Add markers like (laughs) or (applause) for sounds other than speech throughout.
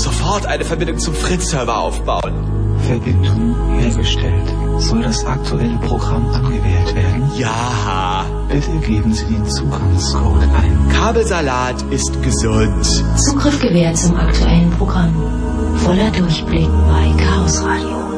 Sofort eine Verbindung zum Fritz-Server aufbauen. Verbindung hergestellt. Soll das aktuelle Programm angewählt werden? Ja. Bitte geben Sie den Zugangscode ein. Kabelsalat ist gesund. Zugriff gewährt zum aktuellen Programm. Voller Durchblick bei Chaos Radio.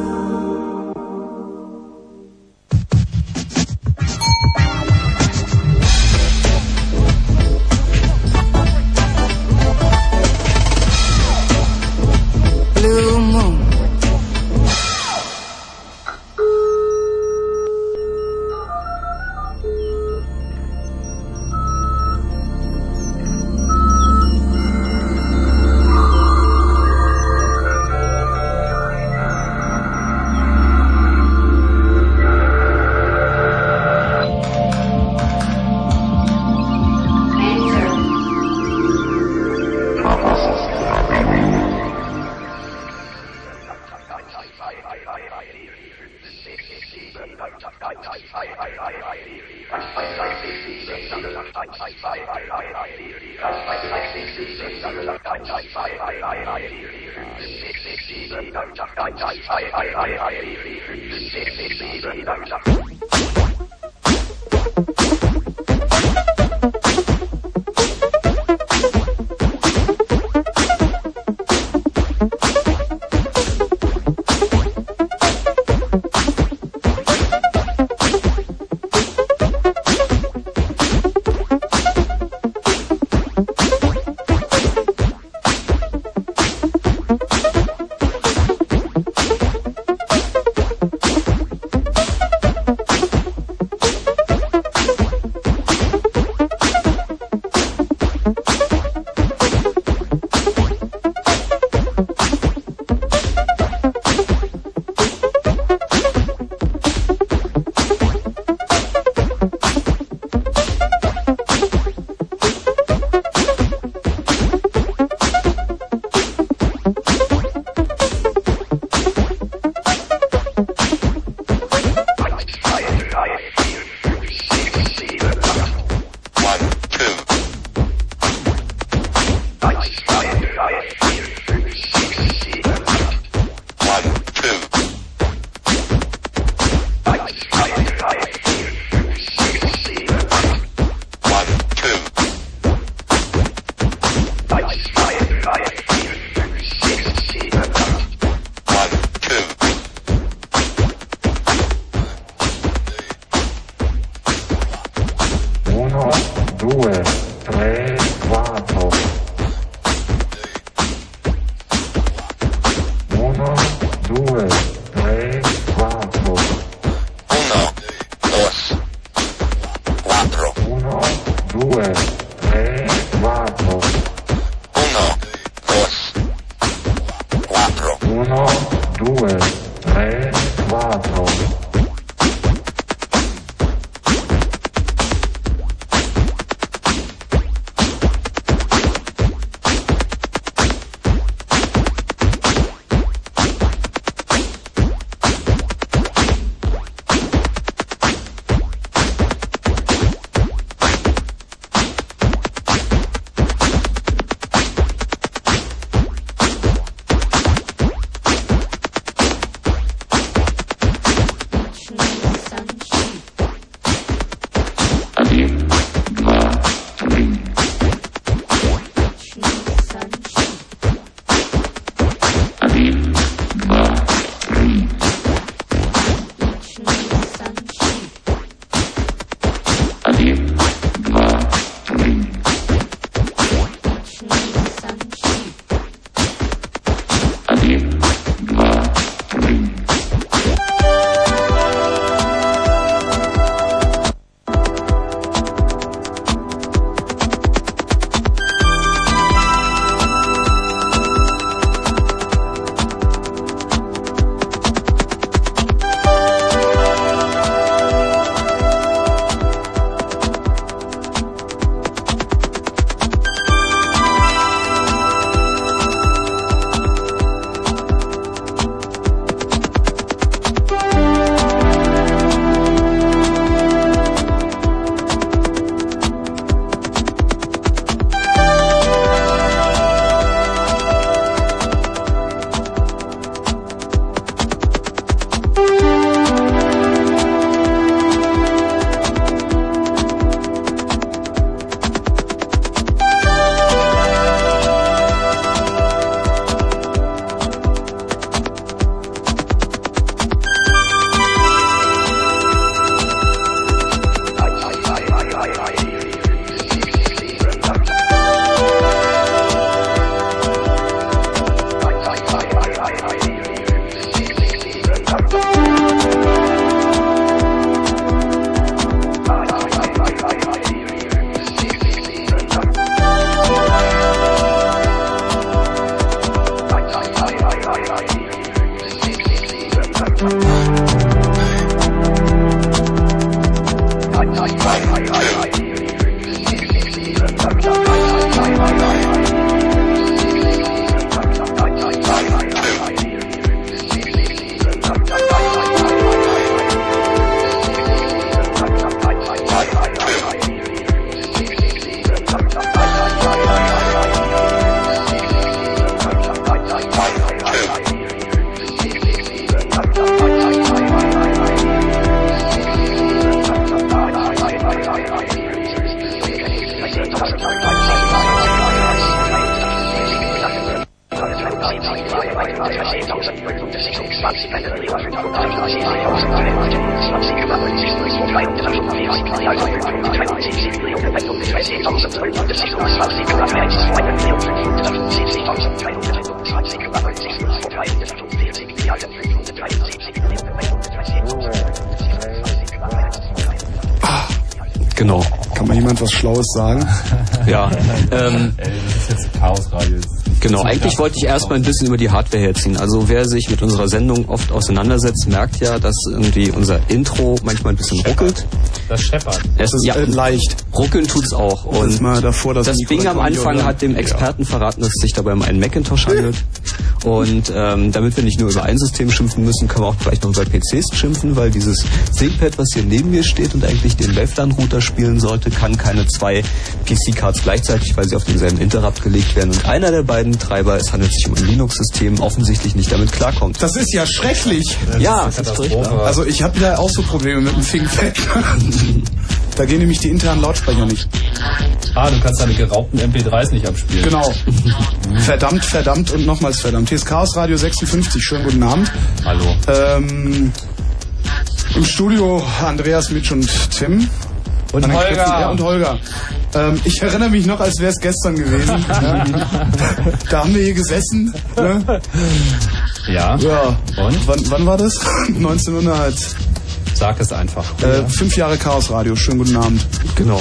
Wollte ich erstmal ein bisschen über die Hardware herziehen. Also wer sich mit unserer Sendung oft auseinandersetzt, merkt ja, dass irgendwie unser Intro manchmal ein bisschen ruckelt. Das scheppert. Es, Das ist ja, äh, leicht. ruckeln tut's auch. Das Und mal davor, das Ding am Anfang hat dem Experten verraten, dass es sich dabei um einen Macintosh handelt. Und ähm, damit wir nicht nur über ein System schimpfen müssen, können wir auch gleich noch über PCs schimpfen, weil dieses ThinkPad, was hier neben mir steht und eigentlich den Wavdan-Router spielen sollte, kann keine zwei PC-Cards gleichzeitig, weil sie auf denselben Interrupt gelegt werden. Und einer der beiden Treiber, es handelt sich um ein Linux-System, offensichtlich nicht damit klarkommt. Das ist ja schrecklich. ja, Das das ist furchtbar. Also ich habe da auch so Probleme mit dem ThinkPad. (laughs) da gehen nämlich die internen Lautsprecher nicht. Ah, du kannst deine geraubten MP3s nicht abspielen. Genau. verdammt, verdammt und nochmals verdammt. Hier ist Chaos Radio 56. Schönen guten Abend. Hallo. Ähm, Im Studio Andreas, Mitch und Tim. Und Holger. Ja, und Holger. Ähm, ich erinnere mich noch, als wäre es gestern gewesen. (laughs) ja. Da haben wir hier gesessen. Ne? Ja. Ja. Und? Wann, wann war das? (laughs) 1900. Sag es einfach. Äh, fünf Jahre Chaos Radio. Schönen guten Abend. Genau.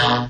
Huh?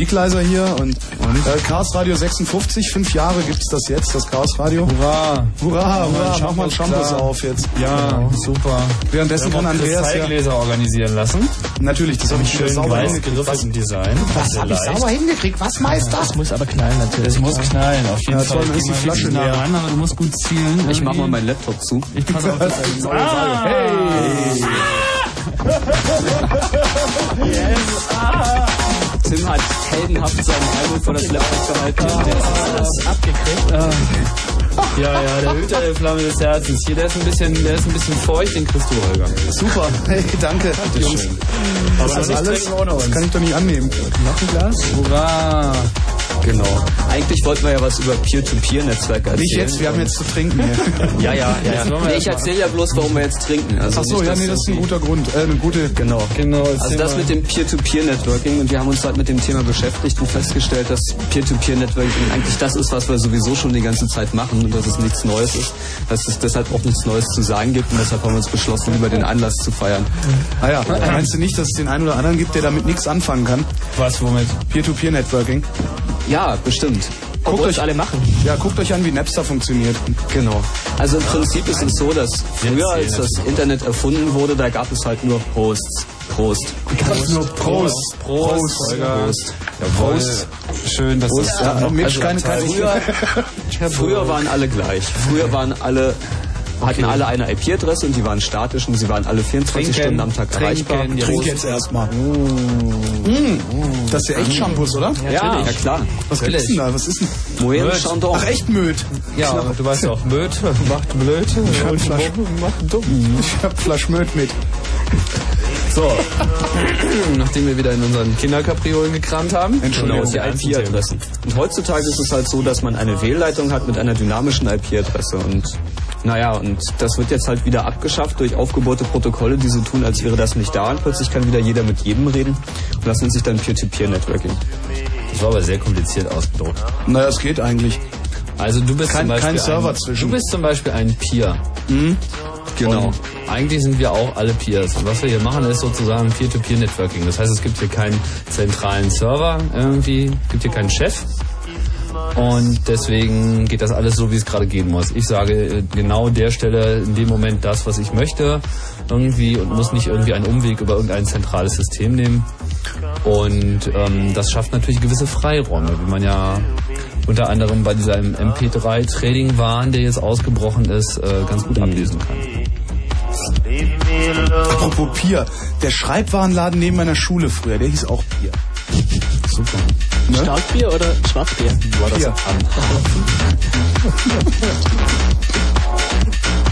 Mache gerade die Musik leiser hier und äh, Chaos Radio 56, fünf Jahre gibt's das jetzt, das Chaos Radio. Hurra! Hurra, hurra, mach mal Shampoos auf jetzt. Ja, super. Währenddessen kann Andreas ja, Zeitgläser organisieren lassen. natürlich, das habe ich Schön sauber weiß hingekriegt. geriffelten Design. Das habe ich sauber hingekriegt. Was Meister? Das muss aber knallen natürlich. Es muss knallen, auf jeden Ja, Fall. ist die Flasche ein bisschen näher. näher ran, aber du musst gut zielen. Ich mach mal meinen Laptop zu. Ich pass auf. Das ist eine neue Frage. Tim hat heldenhaft seinen Ärmel vor das Laptop gehalten. Der ist alles abgekriegt. Ja, ja, der (laughs) Hüter der Flamme des Herzens. Hier, der ist ein bisschen, der ist ein bisschen feucht, den kriegst du, Holger. Super, hey, danke. Jungs. Aber Das ist alles, das kann ich doch nicht annehmen. Noch ein Glas? Hurra! Genau. Eigentlich wollten wir ja was über Peer-to-Peer-Netzwerke erzählen. Nicht jetzt, wir haben jetzt zu trinken hier. (laughs) Ja, ja, ja. Ja. Nee, ich erzähle ja bloß, warum wir jetzt trinken. Also Ach so, nicht, ja, nee, das ist ein guter Grund. Äh, eine gute. Genau. Genau, Also das mit dem Peer-to-Peer-Networking und wir haben uns halt mit dem Thema beschäftigt und festgestellt, dass Peer-to-Peer-Networking eigentlich das ist, was wir sowieso schon die ganze Zeit machen und dass es nichts Neues ist, dass es deshalb auch nichts Neues zu sagen gibt und deshalb haben wir uns beschlossen, über den Anlass zu feiern. Ah ja, meinst du nicht, dass es den einen oder anderen gibt, der damit nichts anfangen kann? Was, womit? Peer-to-Peer-Networking. Ja, bestimmt. Guckt euch alle machen. Ja, guckt euch an, wie Napster funktioniert. Genau. Also im Prinzip ist es so, dass früher, als das Internet erfunden wurde, da gab es halt nur Hosts. Prost. Nur Prost. Prost. Prost. Prost. Schön, dass Prost. Ja, noch also keine, Früher, früher waren alle gleich. Früher waren alle hatten alle eine IP-Adresse und die waren statisch und sie waren alle 24 Trinken, Stunden am Tag trinken, erreichbar. Trink jetzt erstmal. Mm. Das ist ja echt Shampoos, oder? Ja, ja klar. Was gibt's denn da? Was ist denn? Möd. Chandon. Ach, echt Möd. Ja, aber du weißt doch, Möd (laughs) macht blöd hab und Flasch. Macht dumm. Ich hab Flasch Möd mit. So, (laughs) nachdem wir wieder in unseren Kinderkapriolen gekramt haben. Entschuldigung. Genau, die IP-Adressen. Und heutzutage ist es halt so, dass man eine Wählleitung hat mit einer dynamischen IP-Adresse. Und naja, und das wird jetzt halt wieder abgeschafft durch aufgebohrte Protokolle, die so tun, als wäre das nicht da. Und plötzlich kann wieder jeder mit jedem reden. Und das nennt sich dann Peer-to-Peer-Networking. Das war aber sehr kompliziert ausgedruckt. Naja, es geht eigentlich. Also du bist Kein- zum Beispiel kein Server ein, zwischen. Du bist zum Beispiel ein Peer. Genau. Und eigentlich sind wir auch alle Peers. Und was wir hier machen, ist sozusagen Peer-to-Peer-Networking. Das heißt, es gibt hier keinen zentralen Server irgendwie, es gibt hier keinen Chef. Und deswegen geht das alles so, wie es gerade gehen muss. Ich sage äh, genau der Stelle in dem Moment das, was ich möchte, irgendwie und muss nicht irgendwie einen Umweg über irgendein zentrales System nehmen. Und ähm, das schafft natürlich gewisse Freiräume, wie man ja unter anderem bei diesem MP3-Trading-Wahn, der jetzt ausgebrochen ist, äh, ganz gut ablesen kann. Apropos Pier. Der Schreibwarenladen neben meiner Schule früher, der hieß auch Pier. Super. Ne? Starkbier oder Schwarzbier? War das Hier. an? (laughs)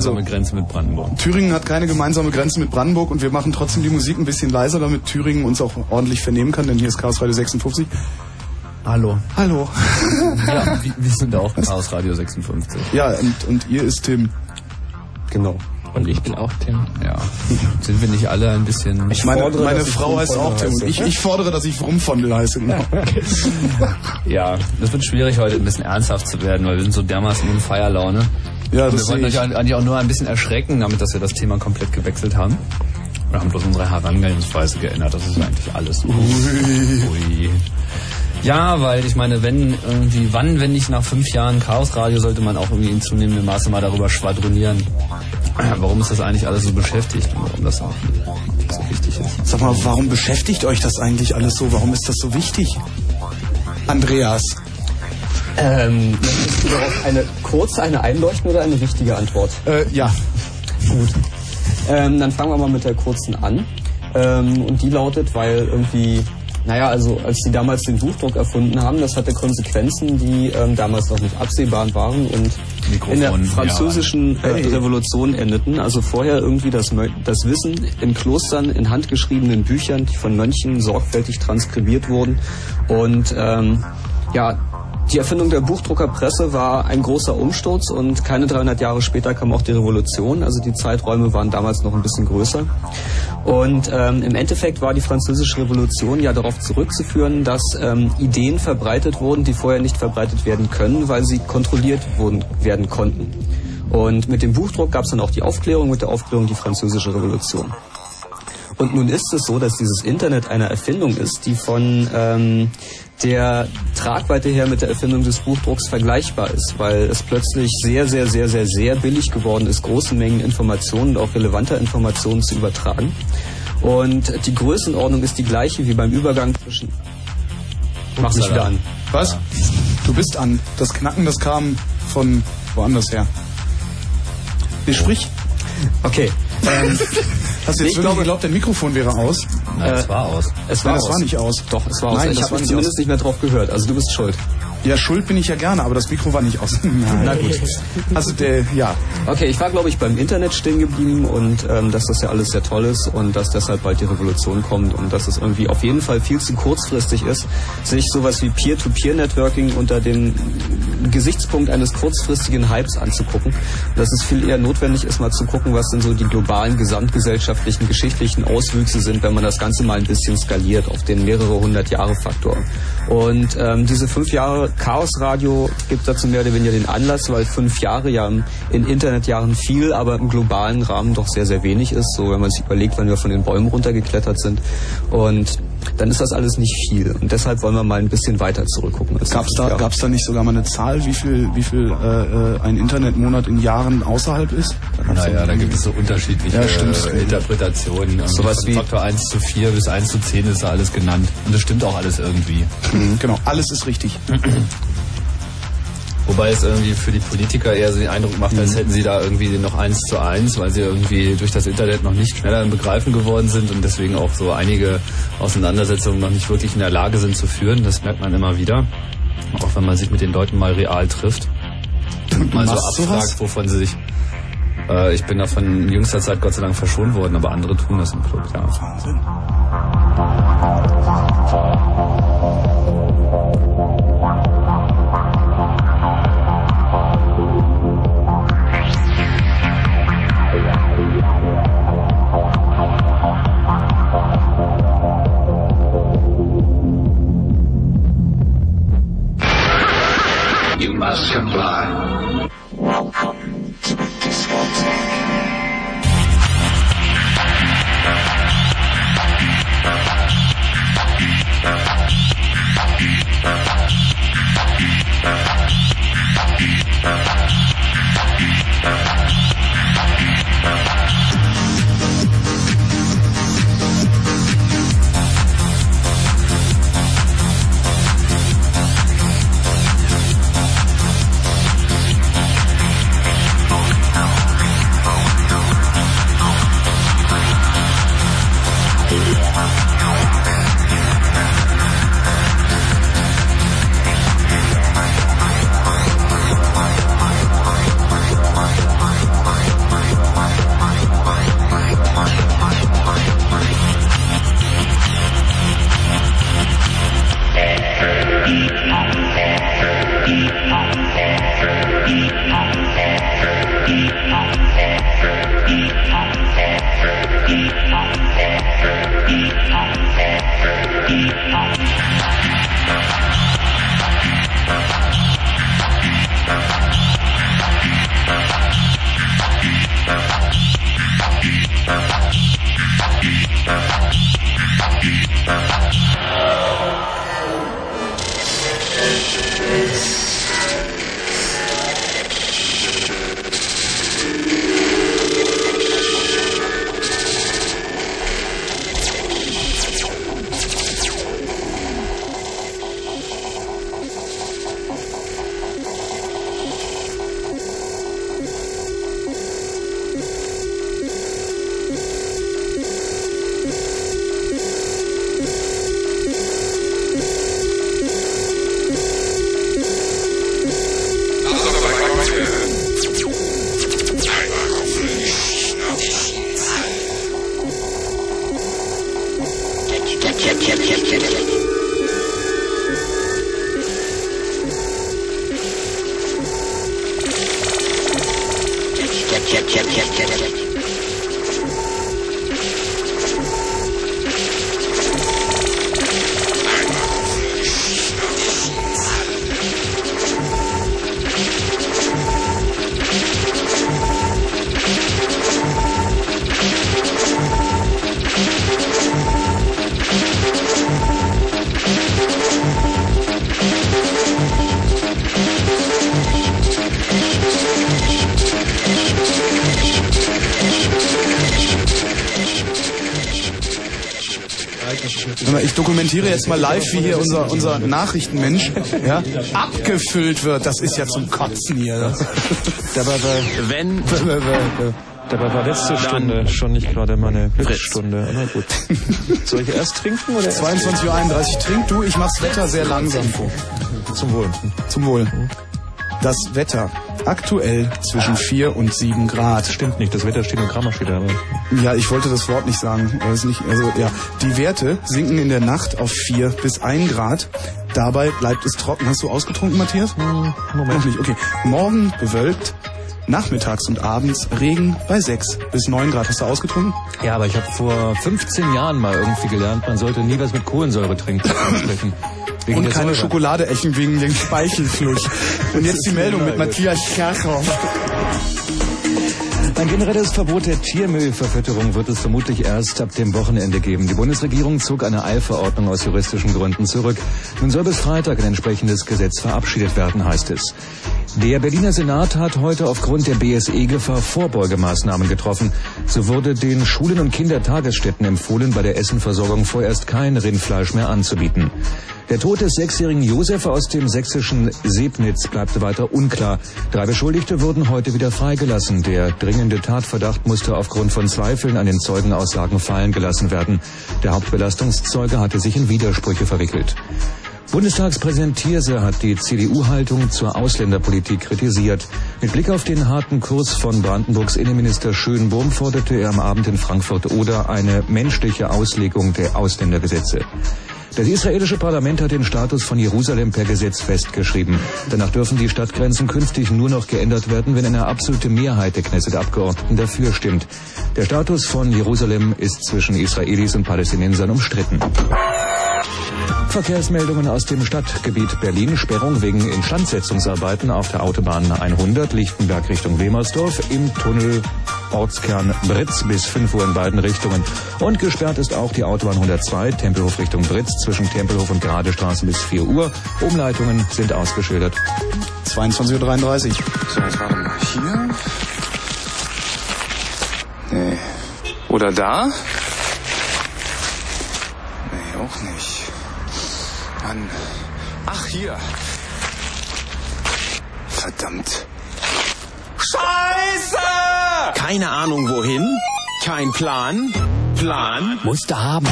gemeinsame also- Grenze mit Brandenburg. Thüringen hat keine gemeinsame Grenze mit Brandenburg und wir machen trotzdem die Musik ein bisschen leiser, damit Thüringen uns auch ordentlich vernehmen kann, denn hier ist Chaos Radio 56. Hallo. Hallo. Ja, (laughs) wir, sind auch Chaos Radio 56. Ja, und, und ihr ist Tim. Genau. Und ich bin auch Tim. Ja. Sind wir nicht alle ein bisschen... Ich meine, fordere, meine Frau heißt auch Tim und heiße. ich, ich fordere, dass ich Rumfondel heiße. Genau. Ja, das wird schwierig heute ein bisschen ernsthaft zu werden, weil wir sind so dermaßen in Feierlaune. Ja, Und das wir wollten euch ich. eigentlich auch nur ein bisschen erschrecken, damit dass wir das Thema komplett gewechselt haben. Wir haben bloß unsere Herangehensweise geändert, das ist eigentlich alles. Ui. Ui. Ja, weil ich meine, wenn irgendwie, wann, wenn nicht nach fünf Jahren Chaosradio, sollte man auch irgendwie in zunehmendem Maße mal darüber schwadronieren, warum ist das eigentlich alles so beschäftigt und warum das auch nicht so wichtig ist. Sag mal, warum beschäftigt euch das eigentlich alles so? Warum ist das so wichtig? Andreas. Ähm, möchtest du darauf eine kurze, eine einleuchtende oder eine wichtige Antwort? Äh, ja. Gut. Ähm, dann fangen wir mal mit der kurzen an. Ähm, und die lautet, weil irgendwie, naja, also als die damals den Buchdruck erfunden haben, das hatte Konsequenzen, die ähm, damals noch nicht absehbar waren und Mikrofon, in der ja. französischen äh, Revolution endeten. Also vorher irgendwie das, das Wissen in Klostern, in handgeschriebenen Büchern, die von Mönchen sorgfältig transkribiert wurden. Und ähm, ja, die Erfindung der Buchdruckerpresse war ein großer Umsturz und keine 300 Jahre später kam auch die Revolution. Also die Zeiträume waren damals noch ein bisschen größer. Und ähm, im Endeffekt war die französische Revolution ja darauf zurückzuführen, dass ähm, Ideen verbreitet wurden, die vorher nicht verbreitet werden können, weil sie kontrolliert wurden, werden konnten. Und mit dem Buchdruck gab es dann auch die Aufklärung, mit der Aufklärung die französische Revolution. Und nun ist es so, dass dieses Internet eine Erfindung ist, die von ähm, der Tragweite her mit der Erfindung des Buchdrucks vergleichbar ist, weil es plötzlich sehr, sehr, sehr, sehr, sehr billig geworden ist, große Mengen Informationen und auch relevanter Informationen zu übertragen. Und die Größenordnung ist die gleiche wie beim Übergang zwischen... Mach mich wieder an. Was? Du bist an. Das Knacken, das kam von woanders her. Nee, sprich. Okay. Ähm, Hast du jetzt ich wirklich glaube- geglaubt, der Mikrofon wäre aus? Nein, es Äh, war aus. es Nein, war das aus. war nicht aus. Doch, es war aus. Nein, ich das habe war mich nicht zumindest aus. nicht mehr drauf gehört. Also du bist schuld. Ja, schuld bin ich ja gerne, aber das Mikro war nicht aus. (laughs) Na gut. Also der, ja. Okay, ich war glaube ich beim Internet stehen geblieben und ähm, dass das ja alles sehr toll ist und dass deshalb bald die Revolution kommt und dass es irgendwie auf jeden Fall viel zu kurzfristig ist, sich sowas wie Peer-to-Peer-Networking unter dem Gesichtspunkt eines kurzfristigen Hypes anzugucken. Dass es viel eher notwendig ist, mal zu gucken, was denn so die globalen, gesamtgesellschaftlichen, geschichtlichen Auswüchse sind, wenn man das Ganze mal ein bisschen skaliert auf den mehrere hundert Jahre Faktor. Und ähm, diese fünf Jahre Chaosradio gibt dazu mehr oder weniger den Anlass, weil fünf Jahre ja in Internetjahren viel, aber im globalen Rahmen doch sehr, sehr wenig ist. So, wenn man sich überlegt, wann wir von den Bäumen runtergeklettert sind. Und dann ist das alles nicht viel. Und deshalb wollen wir mal ein bisschen weiter zurückgucken. Gab's fünf da, gab's da nicht sogar mal eine Zahl, wie viel, wie viel äh, äh, ein Internetmonat in Jahren außerhalb ist? Da Naja, da gibt es so unterschiedliche Ja, stimmt. äh, Interpretationen. Sowas wie- Faktor 1 zu 4 bis 1 zu 10 ist da alles genannt. Und das stimmt auch alles irgendwie. Mhm, genau, alles ist richtig. (clears throat) Wobei es irgendwie für die Politiker eher so den Eindruck macht, als hätten sie da irgendwie noch 1 zu 1, weil sie irgendwie durch das Internet noch nicht schneller im Begreifen geworden sind und deswegen auch so einige Auseinandersetzungen noch nicht wirklich in der Lage sind zu führen. Das merkt man immer wieder. Auch wenn man sich mit den Leuten mal real trifft. Und mal so abfragt, wovon sie sich... Äh, ich bin davon in jüngster Zeit Gott sei Dank verschont worden, aber andere tun das im Club, ja. Wahnsinn. Dokumentiere jetzt mal live, wie hier unser, unser Nachrichtenmensch ja, abgefüllt wird. Das ist ja zum Kotzen hier. (laughs) Dabei war, wenn, (laughs) dabei war letzte Stunde schon nicht gerade meine Blitzstunde. Na gut. (laughs) Soll ich erst trinken oder? 22.31 Uhr. Trink du, ich mach's Wetter sehr langsam vor. Zum Wohl. Zum Wohl. Das Wetter. Aktuell zwischen 4 und 7 Grad. Stimmt nicht, das Wetter steht im Grammasch wieder. Ja, ich wollte das Wort nicht sagen. weil es nicht, also, ja. Die Werte sinken in der Nacht auf 4 bis 1 Grad. Dabei bleibt es trocken. Hast du ausgetrunken, Matthias? Moment. Noch nicht, okay. Morgen bewölkt, nachmittags und abends Regen bei 6 bis 9 Grad. Hast du ausgetrunken? Ja, aber ich habe vor 15 Jahren mal irgendwie gelernt, man sollte nie was mit Kohlensäure trinken. (coughs) Und keine Säure. Schokolade essen wegen dem Speichelfluss. und jetzt die Meldung mit Matthias Kerchhoff. Ein generelles Verbot der Tiermüllverfütterung wird es vermutlich erst ab dem Wochenende geben. Die Bundesregierung zog eine Eilverordnung aus juristischen Gründen zurück. Nun soll bis Freitag ein entsprechendes Gesetz verabschiedet werden, heißt es. Der Berliner Senat hat heute aufgrund der BSE-Gefahr Vorbeugemaßnahmen getroffen. So wurde den Schulen und Kindertagesstätten empfohlen, bei der Essenversorgung vorerst kein Rindfleisch mehr anzubieten. Der Tod des sechsjährigen Josef aus dem sächsischen Sebnitz bleibte weiter unklar. Drei Beschuldigte wurden heute wieder freigelassen. Der dringende Tatverdacht musste aufgrund von Zweifeln an den Zeugenaussagen fallen gelassen werden. Der Hauptbelastungszeuge hatte sich in Widersprüche verwickelt. Bundestagspräsident Thierse hat die CDU-Haltung zur Ausländerpolitik kritisiert. Mit Blick auf den harten Kurs von Brandenburgs Innenminister Schönbohm forderte er am Abend in Frankfurt-Oder eine menschliche Auslegung der Ausländergesetze. Das israelische Parlament hat den Status von Jerusalem per Gesetz festgeschrieben. Danach dürfen die Stadtgrenzen künftig nur noch geändert werden, wenn eine absolute Mehrheit der Knesset-Abgeordneten dafür stimmt. Der Status von Jerusalem ist zwischen Israelis und Palästinensern umstritten. Verkehrsmeldungen aus dem Stadtgebiet Berlin. Sperrung wegen Instandsetzungsarbeiten auf der Autobahn 100 Lichtenberg Richtung Wemersdorf im Tunnel Ortskern Britz bis 5 Uhr in beiden Richtungen. Und gesperrt ist auch die Autobahn 102 Tempelhof Richtung Britz zwischen Tempelhof und Geradestraße bis 4 Uhr. Umleitungen sind ausgeschildert. 22.33 Uhr. So, jetzt warte mal. Hier? Nee. Oder da? Nee, auch nicht. Mann. Ach, hier. Verdammt. Scheiße! Keine Ahnung wohin, kein Plan. Plan? Musste haben.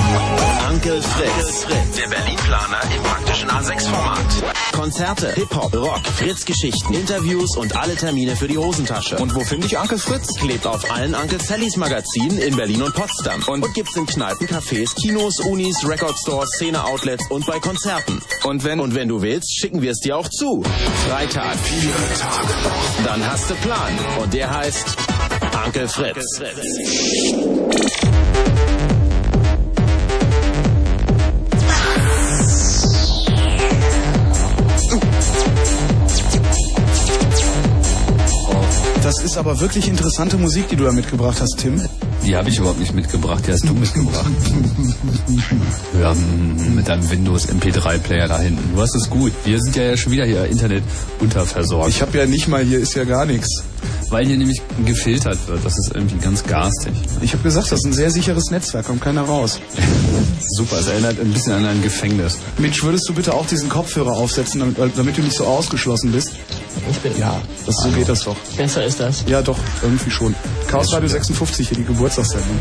Onkel Fritz. Der Berlin-Planer im praktischen A6-Format. Konzerte, Hip-Hop, Rock, Fritz-Geschichten, Interviews und alle Termine für die Hosentasche. Und wo finde ich Onkel Fritz? Klebt auf allen Onkel Sallys Magazinen in Berlin und Potsdam. Und, und gibt's in Kneipen, Cafés, Kinos, Unis, Recordstores, Szene-Outlets und bei Konzerten. Und wenn, und wenn du willst, schicken wir es dir auch zu. Freitag. Vier Tage noch. Dann hast du Plan. Und der heißt Onkel Fritz. Das ist aber wirklich interessante Musik, die du da mitgebracht hast, Tim. Die habe ich überhaupt nicht mitgebracht, die hast du mitgebracht. ja, mit deinem Windows MP3-Player da hinten. Du hast es gut. Wir sind ja schon wieder hier Internet unterversorgt. Ich habe ja nicht mal, hier ist ja gar nichts. Weil hier nämlich gefiltert wird. Das ist irgendwie ganz garstig. Ich habe gesagt, das ist ein sehr sicheres Netzwerk, kommt keiner raus. (laughs) Super, es erinnert ein bisschen an ein Gefängnis. Mensch, würdest du bitte auch diesen Kopfhörer aufsetzen, damit, damit du nicht so ausgeschlossen bist? Ich bin. Ja, das, so geht das doch. Besser ist das. Ja, doch, irgendwie schon. Chaos Radio 56, hier die Geburtstagssendung.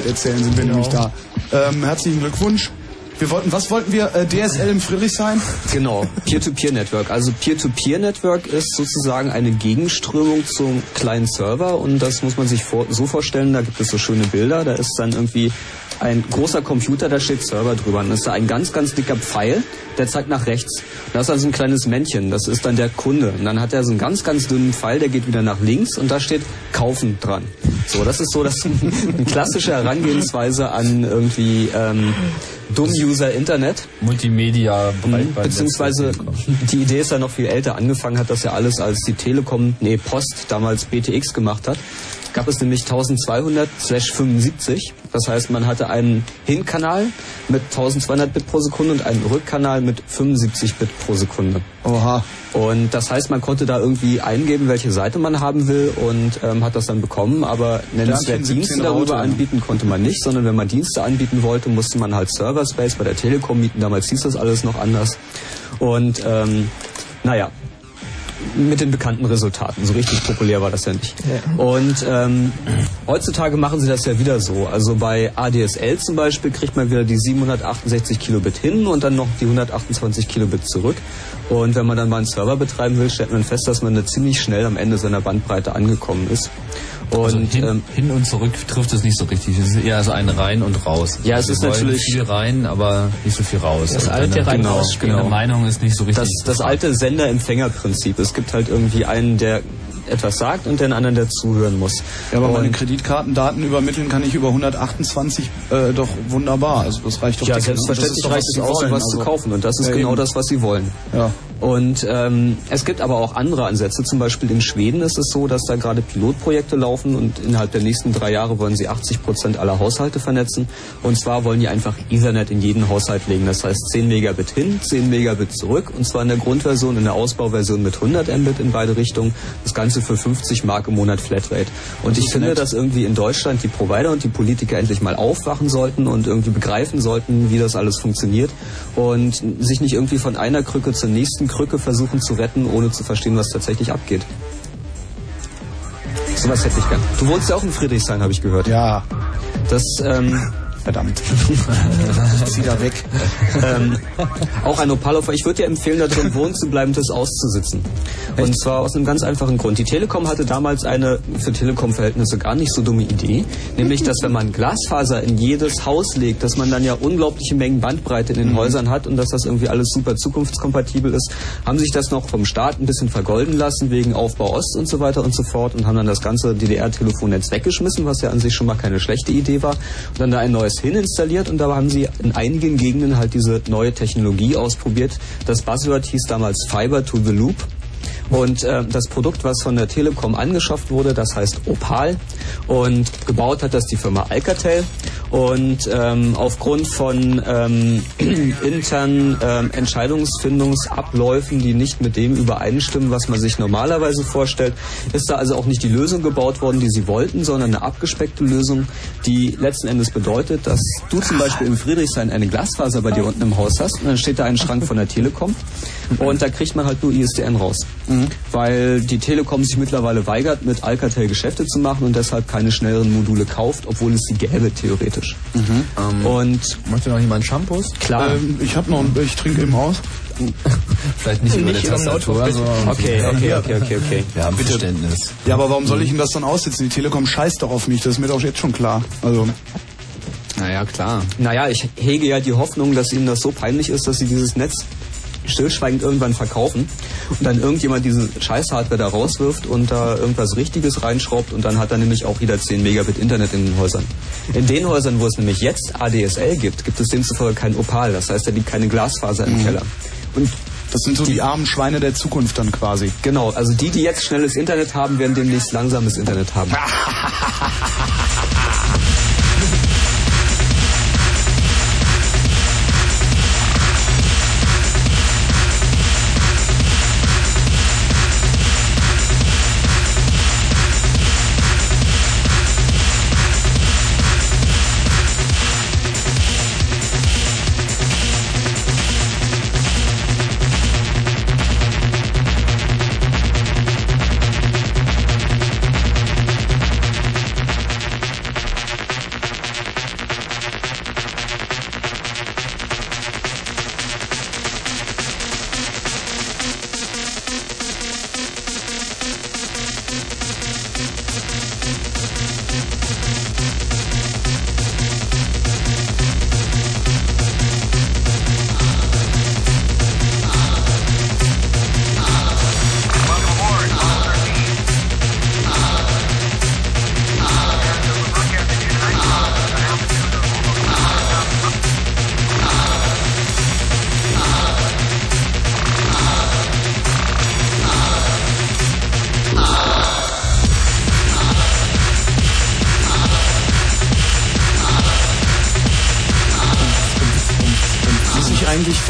Wahrheit erzählen sind wir Genau. nämlich da. Ähm, herzlichen Glückwunsch. Wir wollten, was wollten wir? Äh, DSL im Friedrichshain? Genau, Peer-to-Peer-Network. Also Peer-to-Peer-Network ist sozusagen eine Gegenströmung zum kleinen Server und das muss man sich vor, so vorstellen, da gibt es so schöne Bilder, da ist dann irgendwie ein großer Computer, da steht Server drüber und das ist da ein ganz, ganz dicker Pfeil, der zeigt nach rechts. Da ist also ein kleines Männchen, das ist dann der Kunde. Und dann hat er so einen ganz, ganz dünnen Pfeil, der geht wieder nach links und da steht Kaufen dran. So, das ist so das (laughs) eine klassische Herangehensweise an irgendwie ähm, Dumm-User Internet. Multimedia, Breitband. Beziehungsweise die Idee ist ja noch viel älter. Angefangen hat das ja alles, als die Telekom, nee, Post damals BTX gemacht hat. Gab es nämlich 1200 75. Das heißt, man hatte einen Hinkanal mit 1200 Bit pro Sekunde und einen Rückkanal mit 75 Bit pro Sekunde. Oha. Und das heißt, man konnte da irgendwie eingeben, welche Seite man haben will und ähm, hat das dann bekommen, aber nennenswert Dienste 17 darüber Raute. anbieten konnte man nicht, sondern wenn man Dienste anbieten wollte, musste man halt Server Space bei der Telekom mieten. Damals hieß das alles noch anders. Und ähm, naja, mit den bekannten Resultaten. So richtig populär war das ja nicht. Und ähm, heutzutage machen sie das ja wieder so. Also bei ADSL zum Beispiel kriegt man wieder die 768 Kilobit hin und dann noch die 128 Kilobit zurück. Und wenn man dann mal einen Server betreiben will, stellt man fest, dass man da ziemlich schnell am Ende seiner Bandbreite angekommen ist. Und Also hin, ähm, hin und zurück trifft es nicht so richtig. Es ist eher so ein rein und raus. Ja, es Wir ist natürlich- viel rein, aber nicht so viel raus. Das Und alte deine- rein- genau, rausspielen. Deine Meinung ist nicht so richtig. das, das alte Sender-Empfänger-Prinzip. Es gibt halt irgendwie einen, der etwas sagt und den anderen, der zuhören muss. Ja, aber meine Und- Kreditkartendaten übermitteln kann ich über 128 äh, doch wunderbar. Also das reicht doch Ja, ne? selbstverständlich reicht es aus, um was zu Also, kaufen. Und das ist ja, genau eben. das, was sie wollen. Ja. Und ähm, es gibt aber auch andere Ansätze. Zum Beispiel in Schweden ist es so, dass da gerade Pilotprojekte laufen und innerhalb der nächsten drei Jahre wollen sie 80 Prozent aller Haushalte vernetzen. Und zwar wollen die einfach Ethernet in jeden Haushalt legen. Das heißt 10 Megabit hin, 10 Megabit zurück. Und zwar in der Grundversion, in der Ausbauversion mit 100 Mbit in beide Richtungen. Das Ganze für 50 Mark im Monat Flatrate. Und ich finde, dass irgendwie in Deutschland die Provider und die Politiker endlich mal aufwachen sollten und irgendwie begreifen sollten, wie das alles funktioniert und sich nicht irgendwie von einer Krücke zur nächsten Krücke versuchen zu retten, ohne zu verstehen, was tatsächlich abgeht. Sowas hätte ich gern. Du wohnst ja auch in Friedrichshain, habe ich gehört. Ja. Das, ähm, Verdammt. ich zieh da weg. ähm, auch ein Opalhofer. Ich würde dir empfehlen, da drin wohnen zu bleiben, das auszusitzen. Und zwar aus einem ganz einfachen Grund. Die Telekom hatte damals eine für Telekom-Verhältnisse gar nicht so dumme Idee, nämlich, dass wenn man Glasfaser in jedes Haus legt, dass man dann ja unglaubliche Mengen Bandbreite in den Häusern hat und dass das irgendwie alles super zukunftskompatibel ist, haben sich das noch vom Staat ein bisschen vergolden lassen wegen Aufbau Ost und so weiter und so fort und haben dann das ganze DDR-Telefonnetz weggeschmissen, was ja an sich schon mal keine schlechte Idee war, und dann da ein neues hin installiert und da haben sie in einigen Gegenden halt diese neue Technologie ausprobiert. Das Buzzword hieß damals Fiber to the Loop. Und äh, das Produkt, was von der Telekom angeschafft wurde, das heißt Opal. Und gebaut hat das die Firma Alcatel. Und ähm, aufgrund von ähm, (clears throat) internen ähm, Entscheidungsfindungsabläufen, die nicht mit dem übereinstimmen, was man sich normalerweise vorstellt, ist da also auch nicht die Lösung gebaut worden, die sie wollten, sondern eine abgespeckte Lösung, die letzten Endes bedeutet, dass du zum Beispiel in Friedrichshain eine Glasfaser bei dir unten im Haus hast und dann steht da ein Schrank von der Telekom und da kriegt man halt nur ISDN raus. Weil die Telekom sich mittlerweile weigert, mit Alcatel Geschäfte zu machen und deshalb keine schnelleren Module kauft, obwohl es sie gäbe, theoretisch. Ähm, Und möchte noch jemand Shampoos? Klar. Ähm, ich habe noch, ich trinke im Haus. (laughs) Vielleicht nicht über Nicht über Tastatur, Notebook, sondern Okay, okay, okay, okay, okay. Wir haben Bitte. Verständnis. Ja, aber warum soll ich Ihnen das dann aussitzen? Die Telekom scheißt doch auf mich, das ist mir doch jetzt schon klar. Also, Naja, klar. Naja, ich hege ja die Hoffnung, dass ihnen das so peinlich ist, dass sie dieses Netz stillschweigend irgendwann verkaufen und dann irgendjemand diese Scheiß-Hardware da rauswirft und da irgendwas Richtiges reinschraubt und dann hat er nämlich auch wieder 10 Megabit Internet in den Häusern. In den Häusern, wo es nämlich jetzt ADSL gibt, gibt es demzufolge kein Opal. Das heißt, da liegt keine Glasfaser im Keller. Und das sind so die, armen Schweine der Zukunft dann quasi. Genau, also die, die jetzt schnelles Internet haben, werden demnächst langsames Internet haben. (laughs)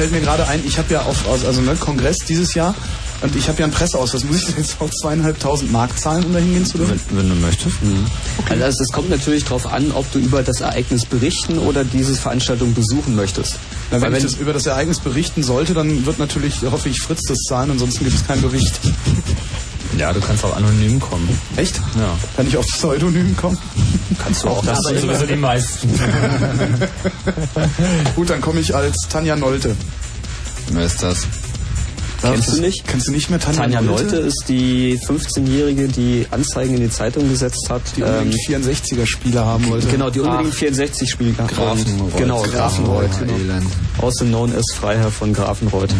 fällt mir gerade ein, ich habe ja auf, also ne, Kongress dieses Jahr und ich habe ja einen Presseausweis. Muss ich jetzt auch zweieinhalbtausend Mark zahlen, um da hingehen zu dürfen? Wenn, wenn du möchtest. Also es kommt natürlich darauf an, ob du über das Ereignis berichten oder diese Veranstaltung besuchen möchtest. Na, wenn Weil ich das, über das Ereignis berichten sollte, dann wird natürlich, hoffe ich, Fritz das zahlen, ansonsten gibt es keinen Bericht. Ja, du kannst auch anonym kommen. Echt? Ja. Kann ich auf Pseudonym kommen? Kannst du auch. Das sind sowieso die meisten. (laughs) Gut, dann komme ich als Tanja Nolte. Wer ist das? Kennst du nicht? Kennst du nicht mehr Tanja, Tanja Nolte ist die 15-Jährige, die Anzeigen in die Zeitung gesetzt hat. Die unbedingt 64er-Spieler haben wollte. Genau, die unbedingt 64 Spiele gehabt haben. Grafenreuth. Genau, Grafenreuth. Oh, Genau. Elend. Also known as Freiherr von Grafenreuth.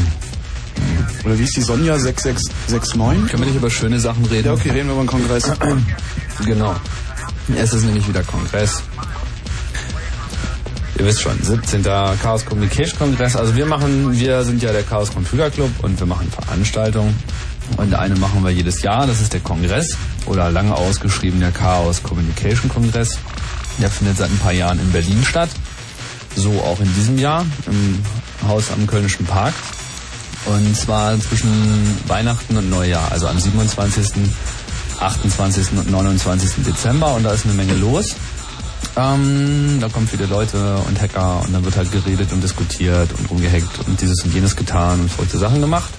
Oder wie ist die Sonja 6669? Können wir nicht über schöne Sachen reden? Ja, okay, reden wir über den Kongress. Genau. Es ist nämlich wieder Kongress. Ihr wisst schon, 17. Chaos Communication Kongress. Also wir machen, wir sind ja der Chaos Computer Club und wir machen Veranstaltungen. Und eine machen wir jedes Jahr, das ist der Kongress oder lange ausgeschrieben der Chaos Communication Kongress. Der findet seit ein paar Jahren in Berlin statt. So auch in diesem Jahr im Haus am Kölnischen Park. Und zwar zwischen Weihnachten und Neujahr, also am 27., 28. und 29. Dezember. Und da ist eine Menge los. Ähm, da kommen viele Leute und Hacker und dann wird halt geredet und diskutiert und rumgehackt und dieses und jenes getan und verrückte Sachen gemacht.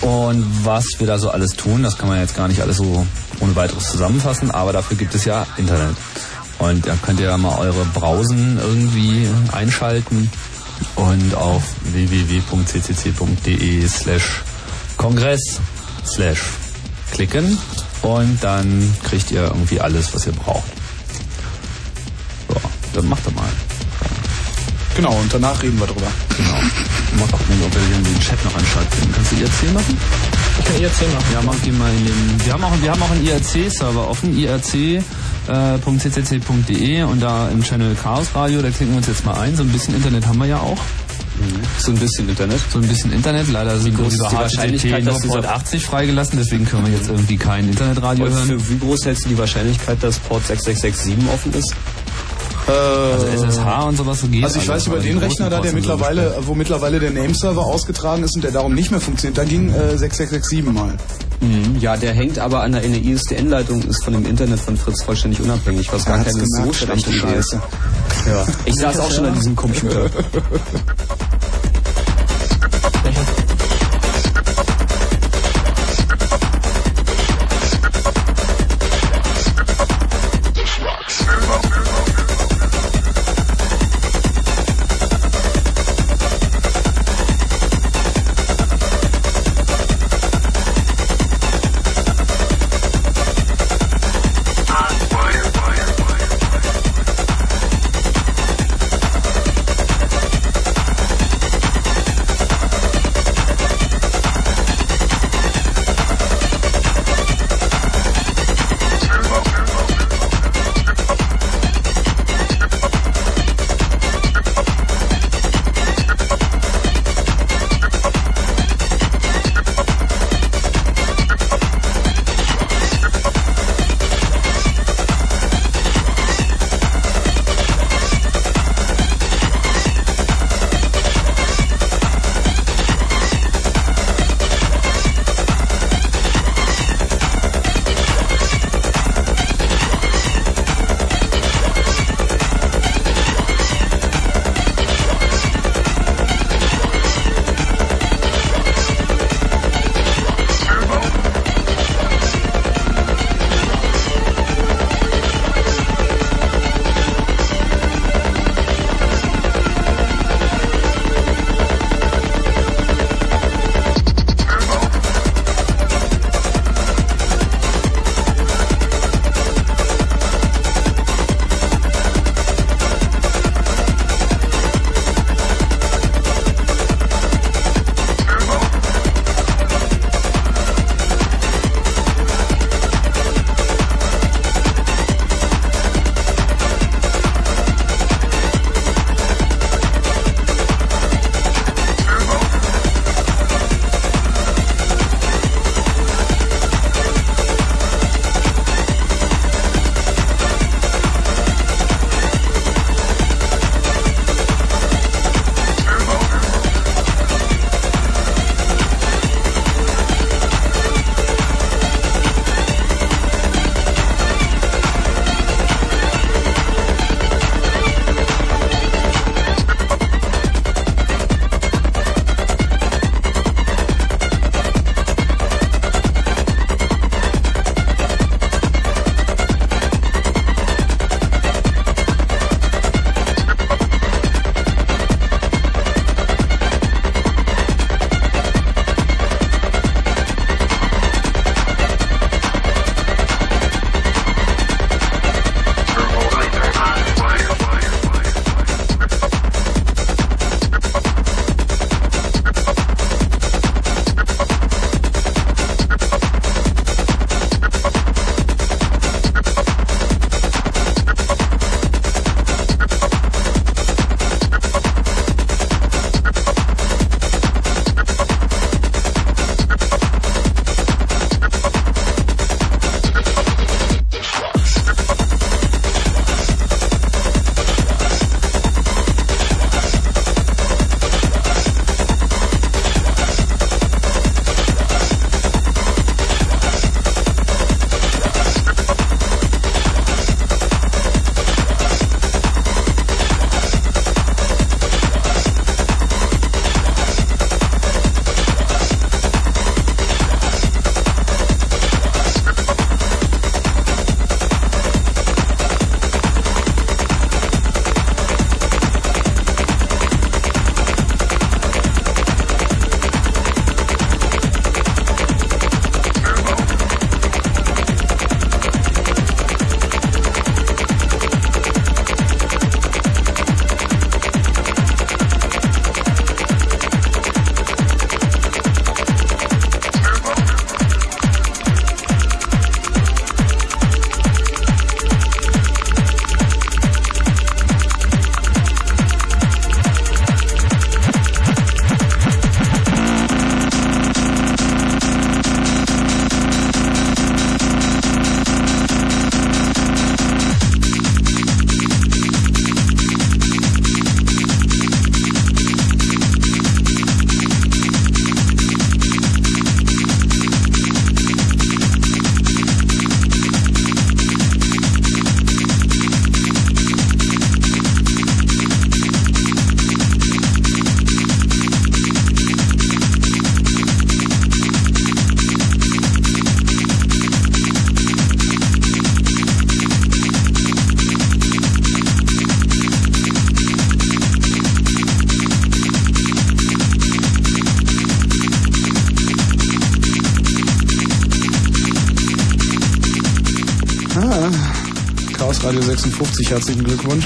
Und was wir da so alles tun, das kann man jetzt gar nicht alles so ohne weiteres zusammenfassen, aber dafür gibt es ja Internet. Und da könnt ihr ja mal eure Browsen irgendwie einschalten und auf www.ccc.de slash kongress slash klicken und dann kriegt ihr irgendwie alles, was ihr braucht. So, dann macht ihr mal. Genau, und danach reden wir drüber. Genau. Mal gucken, ob wir hier den Chat noch anschalten. Kannst du IRC machen? Ich kann IRC machen. Ja, mach die mal in den. Wir haben auch, wir haben auch einen IRC-Server offen, irc.ccc.de und da im Channel Chaos Radio, da klicken wir uns jetzt mal ein. So ein bisschen Internet haben wir ja auch. So ein bisschen Internet. So ein bisschen Internet. Leider sind groß ist die Wahrscheinlichkeit, dass Port 80 freigelassen, deswegen können wir jetzt irgendwie kein Internetradio hören. für wie groß hältst du die Wahrscheinlichkeit, dass Port 6667 offen ist? Also SSH und sowas so geht. Also ich weiß über den Rechner da, der mittlerweile, wo mittlerweile der Nameserver ausgetragen ist und der darum nicht mehr funktioniert, da ging äh, 6667 mal. Mhm. Ja, der hängt aber an der, in der ISDN-Leitung, ist von dem Internet von Fritz vollständig unabhängig, was gar keine so schlechte Idee ist. Scheiße. Ja. Ich saß auch schon an diesem Computer. (laughs) 56. Herzlichen Glückwunsch.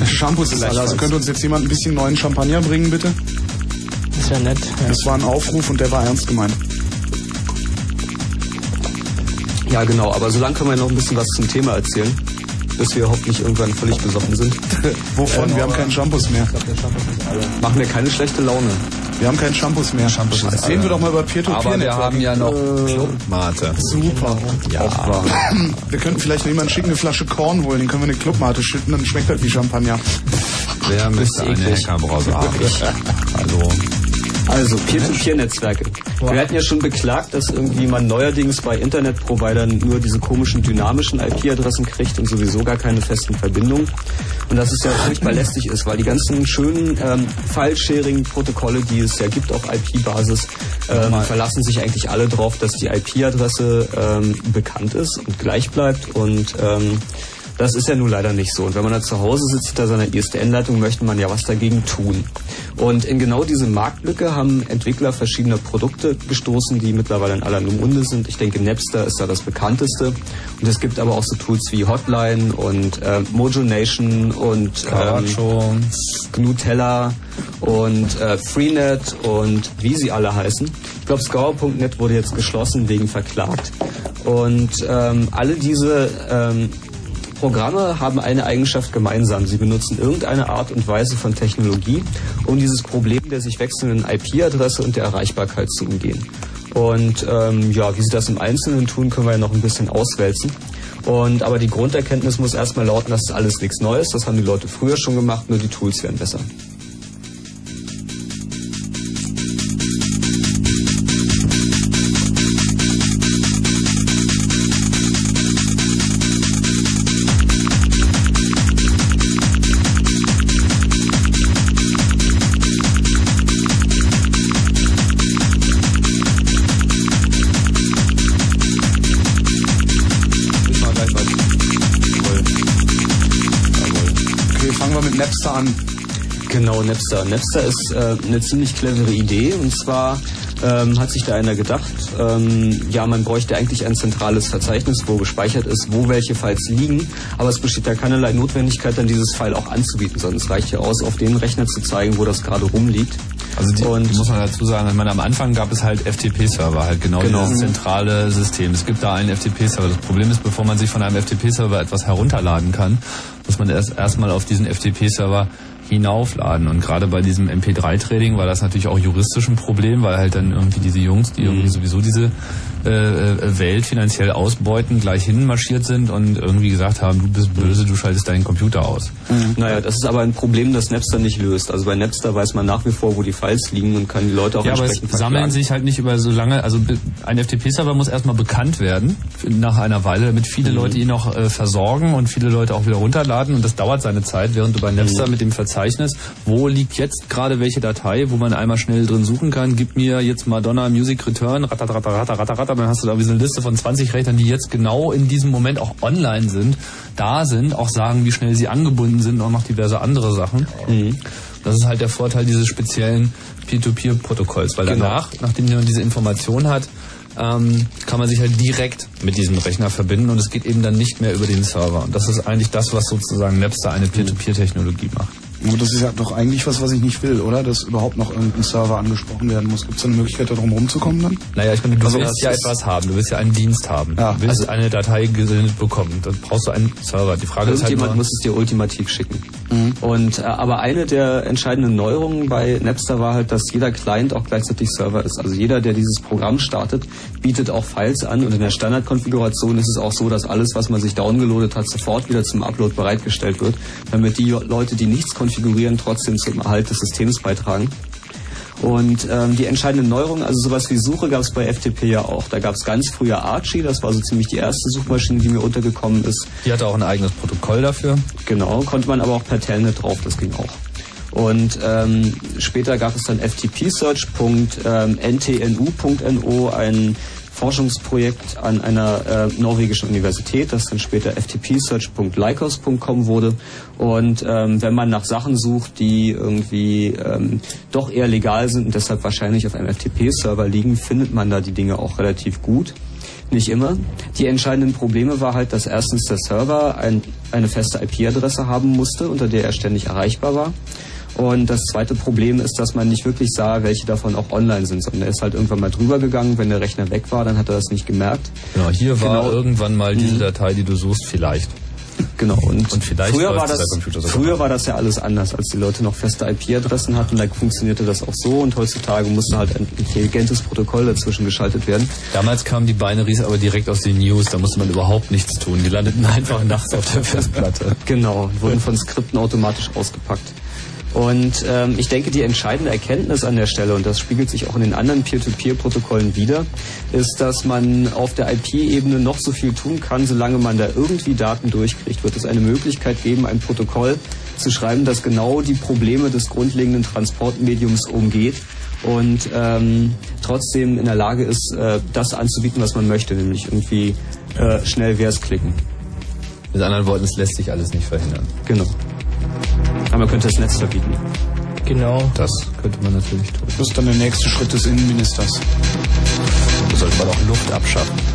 Der Shampoos ist alle. Also könnte uns jetzt jemand ein bisschen neuen Champagner bringen, bitte? Das wäre nett. Ja. Das war ein Aufruf und der war ernst gemeint. Ja, genau, aber solange können wir noch ein bisschen was zum Thema erzählen, bis wir hoffentlich irgendwann völlig besoffen sind. (laughs) Wovon? wir haben keinen Shampoos mehr. Machen wir keine schlechte Laune. Wir haben keinen Shampoos mehr. Shampoos ist Reden wir doch mal über Peer-to-Peer. Aber wir haben ja noch Äh, Clubmate. Super. Ja. (clears throat) Wir könnten vielleicht noch jemanden schicken, eine Flasche Korn holen, den können wir in eine Clubmate schütten, dann schmeckt halt wie Champagner. Wer müsste eine. Hackerbrause haben? (laughs) Hallo. Also, Peer-to-Peer-Netzwerke. Wir hatten ja schon beklagt, dass irgendwie man neuerdings bei Internetprovidern nur diese komischen dynamischen IP-Adressen kriegt und sowieso gar keine festen Verbindungen. Und dass es ja furchtbar (clears throat) lästig ist, weil die ganzen schönen ähm, File-Sharing-Protokolle, die es ja gibt auf IP-Basis, ähm, verlassen sich eigentlich alle darauf, dass die IP-Adresse ähm, bekannt ist und gleich bleibt und ähm, das ist ja nun leider nicht so. Und wenn man da zu Hause sitzt hinter seiner ISDN-Leitung, möchte man ja was dagegen tun. Und in genau diese Marktlücke haben Entwickler verschiedener Produkte gestoßen, die mittlerweile in aller Munde sind. Ich denke, Napster ist da das bekannteste. Und es gibt aber auch so Tools wie Hotline und äh, Mojo Nation und ähm, Gnutella und äh, Freenet und wie sie alle heißen. Ich glaube, Scour.net wurde jetzt geschlossen wegen verklagt. Und ähm, alle diese ähm, Programme haben eine Eigenschaft gemeinsam. Sie benutzen irgendeine Art und Weise von Technologie, um dieses Problem der sich wechselnden IP-Adresse und der Erreichbarkeit zu umgehen. Und ähm, ja, wie sie das im Einzelnen tun, können wir ja noch ein bisschen auswälzen. Und aber die Grunderkenntnis muss erstmal lauten, das alles nichts Neues. Das haben die Leute früher schon gemacht, nur die Tools werden besser. Genau, Napster. Napster ist äh, eine ziemlich clevere Idee und zwar ähm, hat sich da einer gedacht, ähm, ja, man bräuchte eigentlich ein zentrales Verzeichnis, wo gespeichert ist, wo welche Files liegen, aber es besteht da keinerlei Notwendigkeit, dann dieses File auch anzubieten, sondern es reicht ja aus, auf den Rechner zu zeigen, wo das gerade rumliegt. Also die, die muss man dazu sagen, ich meine, am Anfang gab es halt FTP-Server, halt genau, Genau. dieses zentrale System. Es gibt da einen FTP-Server. Das Problem ist, bevor man sich von einem FTP-Server etwas herunterladen kann, muss man erst erstmal auf diesen FTP-Server hinaufladen. Und gerade bei diesem MP3-Trading war das natürlich auch juristisch ein Problem, weil halt dann irgendwie diese Jungs, die irgendwie sowieso diese äh, äh, Welt finanziell ausbeuten, gleich hinmarschiert sind und irgendwie gesagt haben, du bist böse, du schaltest deinen Computer aus. Naja, das ist aber ein Problem, das Napster nicht löst. Also bei Napster weiß man nach wie vor, wo die Files liegen und kann die Leute auch Ja, aber es entsprechend sammeln verklagen. sich halt nicht über so lange, also ein FTP-Server muss erstmal bekannt werden nach einer Weile, damit viele Mhm. Leute ihn noch äh, versorgen und viele Leute auch wieder runterladen und das dauert seine Zeit, während du bei Napster Mhm. mit dem Verzeichnis, wo liegt jetzt gerade welche Datei, wo man einmal schnell drin suchen kann, gib mir jetzt Madonna Music Return, ratatatatatatatata, dann hast du da wie so eine Liste von 20 Rechnern, die jetzt genau in diesem Moment auch online sind, da sind, auch sagen, wie schnell sie angebunden sind und noch diverse andere Sachen. Mhm. Das ist halt der Vorteil dieses speziellen Peer-to-Peer-Protokolls, weil Genau. danach, nachdem man diese Information hat, ähm, kann man sich halt direkt mit diesem Rechner verbinden und es geht eben dann nicht mehr über den Server. Und das ist eigentlich das, was sozusagen Napster eine Peer-to-Peer-Technologie macht. Aber das ist ja doch eigentlich was, was ich nicht will, oder? Dass überhaupt noch irgendein Server angesprochen werden muss. Gibt es eine Möglichkeit, da drum rumzukommen dann? Naja, ich meine, du Also willst ja etwas haben, du willst ja einen Dienst haben. Ja, du willst also- eine Datei gesendet bekommen. Dann brauchst du einen Server. Die Frage ist halt Irgendjemand nur, muss es dir ultimativ schicken. Und äh, aber eine der entscheidenden Neuerungen bei Napster war halt, dass jeder Client auch gleichzeitig Server ist. Also jeder, der dieses Programm startet, bietet auch Files an und in der Standardkonfiguration ist es auch so, dass alles, was man sich downgeloadet hat, sofort wieder zum Upload bereitgestellt wird, damit die Leute, die nichts konfigurieren, trotzdem zum Erhalt des Systems beitragen. Und ähm, die entscheidenden Neuerungen, also sowas wie Suche gab es bei FTP ja auch. Da gab es ganz früher Archie, das war so ziemlich die erste Suchmaschine, die mir untergekommen ist. die hatte auch ein eigenes Protokoll dafür. Genau, konnte man aber auch per Telnet drauf, das ging auch. Und ähm, später gab es dann ftpsearch.ntnu.no, ein Forschungsprojekt an einer äh, norwegischen Universität, das dann später ftpsearch.lycos.com wurde. Und ähm, wenn man nach Sachen sucht, die irgendwie ähm, doch eher legal sind und deshalb wahrscheinlich auf einem FTP-Server liegen, findet man da die Dinge auch relativ gut. Nicht immer. Die entscheidenden Probleme war halt, dass erstens der Server ein, eine feste IP-Adresse haben musste, unter der er ständig erreichbar war. Und das zweite Problem ist, dass man nicht wirklich sah, welche davon auch online sind, sondern er ist halt irgendwann mal drüber gegangen. Wenn der Rechner weg war, dann hat er das nicht gemerkt. Genau, hier war Genau. irgendwann mal diese Mhm. Datei, die du suchst, vielleicht. Genau. Und, Und vielleicht früher war das, früher war das ja alles anders, als die Leute noch feste IP-Adressen hatten. Da funktionierte das auch so und heutzutage musste halt ein intelligentes Protokoll dazwischen geschaltet werden. Damals kamen die Binaries aber direkt aus den News, da musste man überhaupt nichts tun. Die landeten (laughs) einfach nachts auf der Festplatte. Genau, wurden von Skripten automatisch ausgepackt. Und ähm, ich denke, die entscheidende Erkenntnis an der Stelle, und das spiegelt sich auch in den anderen Peer-to-Peer-Protokollen wieder, ist, dass man auf der IP-Ebene noch so viel tun kann, solange man da irgendwie Daten durchkriegt, wird es eine Möglichkeit geben, ein Protokoll zu schreiben, das genau die Probleme des grundlegenden Transportmediums umgeht und ähm, trotzdem in der Lage ist, äh, das anzubieten, was man möchte, nämlich irgendwie äh, schnell Vers klicken. Mit anderen Worten, es lässt sich alles nicht verhindern. Genau. Aber man könnte das Netz verbieten. Genau. Das könnte man natürlich tun. Das ist dann der nächste Schritt des Innenministers. Da sollte man auch Luft abschaffen.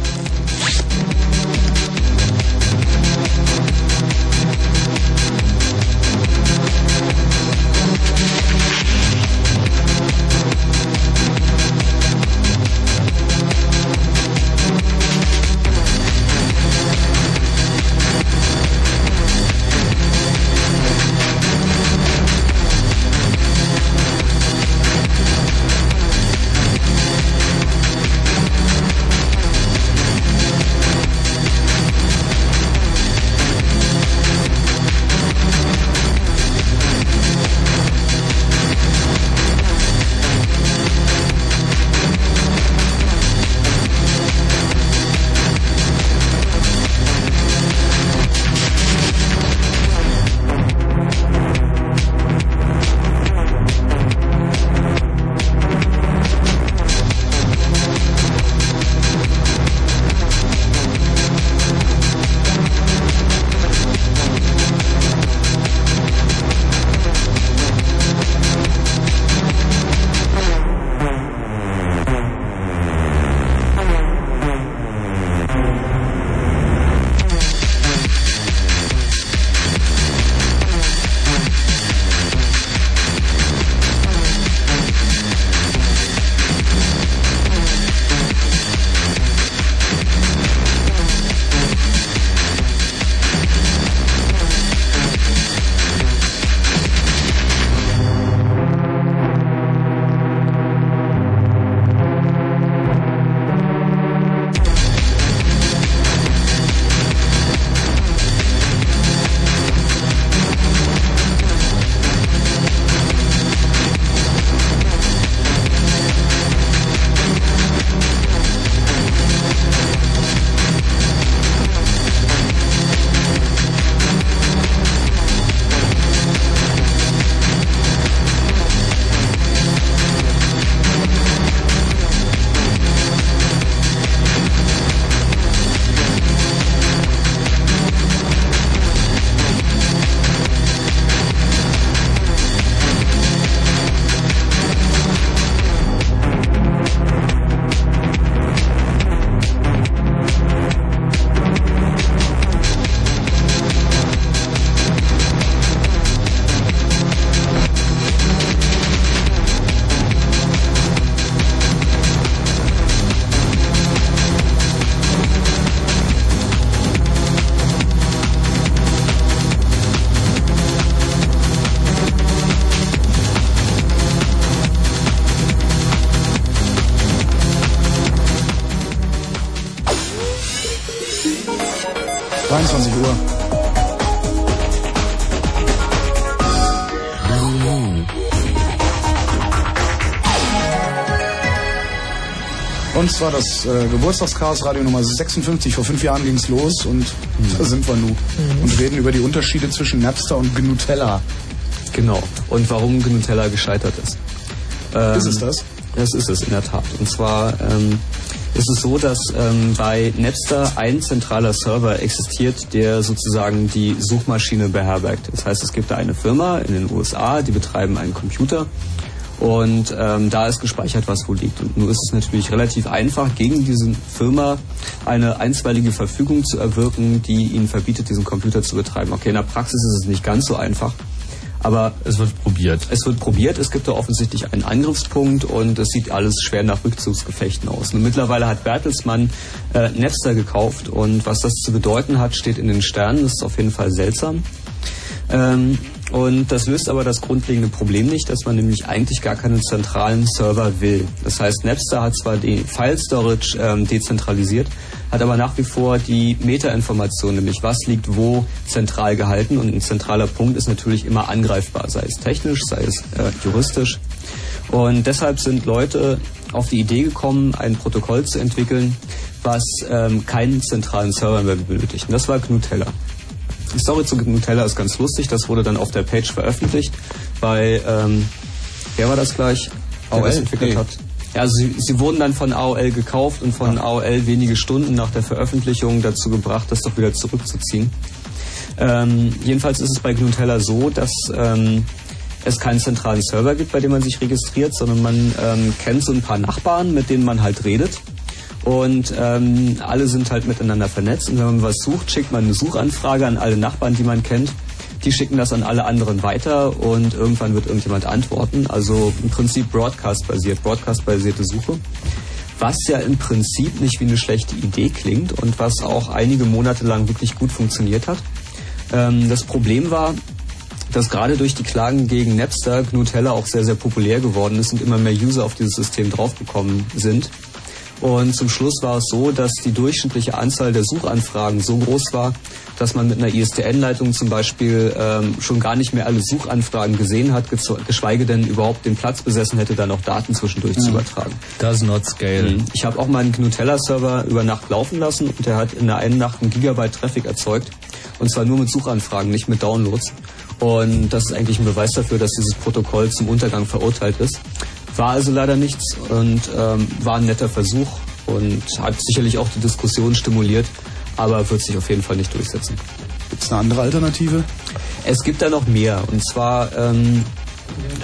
Und zwar das äh, Geburtstagschaos Radio Nummer 56. Vor fünf Jahren ging's los und da sind wir nun. Und reden über die Unterschiede zwischen Napster und Gnutella. Genau. Und warum Gnutella gescheitert ist. Ist es das? Das ist es in der Tat. Und zwar ähm, ist es so, dass ähm, bei Napster ein zentraler Server existiert, der sozusagen die Suchmaschine beherbergt. Das heißt, es gibt da eine Firma in den USA, die betreiben einen Computer Und ähm, da ist gespeichert, was wo liegt. Und nun ist es natürlich relativ einfach, gegen diese Firma eine einstweilige Verfügung zu erwirken, die ihnen verbietet, diesen Computer zu betreiben. Okay, in der Praxis ist es nicht ganz so einfach. Aber es wird probiert. Es wird probiert. Es gibt da offensichtlich einen Angriffspunkt und es sieht alles schwer nach Rückzugsgefechten aus. Und mittlerweile hat Bertelsmann äh, Napster gekauft und was das zu bedeuten hat, steht in den Sternen. Das ist auf jeden Fall seltsam. Ähm, und das löst aber das grundlegende Problem nicht, dass man nämlich eigentlich gar keinen zentralen Server will. Das heißt, Napster hat zwar die File Storage ähm, dezentralisiert, hat aber nach wie vor die Metainformation, nämlich was liegt wo zentral gehalten. Und ein zentraler Punkt ist natürlich immer angreifbar, sei es technisch, sei es äh, juristisch. Und deshalb sind Leute auf die Idee gekommen, ein Protokoll zu entwickeln, was ähm, keinen zentralen Server mehr benötigt. Und das war GNU-Teller. Die Story zu Nutella ist ganz lustig. Das wurde dann auf der Page veröffentlicht bei, ähm, wer war das gleich? AOL? das entwickelt Nee. hat. Ja, also sie, sie wurden dann von AOL gekauft und von AOL wenige Stunden nach der Veröffentlichung dazu gebracht, das doch wieder zurückzuziehen. Ähm, jedenfalls ist es bei Nutella so, dass ähm, es keinen zentralen Server gibt, bei dem man sich registriert, sondern man ähm, kennt so ein paar Nachbarn, mit denen man halt redet. Und ähm, alle sind halt miteinander vernetzt. Und wenn man was sucht, schickt man eine Suchanfrage an alle Nachbarn, die man kennt. Die schicken das an alle anderen weiter und irgendwann wird irgendjemand antworten. Also im Prinzip Broadcast-basiert, Broadcast-basierte Suche. Was ja im Prinzip nicht wie eine schlechte Idee klingt und was auch einige Monate lang wirklich gut funktioniert hat. Ähm, das Problem war, dass gerade durch die Klagen gegen Napster Gnutella auch sehr, sehr populär geworden ist und immer mehr User auf dieses System draufgekommen sind. Und zum Schluss war es so, dass die durchschnittliche Anzahl der Suchanfragen so groß war, dass man mit einer ISDN-Leitung zum Beispiel ähm, schon gar nicht mehr alle Suchanfragen gesehen hat, geschweige denn überhaupt den Platz besessen hätte, da noch Daten zwischendurch zu Mhm. übertragen. Does not scale. Mhm. Ich habe auch meinen Gnutella-Server über Nacht laufen lassen und der hat in der einen Nacht einen Gigabyte Traffic erzeugt. Und zwar nur mit Suchanfragen, nicht mit Downloads. Und das ist eigentlich ein Beweis dafür, dass dieses Protokoll zum Untergang verurteilt ist. War also leider nichts und ähm, war ein netter Versuch und hat sicherlich auch die Diskussion stimuliert, aber wird sich auf jeden Fall nicht durchsetzen. Gibt es eine andere Alternative? Es gibt da noch mehr und zwar ähm,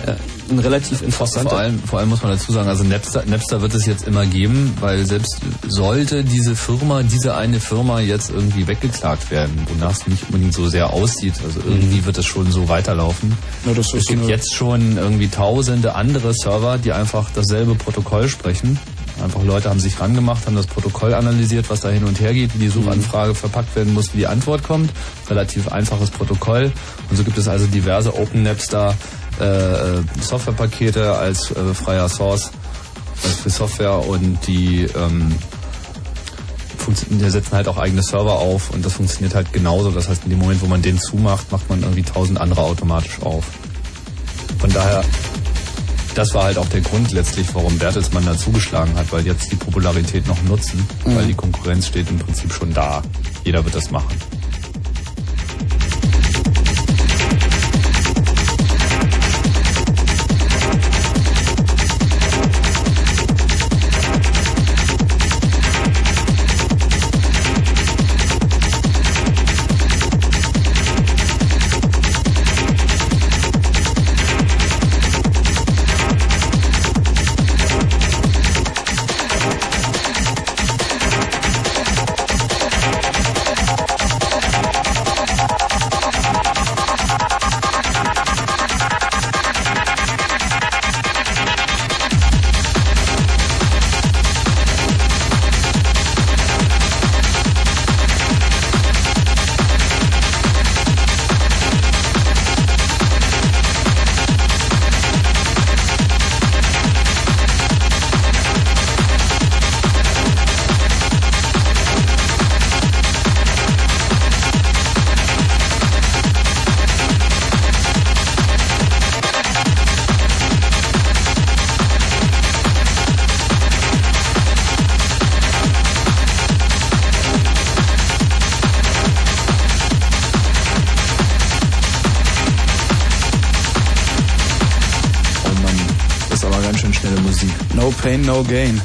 äh, ein relativ interessanter. Vor allem, vor allem muss man dazu sagen, also Napster, Napster wird es jetzt immer geben, weil selbst sollte diese Firma, diese eine Firma jetzt irgendwie weggeklagt werden, wonach es nicht unbedingt so sehr aussieht, also irgendwie wird es schon so weiterlaufen. Ja, es so gibt jetzt schon irgendwie tausende andere Server, die einfach dasselbe Protokoll sprechen. Einfach Leute haben sich rangemacht, haben das Protokoll analysiert, was da hin und her geht, wie die Suchanfrage verpackt werden muss, wie die Antwort kommt. Relativ einfaches Protokoll. Und so gibt es also diverse Open Napster äh, äh, Softwarepakete als äh, freier Source, als für Software und die ähm, die setzen halt auch eigene Server auf und das funktioniert halt genauso. Das heißt, in dem Moment, wo man den zumacht, macht man irgendwie tausend andere automatisch auf. Von daher, das war halt auch der Grund letztlich, warum Bertelsmann da zugeschlagen hat, weil jetzt die Popularität noch nutzen, Mhm. weil die Konkurrenz steht im Prinzip schon da. Jeder wird das machen. No gain.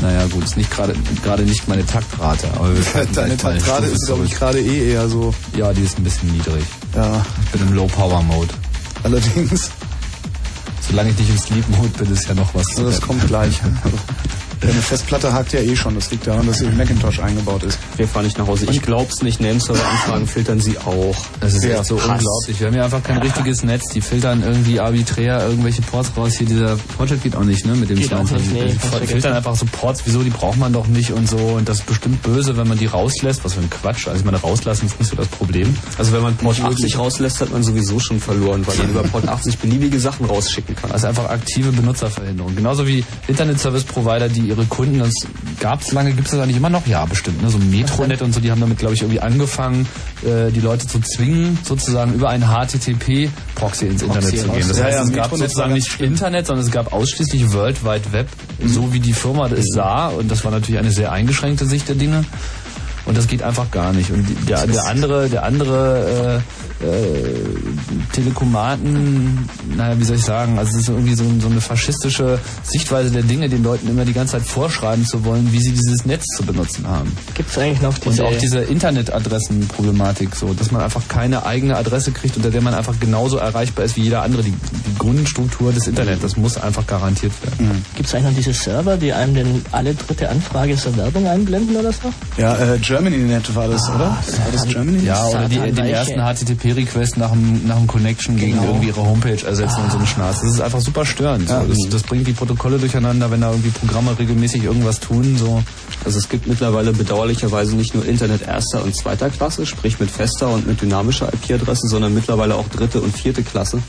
Naja gut, ist nicht gerade gerade nicht meine Taktrate, aber (laughs) Deine Taktrate ist, glaube ich, gerade eh eher so. Ja, die ist ein bisschen niedrig. Ja, Ich bin im Low Power Mode. allerdings. Solange ich nicht im Sleep Mode bin, ist ja noch was. Also das kommt gleich. (laughs) Also, Deine Festplatte hakt ja eh schon. Das liegt daran, dass sie in Macintosh eingebaut ist. Wir fahren nicht nach Hause. Ich glaub's nicht. Nameserver-Anfragen filtern sie auch. Das ist Sehr echt so Hass. unglaublich. Wir haben ja einfach kein richtiges Netz. Die filtern irgendwie arbiträr irgendwelche Ports raus. Hier dieser Project geht auch nicht, ne? Mit dem Geht auch 22. nicht, nee, die filtern einfach so Ports. Wieso? Die braucht man doch nicht und so. Und das ist bestimmt böse, wenn man die rauslässt. Was für ein Quatsch. Also ich meine, rauslassen ist nicht so das Problem. Also wenn man Port 80 rauslässt, hat man sowieso schon verloren, weil man über Port 80 beliebige Sachen rausschicken kann. Ist einfach aktive Benutzerverhinderung. Genauso wie Internet-Service-Provider, die ihre Kunden, das gab es lange, gibt es das eigentlich immer noch? Ja, bestimmt. Ne? So Metronet und so, die haben damit, glaube ich, irgendwie angefangen, äh, die Leute zu zwingen, sozusagen über einen HTTP-Proxy ins Internet zu gehen. Das Ja, heißt, ja, es gab Metronet sozusagen nicht Internet, sondern es gab ausschließlich World Wide Web, so wie die Firma es sah. Und das war natürlich eine sehr eingeschränkte Sicht der Dinge. Und das geht einfach gar nicht. Und der, der andere, der andere äh, Telekomaten, naja, wie soll ich sagen, also es ist irgendwie so, so eine faschistische Sichtweise der Dinge, den Leuten immer die ganze Zeit vorschreiben zu wollen, wie sie dieses Netz zu benutzen haben. Gibt es eigentlich noch Und diese... auch diese Internetadressenproblematik, so, dass man einfach keine eigene Adresse kriegt, unter der man einfach genauso erreichbar ist wie jeder andere. Die, die Grundstruktur des Internet, das muss einfach garantiert werden. Gibt es eigentlich noch diese Server, die einem denn alle dritte Anfrage zur Werbung einblenden oder so? Ja, äh, GermanyNet war das, oder? War das GermanyNet? Ja, oder die, den ersten HTTP-Request nach dem, nach dem Connection gegen Genau. irgendwie ihre Homepage ersetzen und so einen Schnaß. Das ist einfach super störend. Ja. So. Das, das bringt die Protokolle durcheinander, wenn da irgendwie Programme regelmäßig irgendwas tun. So. Also es gibt mittlerweile bedauerlicherweise nicht nur Internet erster und zweiter Klasse, sprich mit fester und mit dynamischer IP-Adresse, sondern mittlerweile auch dritte und vierte Klasse.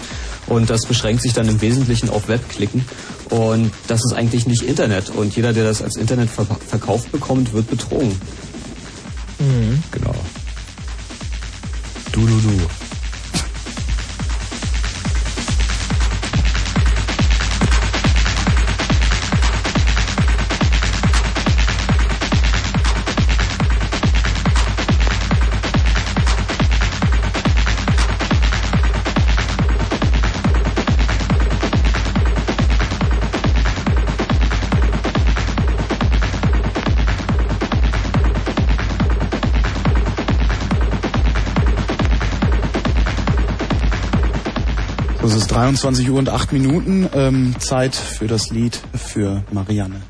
Und das beschränkt sich dann im Wesentlichen auf Webklicken. Und das ist eigentlich nicht Internet. Und jeder, der das als Internet ver verkauft bekommt, wird betrogen. Genau. Du, du, du. 23 Uhr und 8 Minuten. Ähm, Zeit für das Lied für Marianne.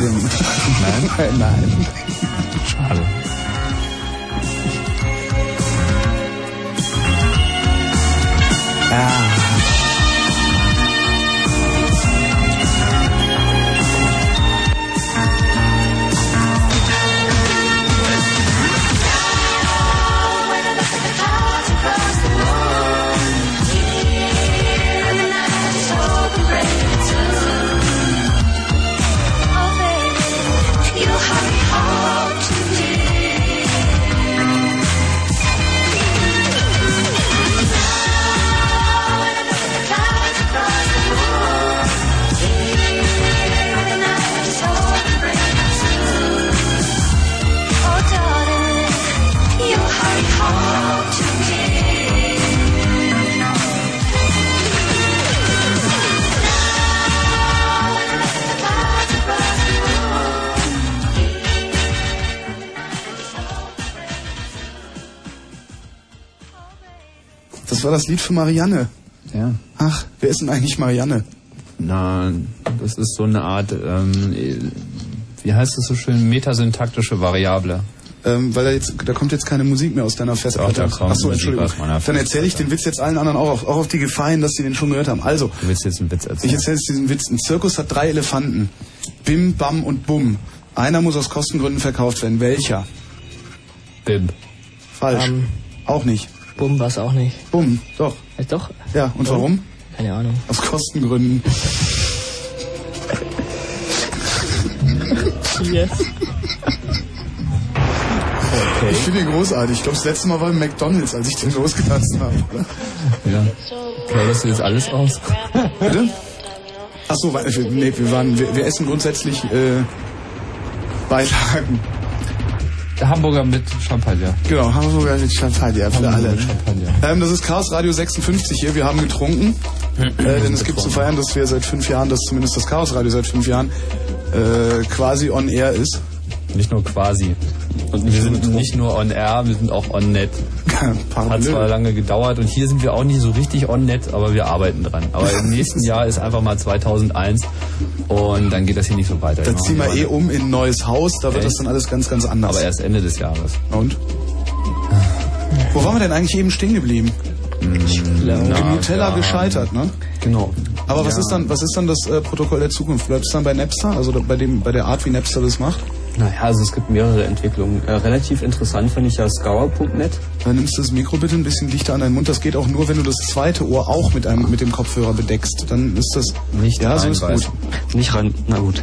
Mit Hi, Tim. Nein? Nein. Schade. Ah. War das Lied für Marianne. Ja. Ach, wer ist denn eigentlich Marianne? Na, das ist so eine Art, ähm, wie heißt es so schön, metasyntaktische Variable. Ähm, weil da, jetzt, da kommt jetzt keine Musik mehr aus deiner Festplatte. Doch, da kommt Achso, Entschuldigung. aus meiner Dann erzähle ich den Witz jetzt allen anderen auch auf, auch auf die Gefahr hin, dass sie den schon gehört haben. Also, Du willst jetzt einen Witz ich erzählen? erzähle jetzt diesen Witz. Ein Zirkus hat drei Elefanten. Bim, Bam und Bum. Einer muss aus Kostengründen verkauft werden. Welcher? Bim. Falsch. Ähm, auch nicht. Bumm war's auch nicht. Bum, doch. Äh, doch? Ja, und warum? Keine Ahnung. Aus Kostengründen. Yes. Okay. Ich finde ihn großartig. Ich glaube, das letzte Mal war im McDonalds, als ich den losgelassen habe. oder? Ja. Plauderst du jetzt alles aus? Bitte? Achso, nee, wir, waren, wir, wir essen grundsätzlich äh, Beilagen. Hamburger mit Champagner. Genau, Hamburger mit Champagner für alle. mit Champagner. Ähm, das ist Chaos Radio 56 hier. Wir haben getrunken. Äh, denn es gibt zu feiern, dass wir seit fünf Jahren, dass zumindest das Chaos Radio seit fünf Jahren äh, quasi on air ist. Nicht nur quasi. Und wir sind nicht nur on air, wir sind auch on net. (laughs) Hat zwar lange gedauert und hier sind wir auch nicht so richtig on net, aber wir arbeiten dran. Aber im nächsten Jahr ist einfach mal 2001 und dann geht das hier nicht so weiter. Da Wir ziehen wir eh um in ein neues Haus, da wird Echt? das dann alles ganz, ganz anders. Aber erst Ende des Jahres. Und? Wo waren wir denn eigentlich eben stehen geblieben? Na, Nutella ja. gescheitert, ne? Genau. Aber was Ja. ist dann, was ist dann das äh, Protokoll der Zukunft? Bleibt es dann bei Napster, also bei dem, bei der Art, wie Napster das macht? Naja, also es gibt mehrere Entwicklungen. Äh, relativ interessant finde ich ja Scour.net. Dann nimmst du das Mikro bitte ein bisschen dichter an deinen Mund. Das geht auch nur, wenn du das zweite Ohr auch mit einem mit dem Kopfhörer bedeckst. Dann ist das nicht ja so ist gut. Nicht rein, na gut.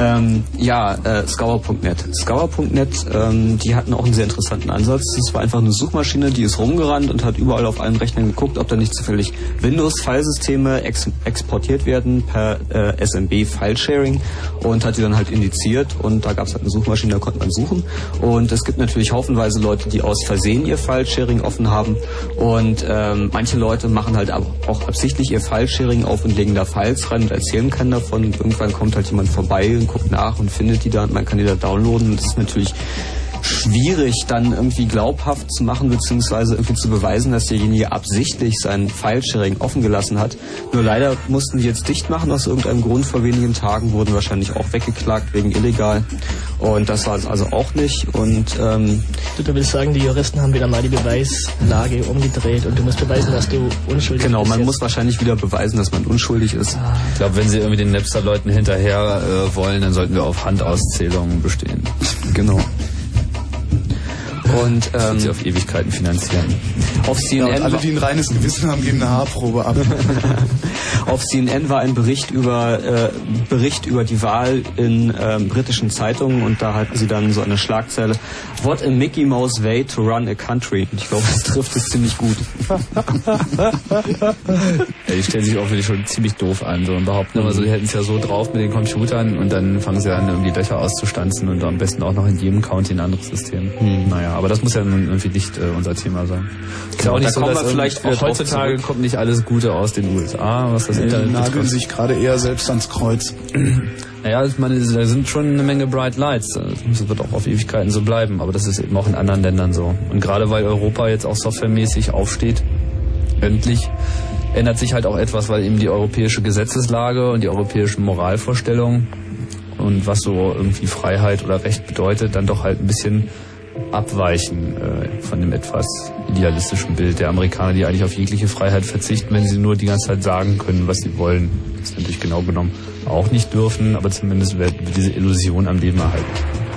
Ähm, ja, äh, Scour.net. Scour.net, ähm, die hatten auch einen sehr interessanten Ansatz. Das war einfach eine Suchmaschine, die ist rumgerannt und hat überall auf allen Rechnern geguckt, ob da nicht zufällig Windows-Filesysteme ex exportiert werden per äh, SMB File-Sharing und hat die dann halt indiziert und da gab es halt eine Suchmaschine, da konnte man suchen. Und es gibt natürlich haufenweise Leute, die aus Versehen ihr File-Sharing offen haben und ähm, manche Leute machen halt auch absichtlich ihr File-Sharing auf und legen da Files rein und erzählen keinen davon und irgendwann kommt halt jemand vorbei und guckt nach und findet die da und man kann die da downloaden. Das ist natürlich schwierig dann irgendwie glaubhaft zu machen beziehungsweise irgendwie zu beweisen, dass derjenige absichtlich sein File-Sharing offen gelassen hat. Nur leider mussten die jetzt dicht machen aus irgendeinem Grund vor wenigen Tagen, wurden wahrscheinlich auch weggeklagt wegen illegal und das war es also auch nicht und ähm, Du, du willst sagen, die Juristen haben wieder mal die Beweislage umgedreht und du musst beweisen, dass du unschuldig genau, bist. man jetzt. muss wahrscheinlich wieder beweisen, dass man unschuldig ist. Ich glaube, wenn sie irgendwie den Napster-Leuten hinterher äh, wollen, dann sollten wir auf Handauszählungen bestehen. Genau. Und ähm, sie auf Ewigkeiten finanzieren. Auf Ja, und CNN alle, war- die ein reines Gewissen haben, geben eine Haarprobe ab. (laughs) Auf CNN war ein Bericht über äh, Bericht über die Wahl in ähm, britischen Zeitungen und da hatten sie dann so eine Schlagzeile What a Mickey Mouse way to run a country. Und ich glaube, das trifft es ziemlich gut. (laughs) Ja, die stellen sich auch wirklich schon ziemlich doof an so, und behaupten immer so, die hätten es ja so drauf mit den Computern und dann fangen sie an, irgendwie Löcher auszustanzen und am besten auch noch in jedem County ein anderes System. Naja, aber das muss ja nun irgendwie nicht äh, unser Thema sein. Ist ja Genau, auch nicht da so, dass vielleicht wieder drauf heutzutage zurück. kommt nicht alles Gute aus den USA, was das Die Internet nageln betrifft. sich gerade eher selbst ans Kreuz. (clears throat) Naja, ich meine, da sind schon eine Menge Bright Lights. Das wird auch auf Ewigkeiten so bleiben, aber das ist eben auch in anderen Ländern so. Und gerade weil Europa jetzt auch softwaremäßig aufsteht, endlich ändert sich halt auch etwas, weil eben die europäische Gesetzeslage und die europäischen Moralvorstellungen und was so irgendwie Freiheit oder Recht bedeutet, dann doch halt ein bisschen abweichen äh, von dem etwas idealistischen Bild der Amerikaner, die eigentlich auf jegliche Freiheit verzichten, wenn sie nur die ganze Zeit sagen können, was sie wollen. Das natürlich genau genommen auch nicht dürfen, aber zumindest wird diese Illusion am Leben erhalten.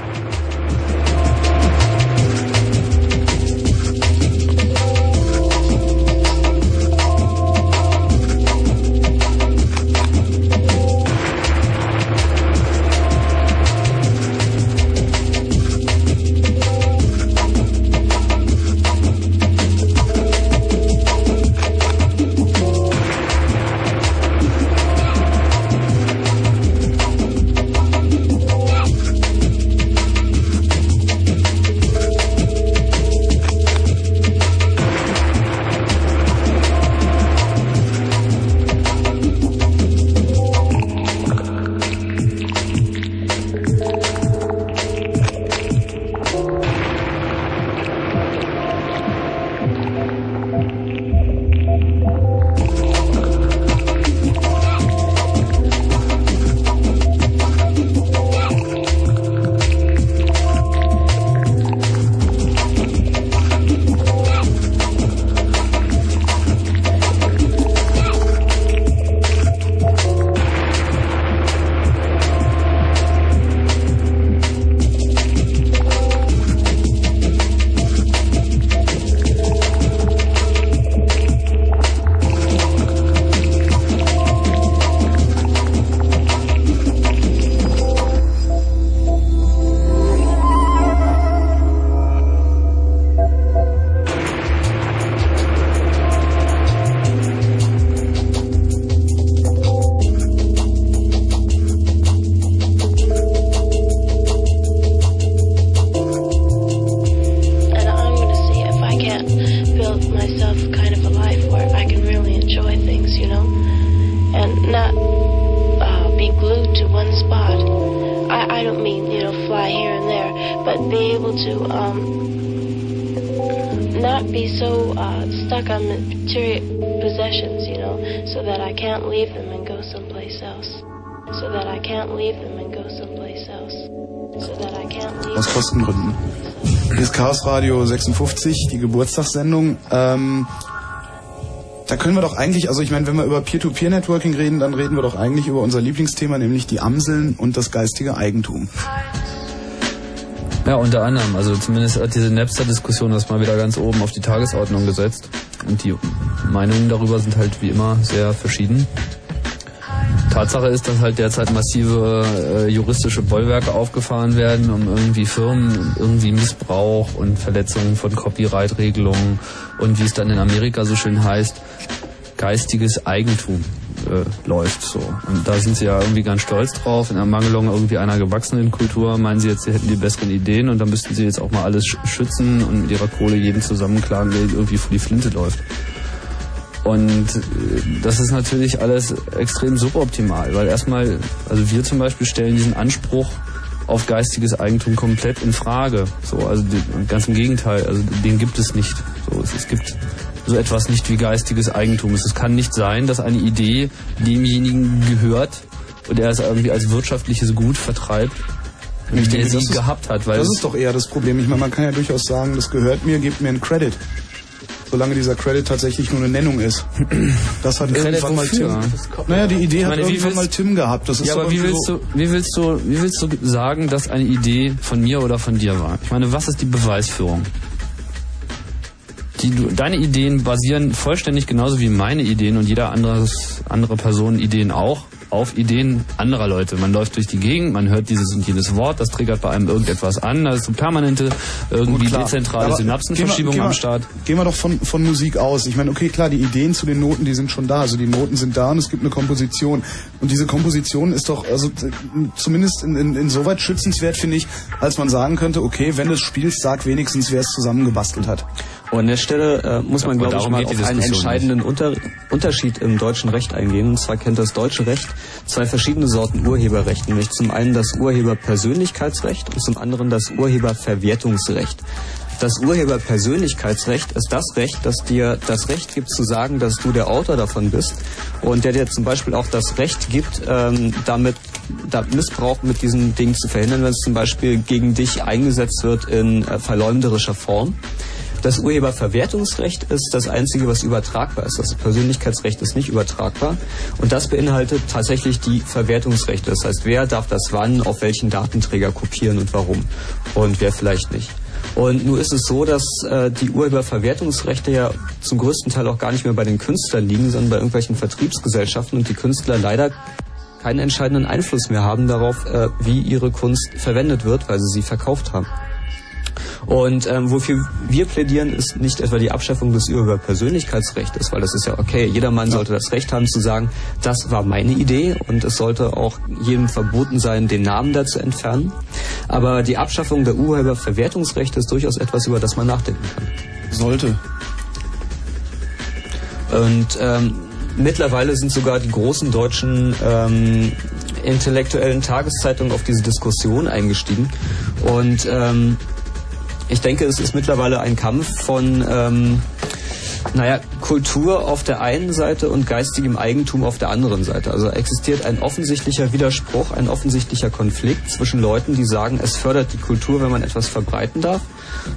56, die Geburtstagssendung. Ähm, da können wir doch eigentlich, also ich meine, wenn wir über Peer-to-Peer-Networking reden, dann reden wir doch eigentlich über unser Lieblingsthema, nämlich die Amseln und das geistige Eigentum. Ja, unter anderem. Also zumindest hat diese Napster-Diskussion das mal wieder ganz oben auf die Tagesordnung gesetzt. Und die Meinungen darüber sind halt wie immer sehr verschieden. Tatsache ist, dass halt derzeit massive äh, juristische Bollwerke aufgefahren werden, um irgendwie Firmen, irgendwie Missbrauch und Verletzungen von Copyright-Regelungen und wie es dann in Amerika so schön heißt, geistiges Eigentum äh, läuft so. Und da sind sie ja irgendwie ganz stolz drauf. In Ermangelung irgendwie einer gewachsenen Kultur meinen sie jetzt, sie hätten die besseren Ideen und dann müssten sie jetzt auch mal alles sch- schützen und mit ihrer Kohle jeden zusammenklagen, der irgendwie vor die Flinte läuft. Und äh, das ist natürlich alles extrem suboptimal, weil erstmal, also wir zum Beispiel stellen diesen Anspruch auf geistiges Eigentum komplett in Frage. So, also ganz im Gegenteil, also den gibt es nicht. So, es, es gibt so etwas nicht wie geistiges Eigentum. Es, kann nicht sein, dass eine Idee demjenigen gehört und er es irgendwie als wirtschaftliches Gut vertreibt, Ich der sie gehabt hat. Weil das ist doch eher das Problem. Ich meine, man kann ja durchaus sagen, das gehört mir, gebt mir einen Credit. Solange dieser Credit tatsächlich nur eine Nennung ist. Das hat Ein Credit irgendwann mal Tim. Naja, die Idee hat meine, wie irgendwann willst- mal Tim gehabt. Das ist ja, aber wie willst, so, du, wie, willst du, wie willst du sagen, dass eine Idee von mir oder von dir war? Ich meine, was ist die Beweisführung? Die, du, deine Ideen basieren vollständig genauso wie meine Ideen und jeder anderes, andere Person Ideen auch auf Ideen anderer Leute. Man läuft durch die Gegend, man hört dieses und jenes Wort, das triggert bei einem irgendetwas an, da ist so permanente irgendwie Gut, dezentrale Aber Synapsenverschiebung gehen wir- am gehen wir- Start. Gehen wir doch von, von Musik aus. Ich meine, okay, klar, die Ideen zu den Noten, die sind schon da. Also die Noten sind da und es gibt eine Komposition. Und diese Komposition ist doch, also zumindest in, in, insoweit schützenswert, finde ich, als man sagen könnte, okay, wenn du es spielst, sag wenigstens, wer es zusammengebastelt hat. Und an der Stelle äh, muss man, glaube ich, mal auf einen entscheidenden Unter Unterschied im deutschen Recht eingehen. Und zwar kennt das deutsche Recht zwei verschiedene Sorten Urheberrecht, nämlich zum einen das Urheberpersönlichkeitsrecht und zum anderen das Urheberverwertungsrecht. Das Urheberpersönlichkeitsrecht ist das Recht, das dir das Recht gibt zu sagen, dass du der Autor davon bist und der dir zum Beispiel auch das Recht gibt, ähm, damit da Missbrauch mit diesen Dingen zu verhindern, wenn es zum Beispiel gegen dich eingesetzt wird in äh, verleumderischer Form. Das Urheberverwertungsrecht ist das einzige, was übertragbar ist. Das Persönlichkeitsrecht ist nicht übertragbar. Und das beinhaltet tatsächlich die Verwertungsrechte. Das heißt, wer darf das wann, auf welchen Datenträger kopieren und warum. Und wer vielleicht nicht. Und nun ist es so, dass äh, die Urheberverwertungsrechte ja zum größten Teil auch gar nicht mehr bei den Künstlern liegen, sondern bei irgendwelchen Vertriebsgesellschaften und die Künstler leider keinen entscheidenden Einfluss mehr haben darauf, äh, wie ihre Kunst verwendet wird, weil sie sie verkauft haben. Und ähm, wofür wir plädieren, ist nicht etwa die Abschaffung des Urheberpersönlichkeitsrechts, weil das ist ja okay, jedermann sollte das Recht haben zu sagen, das war meine Idee und es sollte auch jedem verboten sein, den Namen dazu entfernen. Aber die Abschaffung der Urheberverwertungsrechte ist durchaus etwas, über das man nachdenken kann. Sollte. Und ähm, mittlerweile sind sogar die großen deutschen ähm, intellektuellen Tageszeitungen auf diese Diskussion eingestiegen. Und ähm, ich denke, es ist mittlerweile ein Kampf von ähm, naja, Kultur auf der einen Seite und geistigem Eigentum auf der anderen Seite. Also existiert ein offensichtlicher Widerspruch, ein offensichtlicher Konflikt zwischen Leuten, die sagen, es fördert die Kultur, wenn man etwas verbreiten darf,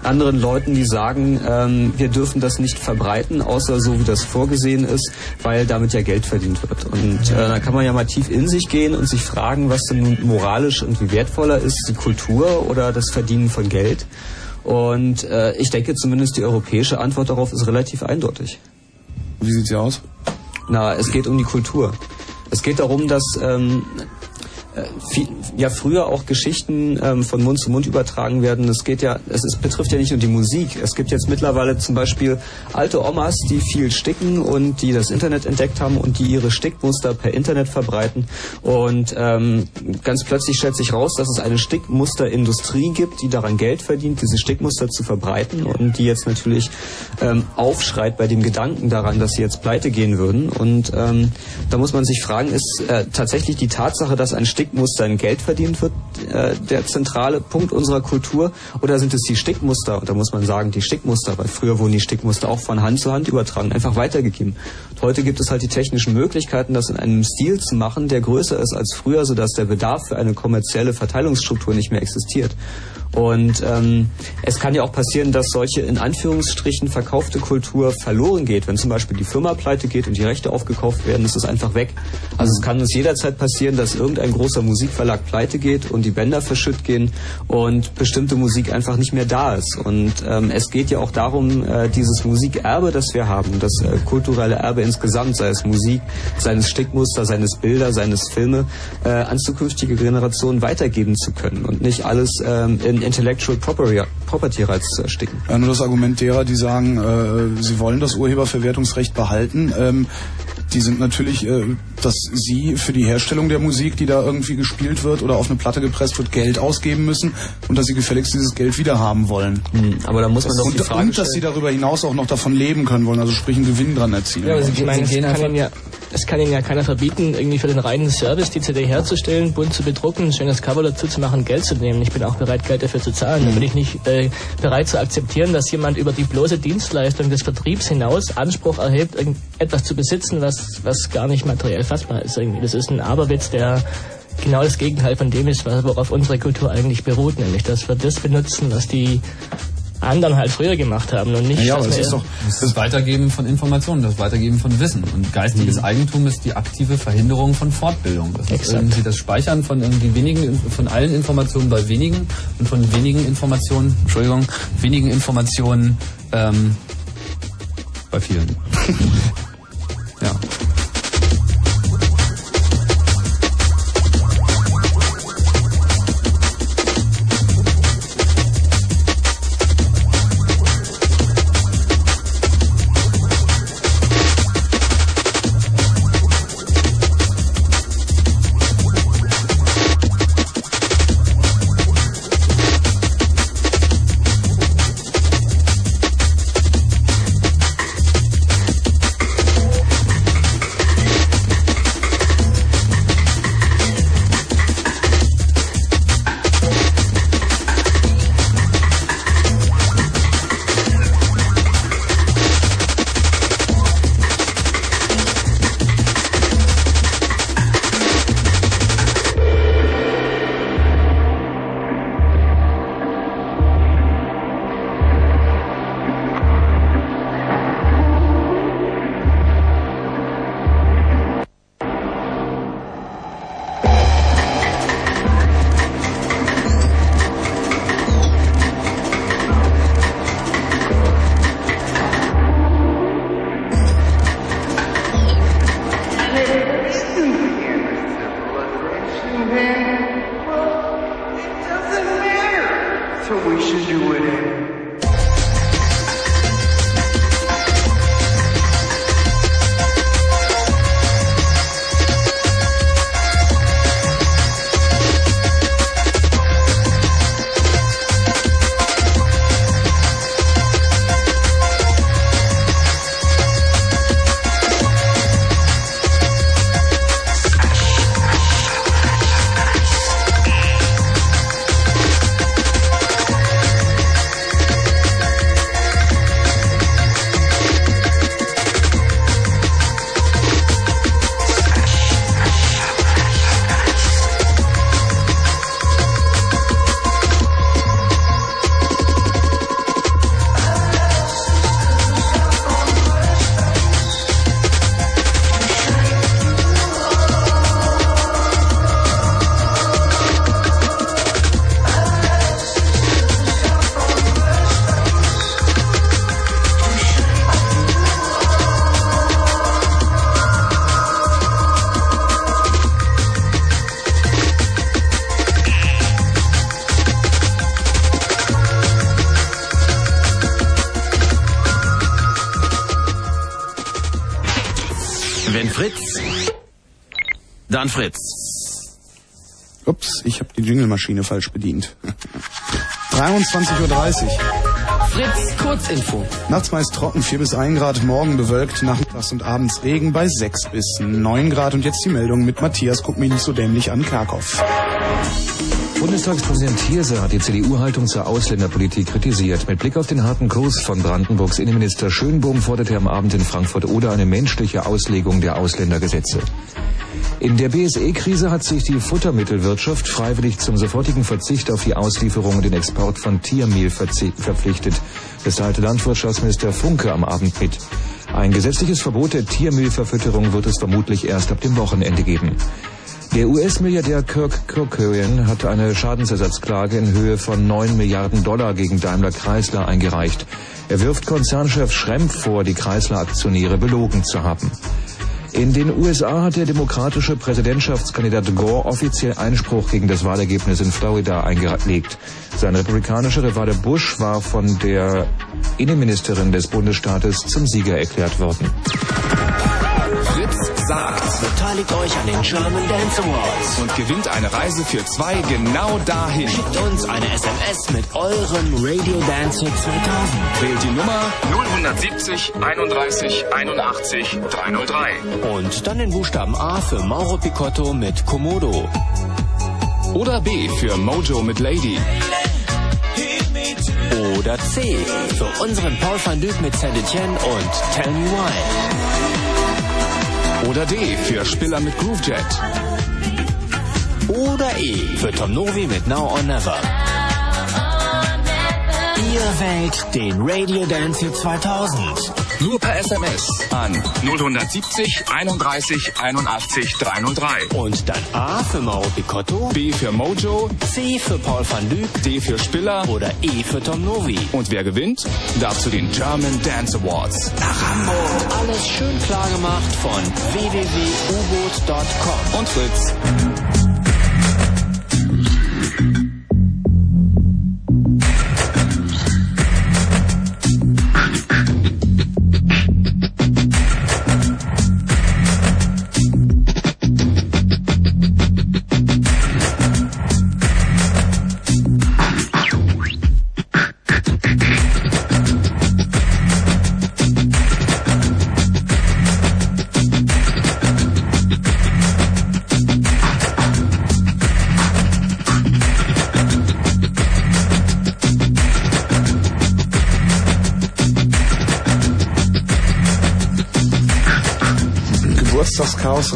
anderen Leuten, die sagen, ähm, wir dürfen das nicht verbreiten, außer so wie das vorgesehen ist, weil damit ja Geld verdient wird. Und äh, da kann man ja mal tief in sich gehen und sich fragen, was denn nun moralisch irgendwie wertvoller ist, die Kultur oder das Verdienen von Geld. Und äh, ich denke zumindest die europäische Antwort darauf ist relativ eindeutig. Wie sieht sie aus? Na, es geht um die Kultur. Es geht darum, dass ähm, äh, viel, ja früher auch Geschichten ähm, von Mund zu Mund übertragen werden. Es geht ja, es ist, betrifft ja nicht nur die Musik. Es gibt jetzt mittlerweile zum Beispiel alte Omas, die viel sticken und die das Internet entdeckt haben und die ihre Stickmuster per Internet verbreiten. Und ähm, ganz plötzlich stellt sich raus, dass es eine Stickmusterindustrie gibt, die daran Geld verdient, diese Stickmuster zu verbreiten und die jetzt natürlich ähm, aufschreit bei dem Gedanken daran, dass sie jetzt pleite gehen würden. Und ähm, da muss man sich fragen, ist äh, tatsächlich die Tatsache, dass ein Stick Stickmuster in Geld verdient wird, äh, der zentrale Punkt unserer Kultur? Oder sind es die Stickmuster? Und da muss man sagen, die Stickmuster, weil früher wurden die Stickmuster auch von Hand zu Hand übertragen, einfach weitergegeben. Und heute gibt es halt die technischen Möglichkeiten, das in einem Stil zu machen, der größer ist als früher, sodass der Bedarf für eine kommerzielle Verteilungsstruktur nicht mehr existiert. Und ähm, es kann ja auch passieren, dass solche in Anführungsstrichen verkaufte Kultur verloren geht. Wenn zum Beispiel die Firma pleite geht und die Rechte aufgekauft werden, ist es einfach weg. Also es kann uns jederzeit passieren, dass irgendein großer Musikverlag pleite geht und die Bänder verschütt gehen und bestimmte Musik einfach nicht mehr da ist. Und ähm, es geht ja auch darum, äh, dieses Musikerbe, das wir haben, das äh, kulturelle Erbe insgesamt, sei es Musik, seines Stickmuster, seines Bilder, seines Filme, äh, an zukünftige Generationen weitergeben zu können und nicht alles ähm, in Intellectual Property, Rights zu ersticken. Ja, nur das Argument derer, die sagen, äh, sie wollen das Urheberverwertungsrecht behalten, ähm, die sind natürlich, äh, dass sie für die Herstellung der Musik, die da irgendwie gespielt wird oder auf eine Platte gepresst wird, Geld ausgeben müssen und dass sie gefälligst dieses Geld wieder haben wollen. Hm, aber da muss man das, doch und, die Frage und dass sie darüber hinaus auch noch davon leben können wollen, also sprich einen Gewinn dran erzielen. Ja, aber ich meine, es kann, Ihnen ja, es kann Ihnen ja keiner verbieten, irgendwie für den reinen Service die CD herzustellen, bunt zu bedrucken, ein schönes Cover dazu zu machen, Geld zu nehmen. Ich bin auch bereit, Geld dafür zu zahlen. Da bin ich nicht äh, bereit zu akzeptieren, dass jemand über die bloße Dienstleistung des Vertriebs hinaus Anspruch erhebt, etwas zu besitzen, was, was gar nicht materiell fassbar ist. Irgendwie. Das ist ein Aberwitz, der genau das Gegenteil von dem ist, worauf unsere Kultur eigentlich beruht, nämlich dass wir das benutzen, was die anderen halt früher gemacht haben und nicht. Ja, aber es wir- ist doch das Weitergeben von Informationen, das Weitergeben von Wissen. Und geistiges Eigentum ist die aktive Verhinderung von Fortbildung. Das ist Exakt. irgendwie das Speichern von irgendwie wenigen, von allen Informationen bei wenigen und von wenigen Informationen, Entschuldigung, wenigen Informationen ähm, bei vielen. (laughs) ja. Dann Fritz. Ups, ich habe die Jingle-Maschine falsch bedient. (laughs) 23.30 Uhr. Fritz, Kurzinfo. Nachts meist trocken, 4 bis 1 Grad, morgen bewölkt, nachmittags und abends Regen bei 6 bis 9 Grad. Und jetzt die Meldung mit Matthias, guck mich nicht so dämlich an, Kerkhoff. Bundestagspräsident Thierse hat die CDU-Haltung zur Ausländerpolitik kritisiert. Mit Blick auf den harten Kurs von Brandenburgs Innenminister Schönbohm forderte er am Abend in Frankfurt oder eine menschliche Auslegung der Ausländergesetze. In der BSE-Krise hat sich die Futtermittelwirtschaft freiwillig zum sofortigen Verzicht auf die Auslieferung und den Export von Tiermehl verpflichtet. Das teilte Landwirtschaftsminister Funke am Abend mit. Ein gesetzliches Verbot der Tiermehlverfütterung wird es vermutlich erst ab dem Wochenende geben. Der US-Milliardär Kirk Kerkorian hat eine Schadensersatzklage in Höhe von 9 Milliarden Dollar gegen Daimler Chrysler eingereicht. Er wirft Konzernchef Schrempf vor, die Chrysler-Aktionäre belogen zu haben. In den USA hat der demokratische Präsidentschaftskandidat Gore offiziell Einspruch gegen das Wahlergebnis in Florida eingelegt. Sein republikanischer Rivale Bush war von der Innenministerin des Bundesstaates zum Sieger erklärt worden. Beteiligt euch an den German Dance Awards und gewinnt eine Reise für zwei genau dahin. Schickt uns eine SMS mit eurem Radio Dance 2000. Wählt die Nummer 070 31 81 303. Und dann den Buchstaben A für Mauro Picotto mit Komodo. Oder B für Mojo mit Lady. Oder C für unseren Paul van Dyk mit Saint Etienne und Tell Me Why. Oder D für Spiller mit Groovejet. Oder E für Tom Novi mit Now or Never. Ihr wählt den Radio Dance Hit 2000. Nur per SMS an 070 31 81 303. Und dann A für Mauro Picotto, B für Mojo, C für Paul van Dyk, D für Spiller oder E für Tom Novi. Und wer gewinnt, darf zu den German Dance Awards nach Hamburg. Alles schön klar gemacht von www.ubot.com und Fritz.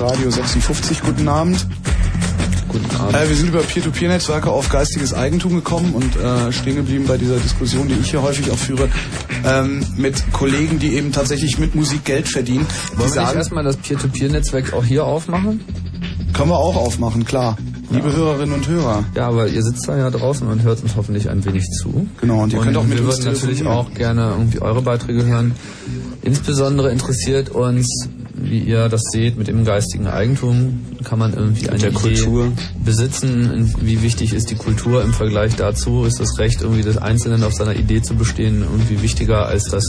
Radio 56. Guten Abend. Guten Abend. Äh, wir sind über Peer-to-Peer-Netzwerke auf geistiges Eigentum gekommen und äh, stehen geblieben bei dieser Diskussion, die ich hier häufig auch führe, ähm, mit Kollegen, die eben tatsächlich mit Musik Geld verdienen. Wollen wir nicht erstmal das Peer-to-Peer-Netzwerk auch hier aufmachen? Können wir auch aufmachen, klar. Liebe ja. Hörerinnen und Hörer. Ja, aber ihr sitzt da ja draußen und hört uns hoffentlich ein wenig zu. Genau, und ihr und könnt auch mit wir uns würden natürlich auch gerne irgendwie eure Beiträge hören. Insbesondere interessiert uns, wie ihr das seht, mit dem geistigen Eigentum kann man irgendwie eine der Idee Kultur. besitzen. Wie wichtig ist die Kultur im Vergleich dazu? Ist das Recht irgendwie des Einzelnen auf seiner Idee zu bestehen irgendwie wichtiger als das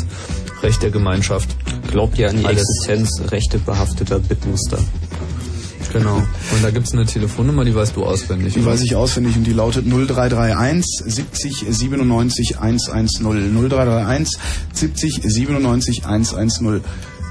Recht der Gemeinschaft? Glaubt ihr an die Alles. Existenz rechtebehafteter Bitmuster? Genau. Und da gibt's eine Telefonnummer, die weißt du auswendig. Die oder? weiß ich auswendig und die lautet 0331 70 97 110. 0331 70 97 110.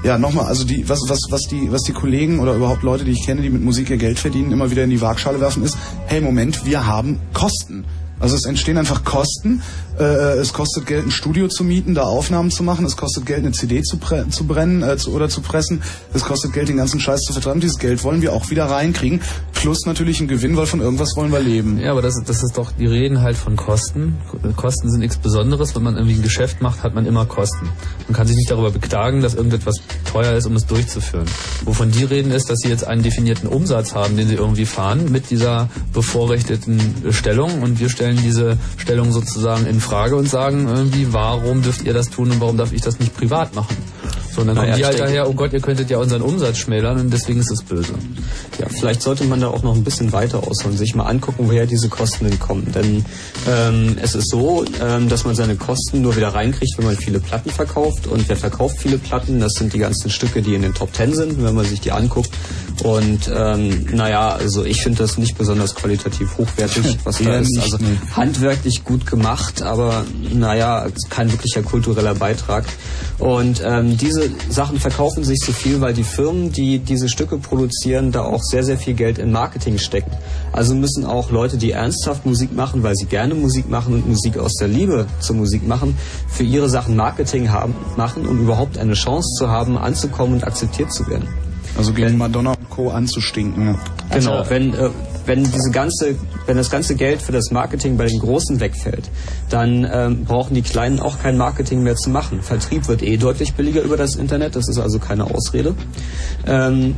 Ja, nochmal, also die, was, was, was die, was die Kollegen oder überhaupt Leute, die ich kenne, die mit Musik ihr Geld verdienen, immer wieder in die Waagschale werfen, ist, hey Moment, wir haben Kosten. Also es entstehen einfach Kosten. Äh, es kostet Geld, ein Studio zu mieten, da Aufnahmen zu machen. Es kostet Geld, eine CD zu, zu brennen äh, zu, oder zu pressen. Es kostet Geld, den ganzen Scheiß zu vertreiben. Dieses Geld wollen wir auch wieder reinkriegen. Plus natürlich einen Gewinn, weil von irgendwas wollen wir leben. Ja, aber das, das ist doch, die reden halt von Kosten. Kosten sind nichts Besonderes. Wenn man irgendwie ein Geschäft macht, hat man immer Kosten. Man kann sich nicht darüber beklagen, dass irgendetwas teuer ist, um es durchzuführen. Wovon die reden ist, dass sie jetzt einen definierten Umsatz haben, den sie irgendwie fahren mit dieser bevorrechteten Stellung und wir stellen diese Stellung sozusagen in Frage und sagen irgendwie, warum dürft ihr das tun und warum darf ich das nicht privat machen? So, und dann kommen die halt daher, oh Gott, ihr könntet ja unseren Umsatz schmälern und deswegen ist es böse. Ja, vielleicht sollte man da auch noch ein bisschen weiter ausholen, sich mal angucken, woher diese Kosten denn kommen. Denn ähm, es ist so, ähm, dass man seine Kosten nur wieder reinkriegt, wenn man viele Platten verkauft. Und wer verkauft viele Platten? Das sind die ganzen Stücke, die in den Top Ten sind, wenn man sich die anguckt. Und ähm, naja, also ich finde das nicht besonders qualitativ hochwertig, (laughs) was da ist. Also handwerklich gut gemacht, aber naja, kein wirklicher kultureller Beitrag. Und ähm, diese Sachen verkaufen sich so viel, weil die Firmen, die diese Stücke produzieren, da auch sehr, sehr viel Geld in Marketing stecken. Also müssen auch Leute, die ernsthaft Musik machen, weil sie gerne Musik machen und Musik aus der Liebe zur Musik machen, für ihre Sachen Marketing haben, machen, um überhaupt eine Chance zu haben, anzukommen und akzeptiert zu werden. Also gegen Madonna und Co. anzustinken. Genau, wenn, äh, wenn diese ganze, wenn das ganze Geld für das Marketing bei den Großen wegfällt, dann ähm, brauchen die Kleinen auch kein Marketing mehr zu machen. Vertrieb wird eh deutlich billiger über das Internet, das ist also keine Ausrede. Ähm,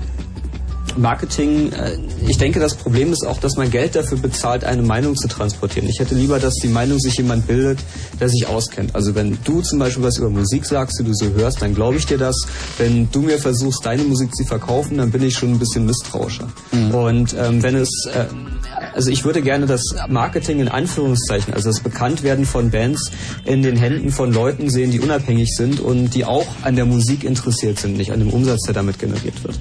Marketing, äh, ich denke, das Problem ist auch, dass man Geld dafür bezahlt, eine Meinung zu transportieren. Ich hätte lieber, dass die Meinung sich jemand bildet, der sich auskennt. Also wenn du zum Beispiel was über Musik sagst, die du so hörst, dann glaube ich dir das. Wenn du mir versuchst, deine Musik zu verkaufen, dann bin ich schon ein bisschen misstrauischer. Und ähm, wenn es, äh, also ich würde gerne das Marketing in Anführungszeichen, also das Bekanntwerden von Bands in den Händen von Leuten sehen, die unabhängig sind und die auch an der Musik interessiert sind, nicht an dem Umsatz, der damit generiert wird.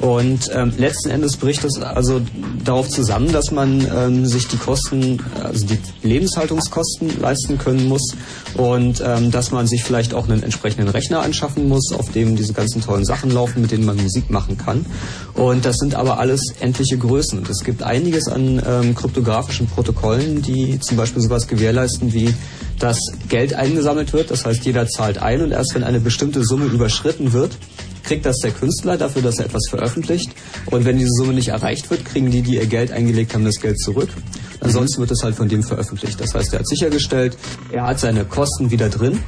Und ähm, letzten Endes bricht es also darauf zusammen, dass man ähm, sich die Kosten, also die Lebenshaltungskosten leisten können muss und ähm, dass man sich vielleicht auch einen entsprechenden Rechner anschaffen muss, auf dem diese ganzen tollen Sachen laufen, mit denen man Musik machen kann. Und das sind aber alles endliche Größen. Und es gibt einiges an ähm, kryptografischen Protokollen, die zum Beispiel sowas gewährleisten wie dass Geld eingesammelt wird, das heißt jeder zahlt ein und erst wenn eine bestimmte Summe überschritten wird, kriegt das der Künstler dafür, dass er etwas veröffentlicht. Und wenn diese Summe nicht erreicht wird, kriegen die, die ihr Geld eingelegt haben, das Geld zurück. Ansonsten wird es halt von dem veröffentlicht. Das heißt, er hat sichergestellt, er hat seine Kosten wieder drin.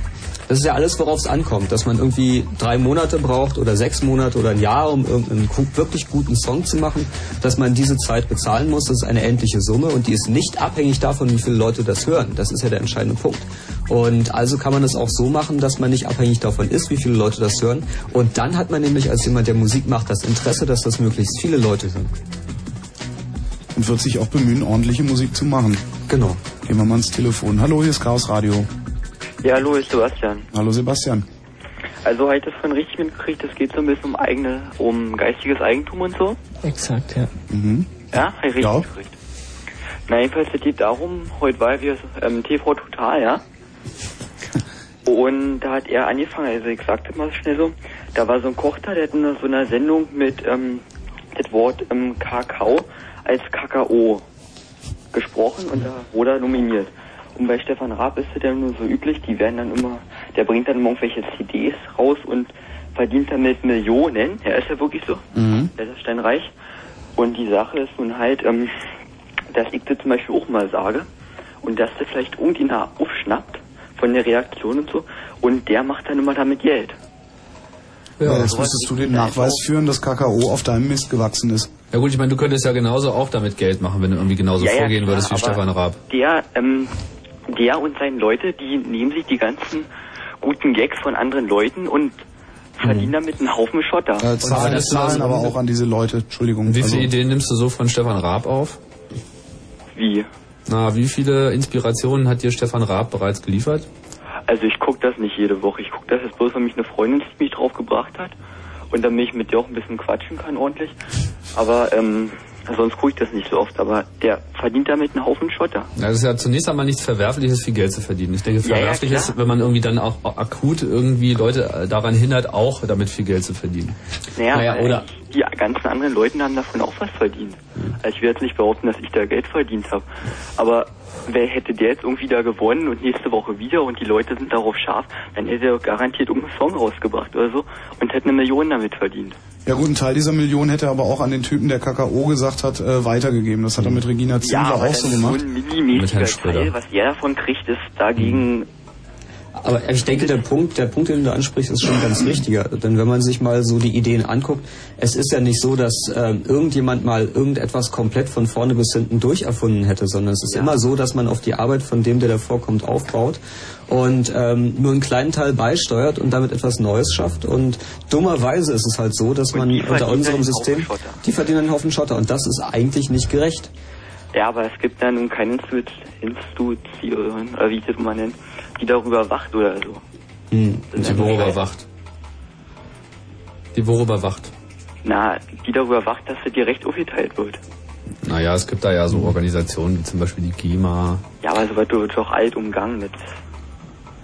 Das ist ja alles, worauf es ankommt, dass man irgendwie drei Monate braucht oder sechs Monate oder ein Jahr, um irgendeinen wirklich guten Song zu machen, dass man diese Zeit bezahlen muss. Das ist eine endliche Summe und die ist nicht abhängig davon, wie viele Leute das hören. Das ist ja der entscheidende Punkt. Und also kann man es auch so machen, dass man nicht abhängig davon ist, wie viele Leute das hören. Und dann hat man nämlich als jemand, der Musik macht, das Interesse, dass das möglichst viele Leute hören. Und wird sich auch bemühen, ordentliche Musik zu machen. Genau. Gehen wir mal ins Telefon. Hallo, hier ist Chaos Radio. Ja, hallo, ist Sebastian. Hallo Sebastian. Also habe ich das von richtig mitgekriegt, es geht so ein bisschen um eigene, um geistiges Eigentum und so. Exakt, ja. Mhm. Ja, habe ich richtig Ja. mitgekriegt. Na jedenfalls, es geht darum, heute war wir ähm, TV Total, ja. (laughs) Und da hat er angefangen, also ich sag das mal schnell so, da war so ein Koch da, der hat in so einer Sendung mit ähm, das Wort ähm, Kakao als Kakao gesprochen und da wurde er nominiert. Und bei Stefan Raab ist es ja nur so üblich, die werden dann immer, der bringt dann immer irgendwelche CDs raus und verdient damit Millionen. Ja, ist ja wirklich so. Mhm. Der ist steinreich. Und die Sache ist nun halt, ähm, dass ich das zum Beispiel auch mal sage und dass der vielleicht irgendjemand aufschnappt von der Reaktion und so und der macht dann immer damit Geld. Ja, jetzt müsstest du den Nachweis führen, dass Kakao auf deinem Mist gewachsen ist. Ja gut, ich meine, du könntest ja genauso auch damit Geld machen, wenn du irgendwie genauso Ja, ja, vorgehen klar, würdest wie Stefan Raab. Der, ähm, der und seine Leute, die nehmen sich die ganzen guten Gags von anderen Leuten und verdienen damit einen Haufen Schotter. Äh, zahlen, das zahlen aber auch an diese Leute. Entschuldigung. Wie viele Also, Ideen nimmst du so von Stefan Raab auf? Wie? Na, wie viele Inspirationen hat dir Stefan Raab bereits geliefert? Also ich gucke das nicht jede Woche. Ich gucke das jetzt bloß, weil mich eine Freundin mich drauf gebracht hat und damit ich mit dir auch ein bisschen quatschen kann ordentlich. Aber ähm, sonst gucke ich das nicht so oft. Aber der verdient damit einen Haufen Schotter. Ja, das ist ja zunächst einmal nichts Verwerfliches, viel Geld zu verdienen. Ich denke, Ja, ja, verwerflich klar. ist, wenn man irgendwie dann auch akut irgendwie Leute äh, daran hindert, auch damit viel Geld zu verdienen. Naja, Naja, oder- die ganzen anderen Leute haben davon auch was verdient. Also ich will jetzt nicht behaupten, dass ich da Geld verdient habe. Aber wer hätte der jetzt irgendwie da gewonnen und nächste Woche wieder und die Leute sind darauf scharf, dann hätte er garantiert irgendeinen Song rausgebracht oder so und hätte eine Million damit verdient. ja gut, ein Teil dieser Million hätte er aber auch an den Typen, der Kakao gesagt hat, äh, weitergegeben. Das hat er mit Regina Zinsler aber auch so gemacht. so ein millimäßiger Teil, was er davon kriegt, ist dagegen Aber ich denke, der Punkt, der Punkt, den du ansprichst, ist schon ganz richtiger. Denn wenn man sich mal so die Ideen anguckt, es ist ja nicht so, dass ähm, irgendjemand mal irgendetwas komplett von vorne bis hinten durcherfunden hätte, sondern es ist immer so, dass man auf die Arbeit von dem, der davor kommt, aufbaut und ähm, nur einen kleinen Teil beisteuert und damit etwas Neues schafft. Und dummerweise ist es halt so, dass man unter unserem System, die verdienen einen Haufen Schotter und das ist eigentlich nicht gerecht. Ja, aber es gibt ja nun keine Institu- Institution, oder wie ich das mal nennt, die darüber wacht oder so. Hm. Die worüber wacht. Die worüber wacht. Na, die darüber wacht, dass das gerecht aufgeteilt wird. Naja, es gibt da ja so Organisationen wie zum Beispiel die GEMA. Ja, aber so wird wird doch alt umgangen mit.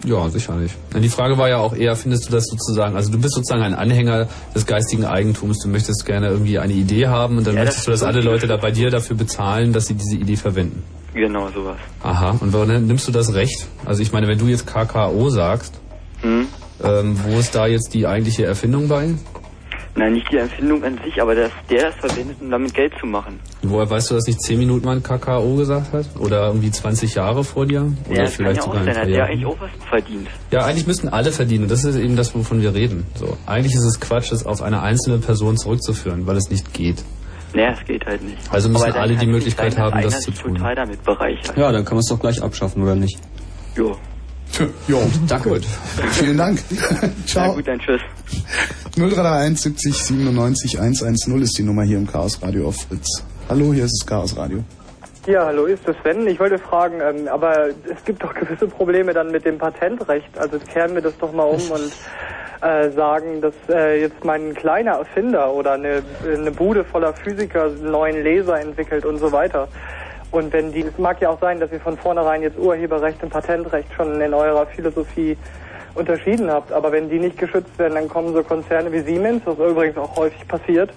Ja, sicherlich. Die Frage war ja auch eher, findest du das sozusagen, also du bist sozusagen ein Anhänger des geistigen Eigentums, du möchtest gerne irgendwie eine Idee haben und dann Ja, möchtest du, dass alle. Leute da bei dir dafür bezahlen, dass sie diese Idee verwenden. Genau sowas. Aha, und warum nimmst du das Recht? Also ich meine, wenn du jetzt KKO sagst, Hm? ähm, wo ist da jetzt die eigentliche Erfindung bei? Na, nicht die Empfindung an sich, aber dass der das verwendet, um damit Geld zu machen. Woher weißt du, dass nicht 10 Minuten mal ein KKO gesagt hat? Oder irgendwie 20 Jahre vor dir? Oder ja, das kann ja auch sogar ein sein, hat der eigentlich auch was verdient. Ja, eigentlich müssten alle verdienen. Das ist eben das, wovon wir reden. So, eigentlich ist es Quatsch, das auf eine einzelne Person zurückzuführen, weil es nicht geht. Naja, es geht halt nicht. Also müssen Aber alle die Möglichkeit sein, haben, dass das zu sich total damit bereichert. Ja, dann kann man es doch gleich abschaffen, oder nicht? Jo. Jo, danke. Gut. Vielen Dank. (laughs) Ciao. Na gut, dann tschüss. 0331 70 97 110 ist die Nummer hier im Chaos Radio auf Fritz. Hallo, hier ist das Chaos Radio. Ja, hallo, ist das Sven? Ich wollte fragen, ähm, aber es gibt doch (laughs) gewisse Probleme dann mit dem Patentrecht. Also kehren wir das doch mal um und äh, sagen, dass äh, jetzt mein kleiner Erfinder oder eine, eine Bude voller Physiker einen neuen Laser entwickelt und so weiter. Und wenn die, es mag ja auch sein, dass ihr von vornherein jetzt Urheberrecht und Patentrecht schon in eurer Philosophie unterschieden habt, aber wenn die nicht geschützt werden, dann kommen so Konzerne wie Siemens, was übrigens auch häufig passiert,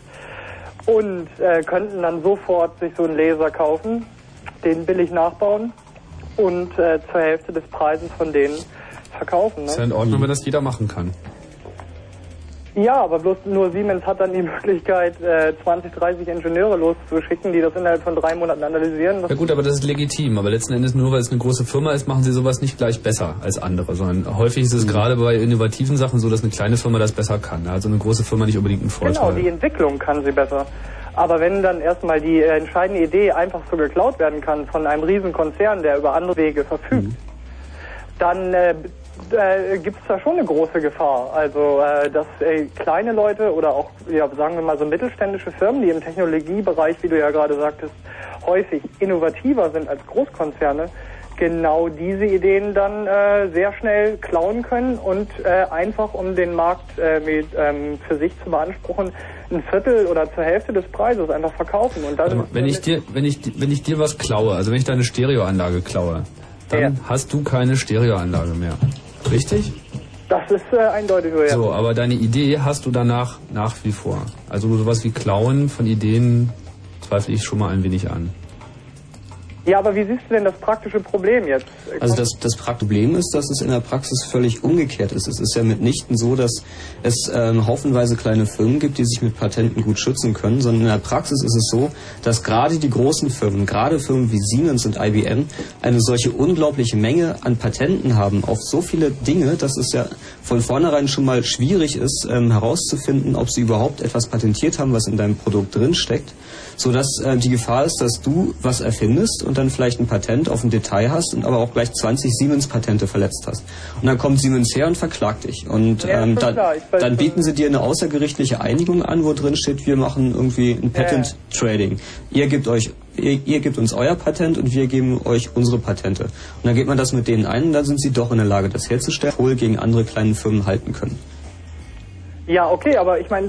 und äh, könnten dann sofort sich so einen Laser kaufen, den billig nachbauen und äh, zur Hälfte des Preises von denen verkaufen. Ist ja in Ne? Ordnung, wenn das jeder machen kann. Ja, aber bloß nur Siemens hat dann die (laughs) Möglichkeit, äh, 20, 30 Ingenieure loszuschicken, die das innerhalb von drei Monaten analysieren. Ja gut, aber das ist legitim. Aber letzten Endes nur, weil es eine große Firma ist, machen sie sowas nicht gleich besser als andere, sondern häufig ist es Mhm. gerade bei innovativen Sachen so, dass eine kleine Firma das besser kann. Also eine große Firma nicht unbedingt einen Genau, Vorteil. die Entwicklung kann sie besser. Aber wenn dann erstmal die äh, entscheidende Idee einfach so geklaut werden kann von einem riesen Konzern, der über andere Wege verfügt, dann äh, äh, gibt es da schon eine große Gefahr. Also, äh, dass äh, kleine Leute oder auch, ja, sagen wir mal so mittelständische Firmen, die im Technologiebereich, wie du ja gerade sagtest, häufig innovativer sind als Großkonzerne, genau diese Ideen dann äh, sehr schnell klauen können und äh, einfach um den Markt äh, mit, ähm, für sich zu beanspruchen, ein Viertel oder zur Hälfte des Preises einfach verkaufen. Und dann Wenn ich dir, wenn ich, wenn ich dir was klaue, also wenn ich deine Stereoanlage klaue, dann hast du keine Stereoanlage mehr. Richtig? das ist äh, eindeutig so, ja. So, aber deine Idee hast du danach nach wie vor. Also sowas wie Klauen von Ideen zweifle ich schon mal ein wenig an. Ja, aber wie siehst du denn das praktische Problem jetzt? Also das, das Problem ist, dass es in der Praxis völlig umgekehrt ist. Es ist ja mitnichten so, dass es ähm, haufenweise kleine Firmen gibt, die sich mit Patenten gut schützen können, sondern in der Praxis ist es so, dass gerade die großen Firmen, gerade Firmen wie Siemens und IBM, eine solche unglaubliche Menge an Patenten haben auf so viele Dinge, dass es ja von vornherein schon mal schwierig ist, ähm, herauszufinden, ob sie überhaupt etwas patentiert haben, was in deinem Produkt drinsteckt sodass äh, die Gefahr ist, dass du was erfindest und dann vielleicht ein Patent auf ein Detail hast und aber auch gleich 20 Siemens-Patente verletzt hast. Und dann kommt Siemens her und verklagt dich. Und Ja, ähm, schon dann, dann bieten sie dir eine außergerichtliche Einigung an, wo drin steht, wir machen irgendwie ein Patent Trading. Ihr gebt euch Ihr, ihr gebt uns euer Patent und wir geben euch unsere Patente. Und dann geht man das mit denen ein und dann sind sie doch in der Lage, das herzustellen, wohl gegen andere kleine Firmen halten können. Ja, okay, aber ich meine,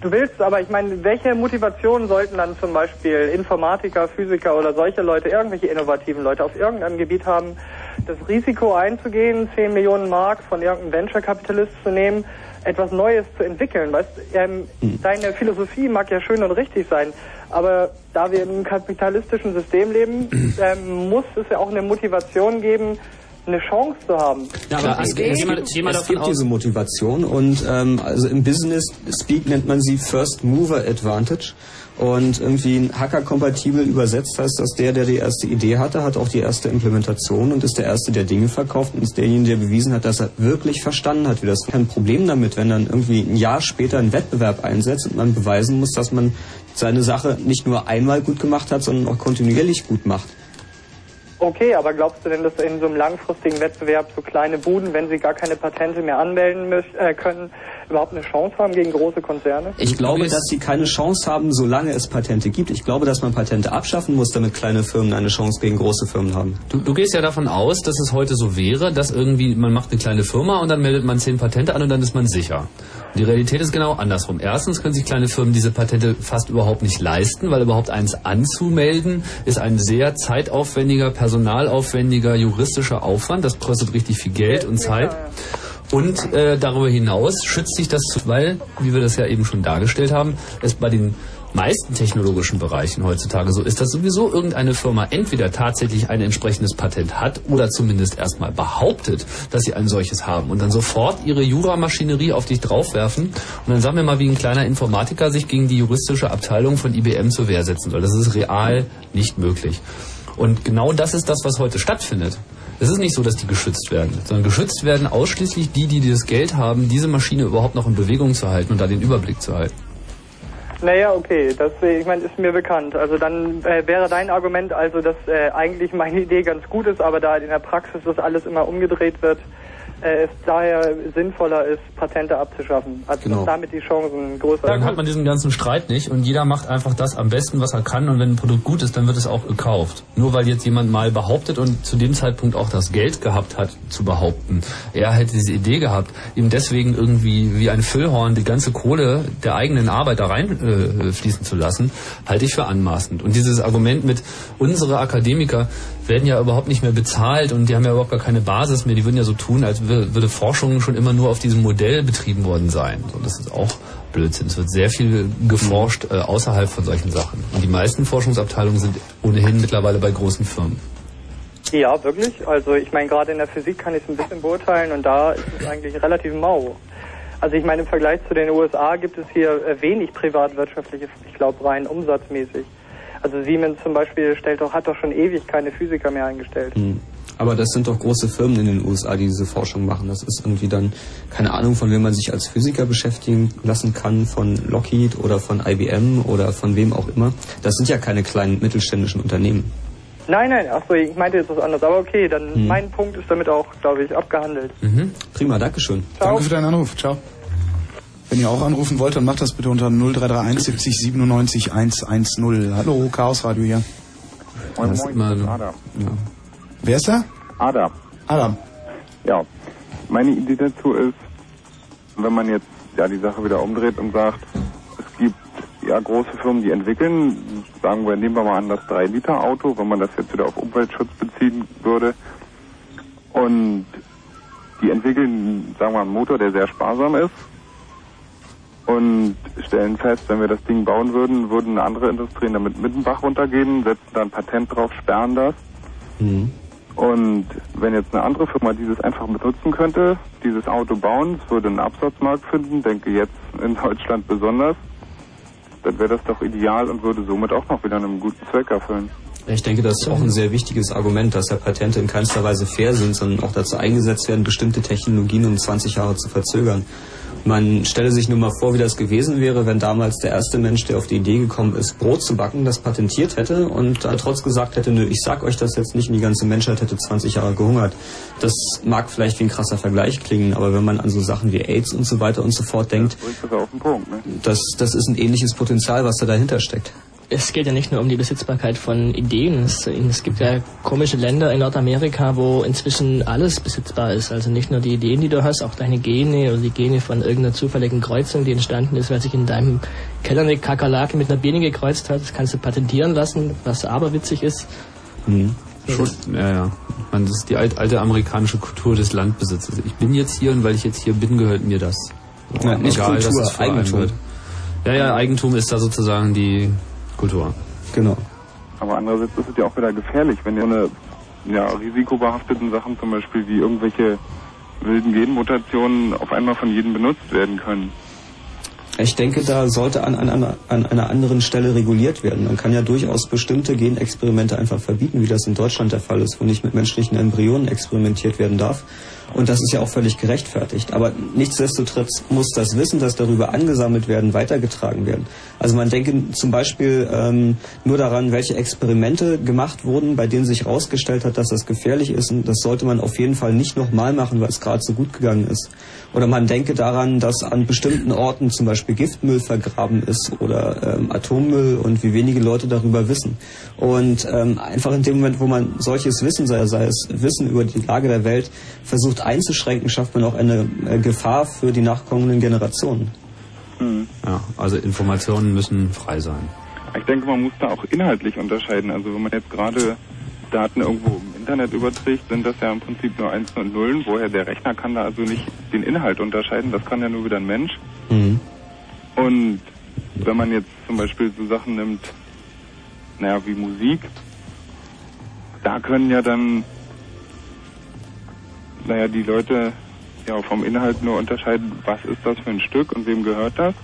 du willst, aber ich meine, welche Motivationen sollten dann zum Beispiel Informatiker, Physiker oder solche Leute, irgendwelche innovativen Leute auf irgendeinem Gebiet haben, das Risiko einzugehen, 10 Millionen Mark von irgendeinem Venture-Kapitalist zu nehmen, etwas Neues zu entwickeln. Weißt, ähm, deine Philosophie mag ja schön und richtig sein, aber da wir im kapitalistischen System leben, ähm, muss es ja auch eine Motivation geben, eine Chance zu haben. Ja, aber es, Idee- es, gibt, es gibt diese Motivation und ähm, also im Business Speak nennt man sie First Mover Advantage und irgendwie ein Hacker-kompatibel übersetzt heißt das, der, der die erste Idee hatte, hat auch die erste Implementation und ist der Erste, der Dinge verkauft und ist derjenige, der bewiesen hat, dass er wirklich verstanden hat, wie das kein Problem damit, wenn dann irgendwie ein Jahr später ein Wettbewerb einsetzt und man beweisen muss, dass man seine Sache nicht nur einmal gut gemacht hat, sondern auch kontinuierlich gut macht. Okay, aber glaubst du denn, dass in so einem langfristigen Wettbewerb so kleine Buden, wenn sie gar keine Patente mehr anmelden müssen, äh, können, überhaupt eine Chance haben gegen große Konzerne? Ich glaube, dass sie keine Chance haben, solange es Patente gibt. Ich glaube, dass man Patente abschaffen muss, damit kleine Firmen eine Chance gegen große Firmen haben. Du, du gehst ja davon aus, dass es heute so wäre, dass irgendwie man macht eine kleine Firma und dann meldet man zehn Patente an und dann ist man sicher. Die Realität ist genau andersrum. Erstens können sich kleine Firmen diese Patente fast überhaupt nicht leisten, weil überhaupt eins anzumelden ist ein sehr zeitaufwendiger, personalaufwendiger, juristischer Aufwand. Das kostet richtig viel Geld und Zeit. Und äh, darüber hinaus schützt sich das, weil, wie wir das ja eben schon dargestellt haben, es bei den meisten technologischen Bereichen heutzutage so ist, dass sowieso irgendeine Firma entweder tatsächlich ein entsprechendes Patent hat oder zumindest erstmal behauptet, dass sie ein solches haben und dann sofort ihre Juramaschinerie auf dich draufwerfen und dann sagen wir mal, wie ein kleiner Informatiker sich gegen die juristische Abteilung von IBM zur Wehr setzen soll. Das ist real nicht möglich. Und genau das ist das, was heute stattfindet. Es ist nicht so, dass die geschützt werden, sondern geschützt werden ausschließlich die, die das Geld haben, diese Maschine überhaupt noch in Bewegung zu halten und da den Überblick zu halten. Naja, okay, das äh, ich meine, ist mir bekannt. Also dann äh, wäre dein Argument also, dass äh, eigentlich meine Idee ganz gut ist, aber da in der Praxis das alles immer umgedreht wird, es daher sinnvoller ist, Patente abzuschaffen. Also Genau. damit die Chancen größer Dann hat man diesen ganzen Streit nicht und jeder macht einfach das am besten, was er kann und wenn ein Produkt gut ist, dann wird es auch gekauft. Nur weil jetzt jemand mal behauptet und zu dem Zeitpunkt auch das Geld gehabt hat, zu behaupten, er hätte diese Idee gehabt, ihm deswegen irgendwie wie ein Füllhorn die ganze Kohle der eigenen Arbeit da reinfließen äh, fließen zu lassen, halte ich für anmaßend. Und dieses Argument mit, unsere Akademiker werden ja überhaupt nicht mehr bezahlt und die haben ja überhaupt gar keine Basis mehr, die würden ja so tun, als wür- würde Forschung schon immer nur auf diesem Modell betrieben worden sein. So, das ist auch Blödsinn. Es wird sehr viel geforscht äh, außerhalb von solchen Sachen. Und die meisten Forschungsabteilungen sind ohnehin mittlerweile bei großen Firmen. Ja, wirklich. Also ich meine, gerade in der Physik kann ich es ein bisschen beurteilen und da ist es eigentlich relativ mau. Also ich meine, im Vergleich zu den USA gibt es hier äh, wenig privatwirtschaftliche, ich glaube rein umsatzmäßig. Also Siemens zum Beispiel stellt doch, hat doch schon ewig keine Physiker mehr eingestellt. Hm. Aber das sind doch große Firmen in den USA, die diese Forschung machen. Das ist irgendwie dann keine Ahnung, von wem man sich als Physiker beschäftigen lassen kann, von Lockheed oder von IBM oder von wem auch immer. Das sind ja keine kleinen mittelständischen Unternehmen. Nein, nein, achso, ich meinte jetzt was anderes. Aber okay, dann Hm. mein Punkt ist damit auch, glaube ich, abgehandelt. Prima, Dankeschön. Danke für deinen Anruf. Ciao. Wenn ihr auch anrufen wollt, dann macht das bitte unter 0331 70 97 110. Hallo, Chaos Radio hier. Moin, moin, so. Adam. Wer ist da? Adam. Adam. Ja. Meine Idee dazu ist, wenn man jetzt ja die Sache wieder umdreht und sagt, es gibt ja große Firmen, die entwickeln, sagen wir, nehmen wir mal an das 3-Liter-Auto, wenn man das jetzt wieder auf Umweltschutz beziehen würde. Und die entwickeln, sagen wir, einen Motor, der sehr sparsam ist. Und stellen fest, wenn wir das Ding bauen würden, würden andere Industrien damit mit dem Bach runtergehen, setzen dann Patent drauf, sperren das. Und wenn jetzt eine andere Firma dieses einfach benutzen könnte, dieses Auto bauen, es würde einen Absatzmarkt finden, denke jetzt in Deutschland besonders, dann wäre das doch ideal und würde somit auch noch wieder einen guten Zweck erfüllen. Ich denke, das ist auch ein sehr wichtiges Argument, dass ja Patente in keinster Weise fair sind, sondern auch dazu eingesetzt werden, bestimmte Technologien um 20 Jahre zu verzögern. Man stelle sich nur mal vor, wie das gewesen wäre, wenn damals der erste Mensch, der auf die Idee gekommen ist, Brot zu backen, das patentiert hätte und dann trotz gesagt hätte, nö, ich sag euch das jetzt nicht und die ganze Menschheit hätte 20 Jahre gehungert. Das mag vielleicht wie ein krasser Vergleich klingen, aber wenn man an so Sachen wie AIDS und so weiter und so fort denkt, das Punkt, ne? das, das ist ein ähnliches Potenzial, was da dahinter steckt. Es geht ja nicht nur um die Besitzbarkeit von Ideen. Es, es gibt ja komische Länder in Nordamerika, wo inzwischen alles besitzbar ist. Also nicht nur die Ideen, die du hast, auch deine Gene oder die Gene von irgendeiner zufälligen Kreuzung, die entstanden ist, weil sich in deinem Keller eine Kakerlake mit einer Biene gekreuzt hat. Das kannst du patentieren lassen, was aberwitzig ist. Mhm. Schon, ja, ja. Man, das ist die alt, alte amerikanische Kultur des Landbesitzes. Ich bin jetzt hier und weil ich jetzt hier bin, gehört mir das. Ja, nicht Kultur, dass es vor allem Eigentum. Ja, ja, Eigentum ist da sozusagen die Kultur. Genau. Aber andererseits ist es ja auch wieder gefährlich, wenn ihr eine ja, risikobehafteten Sachen, zum Beispiel wie irgendwelche wilden Genmutationen, auf einmal von jedem benutzt werden können. Ich denke, da sollte an, an, an an einer anderen Stelle reguliert werden. Man kann ja durchaus bestimmte Genexperimente einfach verbieten, wie das in Deutschland der Fall ist, wo nicht mit menschlichen Embryonen experimentiert werden darf. Und das ist ja auch völlig gerechtfertigt. Aber nichtsdestotrotz muss das Wissen, das darüber angesammelt werden, weitergetragen werden. Also man denke zum Beispiel ähm, nur daran, welche Experimente gemacht wurden, bei denen sich herausgestellt hat, dass das gefährlich ist. Und das sollte man auf jeden Fall nicht nochmal machen, weil es gerade so gut gegangen ist. Oder man denke daran, dass an bestimmten Orten zum Beispiel Giftmüll vergraben ist oder ähm, Atommüll und wie wenige Leute darüber wissen. Und ähm, einfach in dem Moment, wo man solches Wissen, sei, sei es Wissen über die Lage der Welt, versucht einzuschränken, schafft man auch eine äh, Gefahr für die nachkommenden Generationen. Ja, also Informationen müssen frei sein. Ich denke, man muss da auch inhaltlich unterscheiden. Also wenn man jetzt gerade Daten irgendwo im Internet überträgt, sind das ja im Prinzip nur Einsen und Nullen. Woher der Rechner kann da also nicht den Inhalt unterscheiden. Das kann ja nur wieder ein Mensch. Und wenn man jetzt zum Beispiel so Sachen nimmt, naja, wie Musik, da können ja dann, naja, die Leute ja vom Inhalt nur unterscheiden, was ist das für ein Stück und wem gehört das.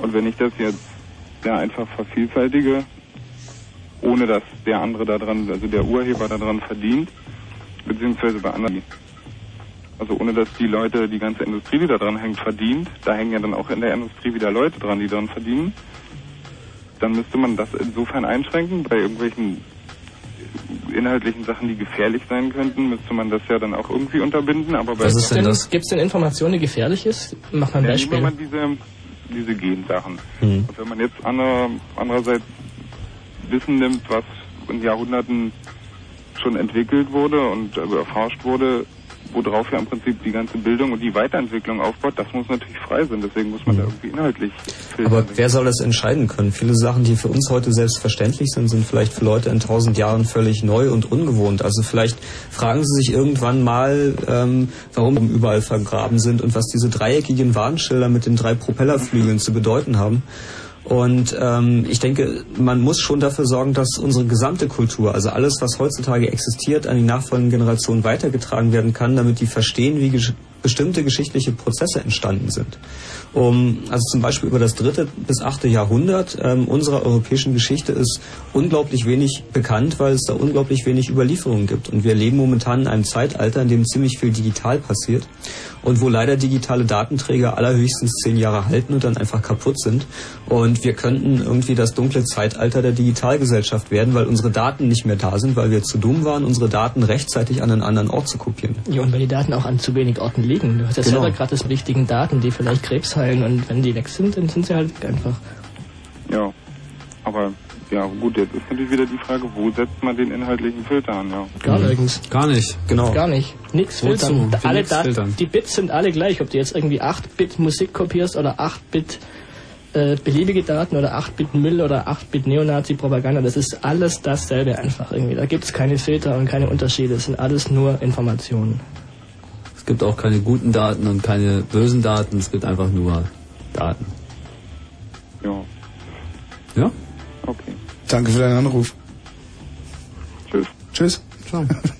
Und wenn ich das jetzt ja einfach vervielfältige, ohne dass der andere daran, also der Urheber daran verdient, beziehungsweise bei anderen, also ohne dass die Leute, die ganze Industrie, die da dran hängt, verdient, da hängen ja dann auch in der Industrie wieder Leute dran, die daran verdienen, dann müsste man das insofern einschränken. Bei irgendwelchen inhaltlichen Sachen, die gefährlich sein könnten, müsste man das ja dann auch irgendwie unterbinden. Aber bei Gibt es denn Informationen, die gefährlich ist? Mach mal ein ja, Beispiel. nehmen wir mal diese, diese Gensachen. Und wenn man jetzt andere, andererseits Wissen nimmt, was in Jahrhunderten schon entwickelt wurde und also erforscht wurde, worauf ja im Prinzip die ganze Bildung und die Weiterentwicklung aufbaut, das muss natürlich frei sein. Deswegen muss man da irgendwie inhaltlich Aber wer soll das entscheiden können? Viele Sachen, die für uns heute selbstverständlich sind, sind vielleicht für Leute in tausend Jahren völlig neu und ungewohnt. Also vielleicht fragen Sie sich irgendwann mal, ähm, warum überall vergraben sind und was diese dreieckigen Warnschilder mit den drei Propellerflügeln zu bedeuten haben. Und ähm, ich denke, man muss schon dafür sorgen, dass unsere gesamte Kultur, also alles, was heutzutage existiert, an die nachfolgenden Generationen weitergetragen werden kann, damit die verstehen, wie gesch bestimmte geschichtliche Prozesse entstanden sind. Um, also zum Beispiel über das dritte bis achte Jahrhundert ähm, unserer europäischen Geschichte ist unglaublich wenig bekannt, weil es da unglaublich wenig Überlieferungen gibt. Und wir leben momentan in einem Zeitalter, in dem ziemlich viel digital passiert und wo leider digitale Datenträger allerhöchstens zehn Jahre halten und dann einfach kaputt sind. Und wir könnten irgendwie das dunkle Zeitalter der Digitalgesellschaft werden, weil unsere Daten nicht mehr da sind, weil wir zu dumm waren, unsere Daten rechtzeitig an einen anderen Ort zu kopieren. Ja, und weil die Daten auch an zu wenig Orten liegen. Du hast ja Genau. selber gerade das wichtigen Daten, die vielleicht Krebs heilen und wenn die weg sind, dann sind sie halt weg einfach. Ja, aber ja gut, jetzt ist natürlich wieder die Frage, wo setzt man den inhaltlichen Filter an, ja. Gar nirgends. Gar nicht. Genau. Gar nicht. Nix filtern. Alle nix Daten, filtern. die Bits sind alle gleich, ob du jetzt irgendwie 8-Bit Musik kopierst oder 8-Bit äh, beliebige Daten oder 8-Bit Müll oder 8-Bit Neonazi-Propaganda, das ist alles dasselbe einfach irgendwie. Da gibt es keine Filter und keine Unterschiede, es sind alles nur Informationen. Es gibt auch keine guten Daten und keine bösen Daten, es gibt einfach nur Daten. Ja. Ja? Okay. Danke für deinen Anruf. Tschüss. Tschüss. Ciao. (laughs)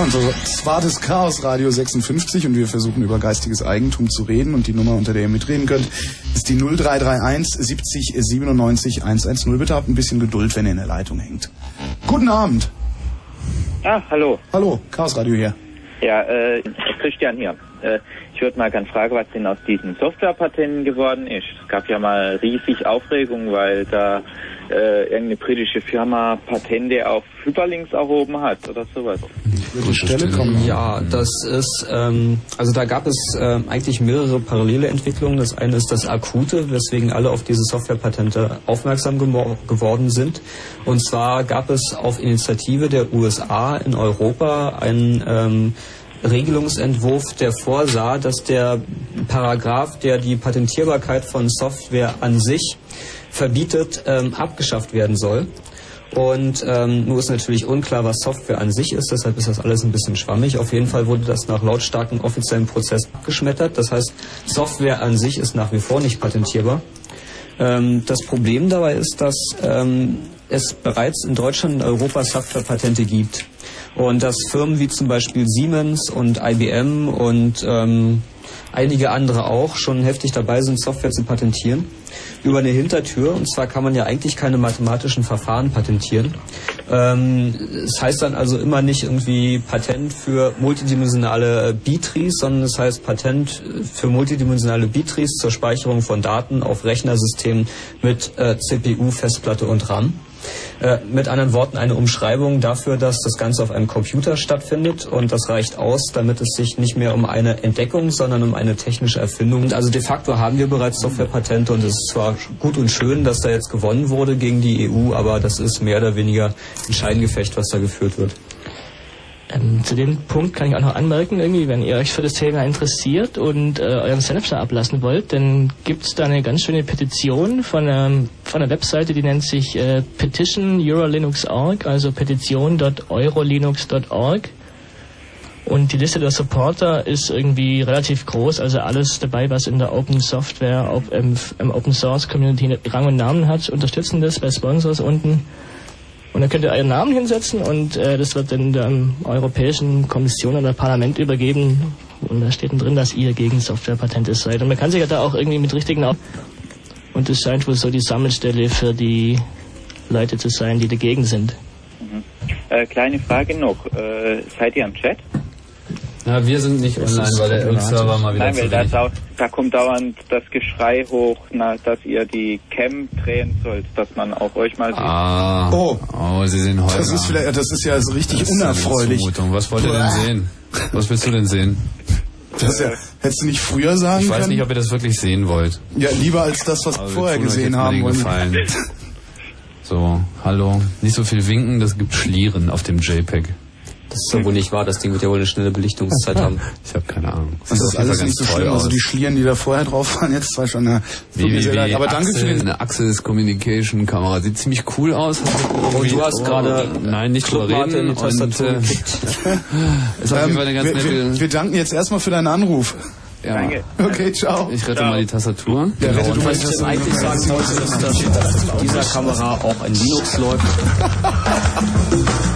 und zwar das Chaos Radio 56 und wir versuchen über geistiges Eigentum zu reden und die Nummer, unter der ihr mitreden könnt, ist die 0331 70 97 110. Bitte habt ein bisschen Geduld, wenn ihr in der Leitung hängt. Guten Abend. Ah, hallo. Hallo, Chaos Radio hier. Ja, äh, Christian hier. Äh, ich würde mal gerne fragen, was denn aus diesen Softwarepatenten geworden ist. Es gab ja mal riesig Aufregung, weil da äh, irgendeine britische Firma Patente auf Hyperlinks erhoben hat oder sowas. Die Stelle kommen. Ja, das ist, ähm, also da gab es ähm, eigentlich mehrere parallele Entwicklungen. Das eine ist das Akute, weswegen alle auf diese Softwarepatente aufmerksam geworden sind. Und zwar gab es auf Initiative der USA in Europa einen ähm, Regelungsentwurf, der vorsah, dass der Paragraph, der die Patentierbarkeit von Software an sich verbietet, ähm, abgeschafft werden soll. Und ähm, nur ist natürlich unklar, was Software an sich ist, deshalb ist das alles ein bisschen schwammig. Auf jeden Fall wurde das nach lautstarken offiziellen Prozess abgeschmettert. Das heißt, Software an sich ist nach wie vor nicht patentierbar. Ähm, das Problem dabei ist, dass ähm, es bereits in Deutschland und Europa Softwarepatente gibt. Und dass Firmen wie zum Beispiel Siemens und IBM und ähm, einige andere auch schon heftig dabei sind, Software zu patentieren über eine Hintertür. Und zwar kann man ja eigentlich keine mathematischen Verfahren patentieren. Ähm, das heißt dann also immer nicht irgendwie Patent für multidimensionale Bitries, sondern es heißt Patent für multidimensionale Bitries zur Speicherung von Daten auf Rechnersystemen mit äh, CPU, Festplatte und RAM. Äh, mit anderen Worten eine Umschreibung dafür, dass das Ganze auf einem Computer stattfindet und das reicht aus, damit es sich nicht mehr um eine Entdeckung, sondern um eine technische Erfindung. Also de facto haben wir bereits Softwarepatente und es ist zwar gut und schön, dass da jetzt gewonnen wurde gegen die EU, aber das ist mehr oder weniger ein Scheingefecht, was da geführt wird. Ähm, zu dem Punkt kann ich auch noch anmerken, irgendwie, wenn ihr euch für das Thema interessiert und äh, euren Senf ablassen wollt, dann gibt's da eine ganz schöne Petition von, ähm, von einer Webseite, die nennt sich äh, petition.eurolinux.org, also petition.eurolinux.org. Und die Liste der Supporter ist irgendwie relativ groß, also alles dabei, was in der Open Software, auf, ähm, im Open Source Community Rang und Namen hat, unterstützen das bei Sponsors unten. Und dann könnt ihr euren Namen hinsetzen und äh, das wird dann der Europäischen Kommission oder Parlament übergeben. Und da steht dann drin, dass ihr gegen Softwarepatente seid. Und man kann sich ja da auch irgendwie mit richtigen... Au und das scheint wohl so die Sammelstelle für die Leute zu sein, die dagegen sind. Mhm. Äh, kleine Frage noch. Äh, seid ihr am Chat? Ja, wir sind nicht Das online, weil der Server mal wieder Nein, weil zu da, sau- da kommt dauernd das Geschrei hoch, na, dass ihr die Cam drehen sollt, dass man auch euch mal sieht. Ah. Oh. Oh, Sie sehen heute. Das ist vielleicht, das ist ja so richtig Das unerfreulich. Was wollt ihr denn sehen? Was willst du denn sehen? Das ja, hättest du nicht früher sagen Ich weiß können? nicht, ob ihr das wirklich sehen wollt. ja, lieber als das, was wir vorher gesehen haben. Gefallen. (laughs) So, hallo. Nicht so viel winken, das gibt Schlieren auf dem JPEG. Das ist doch wohl nicht wahr, das Ding wird ja wohl eine schnelle Belichtungszeit haben. (laughs) Ich habe keine Ahnung. Das ist auf jeden alles nicht so schlimm. Also die Schlieren, die da vorher drauf waren, jetzt zwar schon. Na, sehr leid. Aber danke für Axel, den. eine Axis Communication Kamera. Sieht ziemlich cool aus. Und du hast gerade Nein, nicht drüber reden. in Tastatur und, äh, (laughs) ist auf jeden Fall eine ganz Ähm, wir, nette... wir, wir danken jetzt erstmal für deinen Anruf. ja. Danke. Okay, ciao. Ich rette mal die Tastatur. Ja, rette Genau. du mal Was die Tastatur. eigentlich sagen wollte, ist, dass auf dieser Kamera auch ein Linux läuft. (laughs)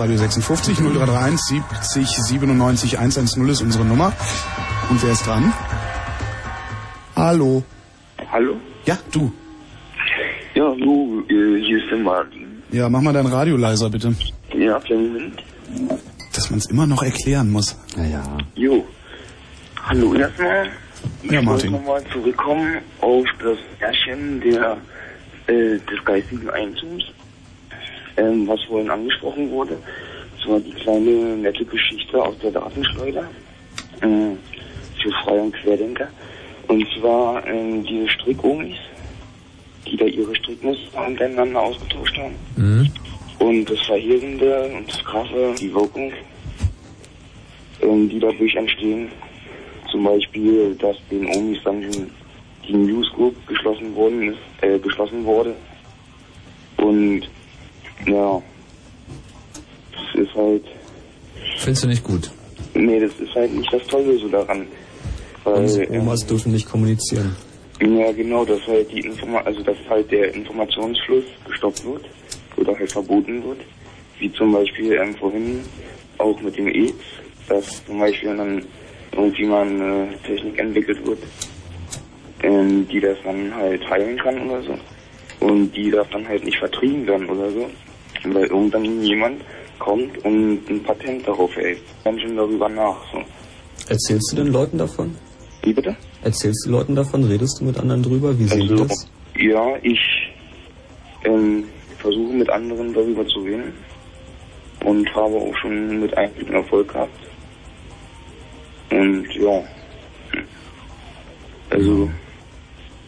Radio 56 0331 70 97 110 ist unsere Nummer. Und wer ist dran? Hallo. Hallo? Ja, du. Ja, hallo, äh, hier ist der Martin. Ja, mach mal dein Radio leiser, bitte. Ja, kleinen Moment. Dass man es immer noch erklären muss. Naja. Jo. Hallo erstmal. Ich Ja, Martin. wollte nochmal zurückkommen auf das Märchen der, äh, des geistigen Einzugs, ähm, was vorhin angesprochen wurde. Das war die kleine nette Geschichte aus der Datenschleuder äh, für Freie und Querdenker. Und zwar ähm, diese Strickomis, die da ihre Strickmuster untereinander ausgetauscht haben. Mhm. Und das Verheerende und das Krasse, die Wirkung, ähm, die dadurch entstehen. Zum Beispiel, dass den Omis dann die Newsgroup geschlossen worden ist, äh, geschlossen wurde. Und ja, das ist halt, Findest du nicht gut? nee, das ist halt nicht das Tolle so daran. Weil, ähm, Omas dürfen nicht kommunizieren. ja, genau, dass halt die Informa also dass halt der Informationsfluss gestoppt wird oder halt verboten wird. Wie zum Beispiel ähm, vorhin auch mit dem AIDS, dass zum Beispiel dann irgendwie mal eine Technik entwickelt wird, ähm, die das dann halt heilen kann oder so. Und die darf dann halt nicht vertrieben werden oder so. Weil irgendwann jemand kommt und ein Patent darauf hält. Menschen darüber nach. So. Erzählst du den Leuten davon? Wie bitte? Erzählst du Leuten davon? Redest du mit anderen drüber? Wie sehen Also, das? ja, ich ähm, versuche mit anderen darüber zu reden und habe auch schon mit einigen Erfolg gehabt. Und ja, also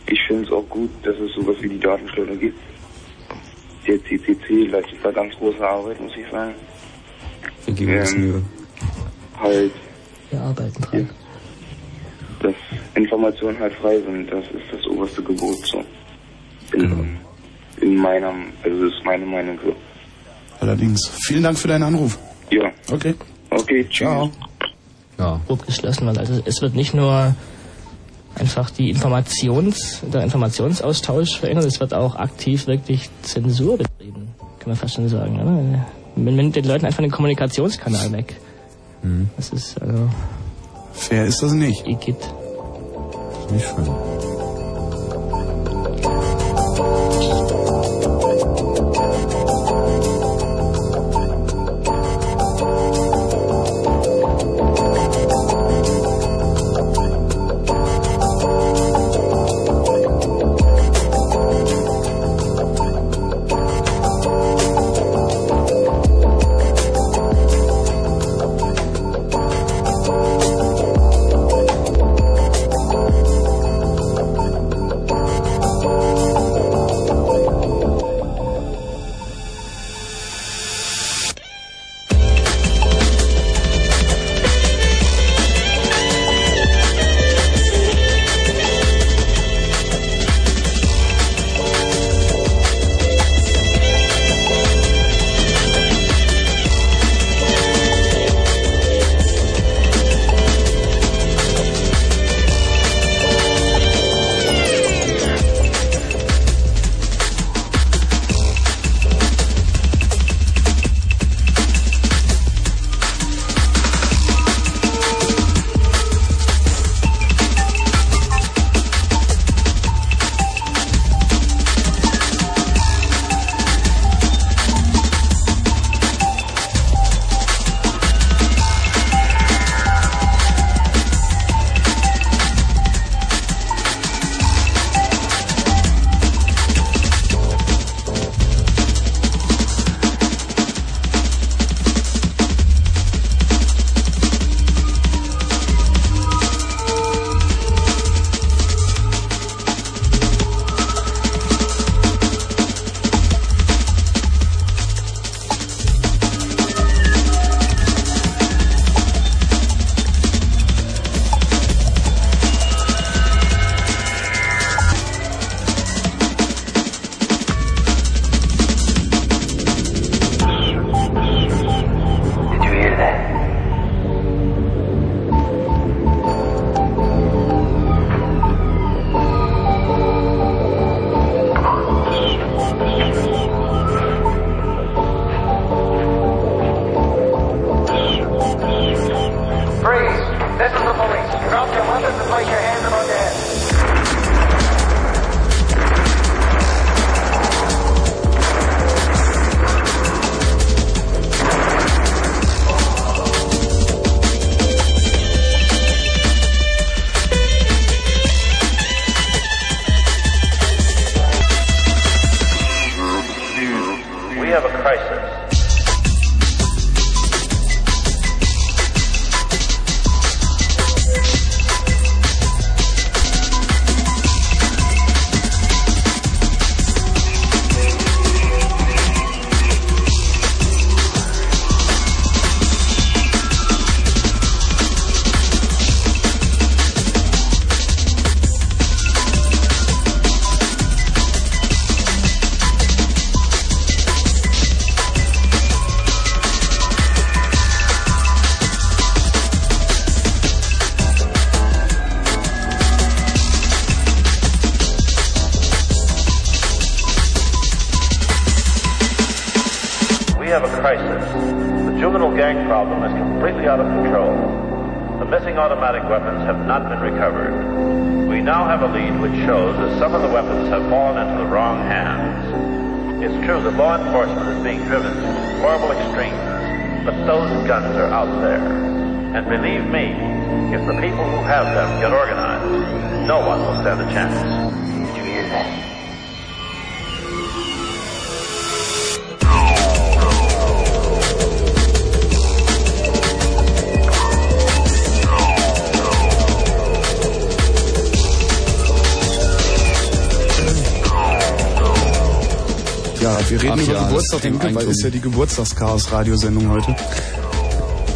ich finde es auch gut, dass es sowas wie die Datenschleuder gibt. Der CCC leistet da ganz große Arbeit, muss ich sagen. Wir geben uns Mühe. Halt, Wir arbeiten dran. dass Informationen halt frei sind, das ist das oberste Gebot so. In, in meiner, also das ist meine Meinung so. Allerdings. Vielen Dank für deinen Anruf. Ja. Okay. Okay, Ciao. Ja. grob geschlossen, weil also es wird nicht nur einfach die Informations, der Informationsaustausch verändert, es wird auch aktiv wirklich Zensur betrieben, kann man fast schon sagen. Oder? Man nimmt den Leuten einfach den Kommunikationskanal weg. Mhm. Das ist also Fair ist das nicht. Igitt. Nicht schön. Completely out of control. The missing automatic weapons have not been recovered. We now have a lead which shows that some of the weapons have fallen into the wrong hands. It's true that law enforcement is being driven to horrible extremes, but those guns are out there. And believe me, if the people who have them get organized, no one will stand a chance. Did you hear that? Wir reden Ach über ja, Geburtstag, das denke, weil ist ja die Geburtstagschaos-Radiosendung heute.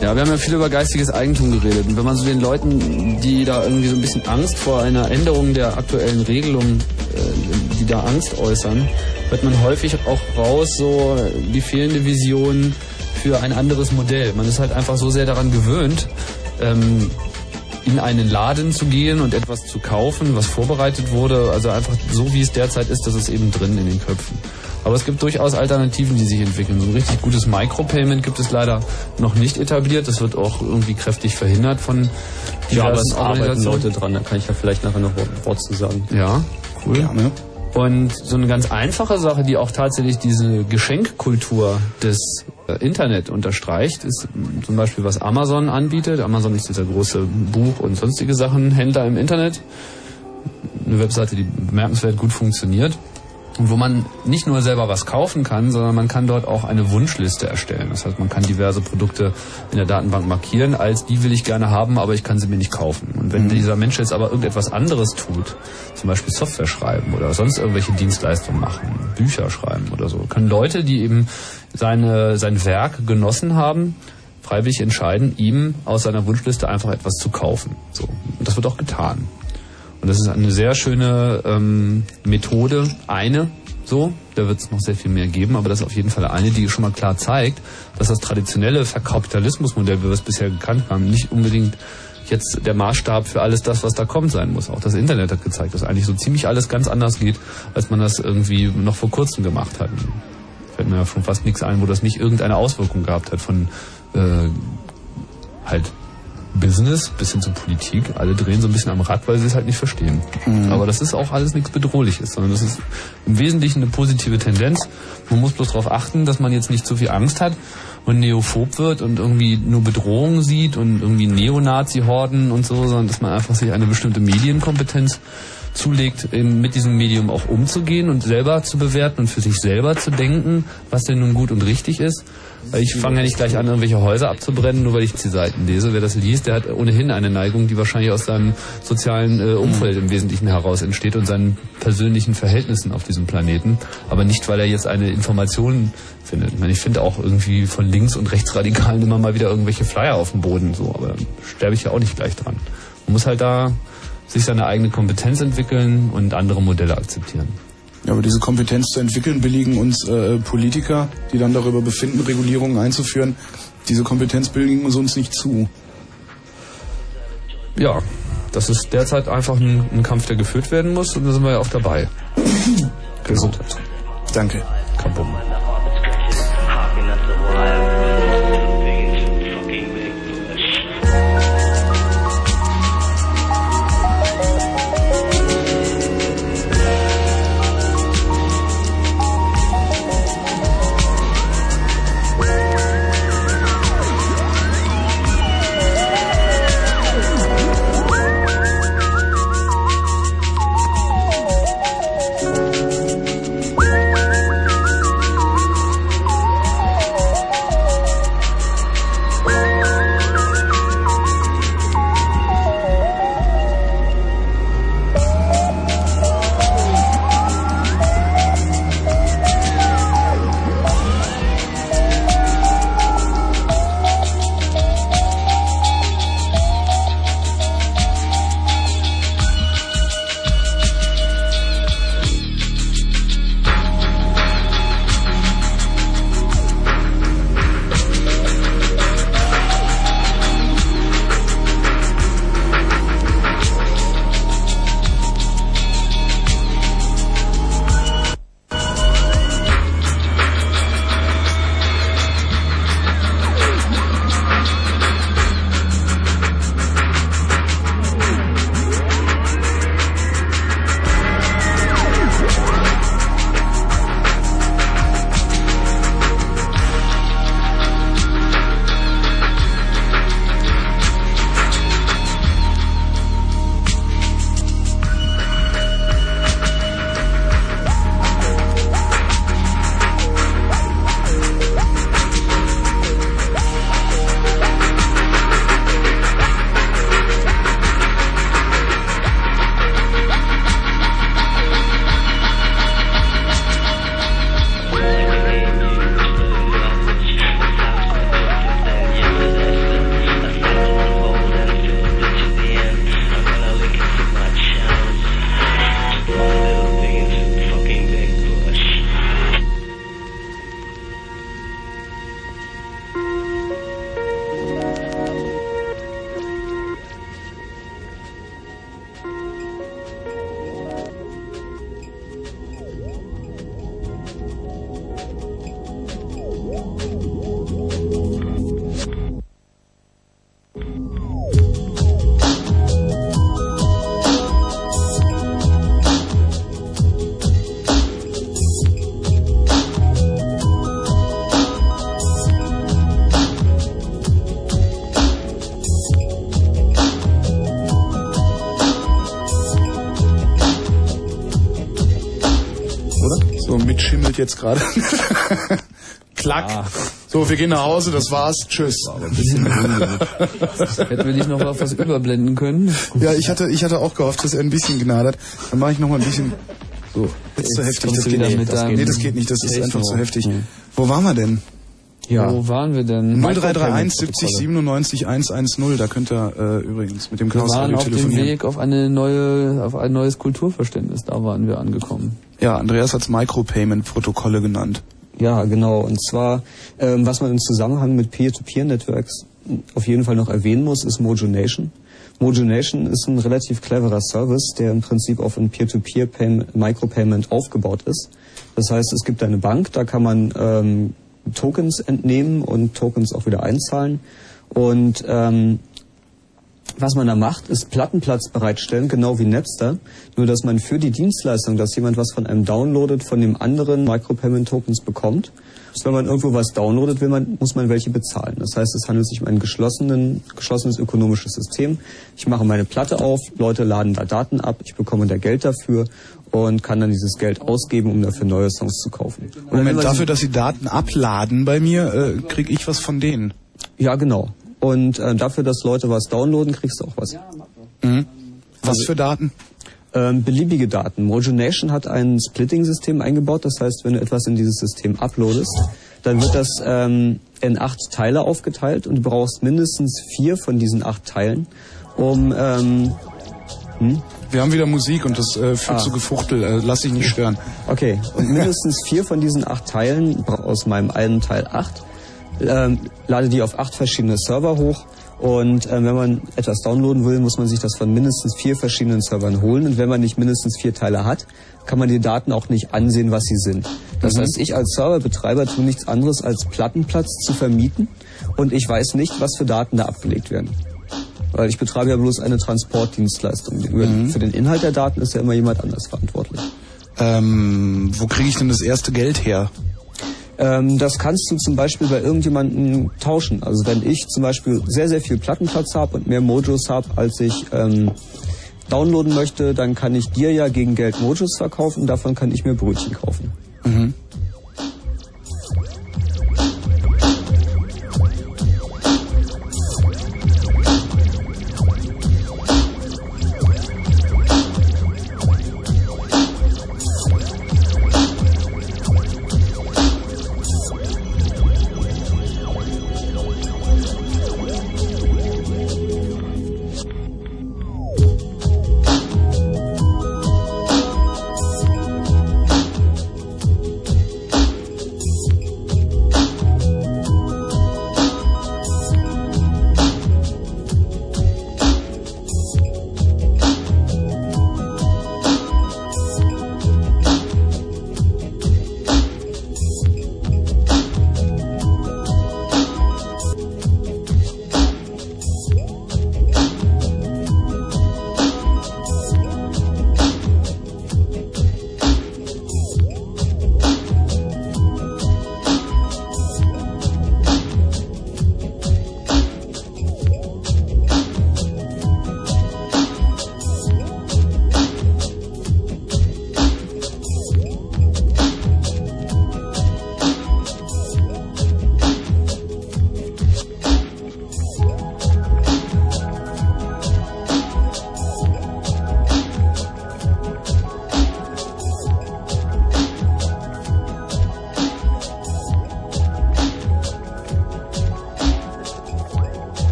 Ja, wir haben ja viel über geistiges Eigentum geredet. Und wenn man so den Leuten, die da irgendwie so ein bisschen Angst vor einer Änderung der aktuellen Regelung, äh, die da Angst äußern, hört man häufig auch raus, so die fehlende Vision für ein anderes Modell. Man ist halt einfach so sehr daran gewöhnt, ähm, in einen Laden zu gehen und etwas zu kaufen, was vorbereitet wurde. Also einfach so, wie es derzeit ist, das ist eben drin in den Köpfen. Aber es gibt durchaus Alternativen, die sich entwickeln. So ein richtig gutes Micropayment gibt es leider noch nicht etabliert. Das wird auch irgendwie kräftig verhindert von Ja, aber es arbeiten. Leute dran, da kann ich ja vielleicht nachher noch ein Wort zu sagen. Ja, cool. Und so eine ganz einfache Sache, die auch tatsächlich diese Geschenkkultur des äh, Internet unterstreicht, ist zum Beispiel, was Amazon anbietet. Amazon ist dieser große Buch- und sonstige Sachen Händler im Internet. Eine Webseite, die bemerkenswert gut funktioniert. Und wo man nicht nur selber was kaufen kann, sondern man kann dort auch eine Wunschliste erstellen. Das heißt, man kann diverse Produkte in der Datenbank markieren, als die will ich gerne haben, aber ich kann sie mir nicht kaufen. Und wenn Mhm. dieser Mensch jetzt aber irgendetwas anderes tut, zum Beispiel Software schreiben oder sonst irgendwelche Dienstleistungen machen, Bücher schreiben oder so, können Leute, die eben seine, sein Werk genossen haben, freiwillig entscheiden, ihm aus seiner Wunschliste einfach etwas zu kaufen. So. Und das wird auch getan. Und das ist eine sehr schöne ähm, Methode, eine so, da wird es noch sehr viel mehr geben, aber das ist auf jeden Fall eine, die schon mal klar zeigt, dass das traditionelle Verkapitalismusmodell, wie wir es bisher gekannt haben, nicht unbedingt jetzt der Maßstab für alles das, was da kommt, sein muss. Auch das Internet hat gezeigt, dass eigentlich so ziemlich alles ganz anders geht, als man das irgendwie noch vor kurzem gemacht hat. Fällt mir ja schon fast nichts ein, wo das nicht irgendeine Auswirkung gehabt hat von äh, halt Business bis hin zur Politik. Alle drehen so ein bisschen am Rad, weil sie es halt nicht verstehen. Aber das ist auch alles nichts Bedrohliches, sondern das ist im Wesentlichen eine positive Tendenz. Man muss bloß darauf achten, dass man jetzt nicht zu viel Angst hat und neophob wird und irgendwie nur Bedrohungen sieht und irgendwie Neonazi-Horden und so, sondern dass man einfach sich eine bestimmte Medienkompetenz zulegt, eben mit diesem Medium auch umzugehen und selber zu bewerten und für sich selber zu denken, was denn nun gut und richtig ist. Weil ich fange ja nicht gleich an, irgendwelche Häuser abzubrennen, nur weil ich die Seiten lese. Wer das liest, der hat ohnehin eine Neigung, die wahrscheinlich aus seinem sozialen äh, Umfeld im Wesentlichen heraus entsteht und seinen persönlichen Verhältnissen auf diesem Planeten. Aber nicht, weil er jetzt eine Information findet. Ich, meine, ich finde auch irgendwie von Links- und Rechtsradikalen immer mal wieder irgendwelche Flyer auf dem Boden, so, aber dann sterbe ich ja auch nicht gleich dran. Man muss halt da sich seine eigene Kompetenz entwickeln und andere Modelle akzeptieren. Ja, aber diese Kompetenz zu entwickeln, billigen uns äh, Politiker, die dann darüber befinden, Regulierungen einzuführen. Diese Kompetenz billigen uns uns nicht zu. Ja, das ist derzeit einfach ein, ein Kampf, der geführt werden muss und da sind wir ja auch dabei. Gesundheit. Danke. Kabum. Jetzt gerade. (laughs) Klack. So, wir gehen nach Hause, das war's. Tschüss. (laughs) Hätten wir nicht noch auf was überblenden können? Ja, ich hatte, ich hatte auch gehofft, dass er ein bisschen gnadert. Dann mache ich noch mal ein bisschen. So, das ist zu heftig. Das geht, nicht. mit das, deinem nee, das geht nicht. Das ist einfach zu heftig. Wo waren wir denn? Ja. Wo waren wir denn? 0331 70 97 110. Da könnt ihr äh, übrigens mit dem Wir Klaus waren Radio auf dem. Weg auf eine neue, auf ein neues Kulturverständnis. Da waren wir angekommen. Ja, Andreas hat's Micropayment-Protokolle genannt. Ja, genau. Und zwar, ähm, was man im Zusammenhang mit Peer-to-Peer-Networks auf jeden Fall noch erwähnen muss, ist Mojo Nation. Mojo Nation ist ein relativ cleverer Service, der im Prinzip auf ein Peer-to-Peer-Micropayment aufgebaut ist. Das heißt, es gibt eine Bank, da kann man ähm, Tokens entnehmen und Tokens auch wieder einzahlen. Und ähm, was man da macht, ist Plattenplatz bereitstellen, genau wie Napster. Nur, dass man für die Dienstleistung, dass jemand was von einem downloadet, von dem anderen Micropayment Tokens bekommt. Also wenn man irgendwo was downloadet, will man, muss man welche bezahlen. Das heißt, es handelt sich um ein geschlossenen, geschlossenes ökonomisches System. Ich mache meine Platte auf, Leute laden da Daten ab, ich bekomme da Geld dafür und kann dann dieses Geld ausgeben, um dafür neue Songs zu kaufen. Und Moment, dafür, dass sie Daten abladen bei mir, äh, krieg ich was von denen. Ja, genau. Und äh, dafür, dass Leute was downloaden, kriegst du auch was. Mhm. Was für Daten? Ähm, beliebige Daten. Mojo Nation hat ein Splitting-System eingebaut. Das heißt, wenn du etwas in dieses System uploadest, dann wird das ähm, in acht Teile aufgeteilt und du brauchst mindestens vier von diesen acht Teilen, um... Ähm, hm? Wir haben wieder Musik und das äh, führt Ah. zu Gefuchtel. Äh, lass dich nicht stören. Okay, und mindestens vier von diesen acht Teilen, aus meinem einen Teil acht, ähm, lade die auf acht verschiedene Server hoch. Und ähm, wenn man etwas downloaden will, muss man sich das von mindestens vier verschiedenen Servern holen. Und wenn man nicht mindestens vier Teile hat, kann man die Daten auch nicht ansehen, was sie sind. Das Mhm. heißt, ich als Serverbetreiber tue nichts anderes als Plattenplatz zu vermieten und ich weiß nicht, was für Daten da abgelegt werden. Weil ich betreibe ja bloß eine Transportdienstleistung. Mhm. Für den Inhalt der Daten ist ja immer jemand anders verantwortlich. Ähm, wo kriege ich denn das erste Geld her? Ähm, das kannst du zum Beispiel bei irgendjemandem tauschen. Also wenn ich zum Beispiel sehr, sehr viel Plattenplatz habe und mehr Mojos habe, als ich ähm, downloaden möchte, dann kann ich dir ja gegen Geld Mojos verkaufen. Davon kann ich mir Brötchen kaufen. Mhm.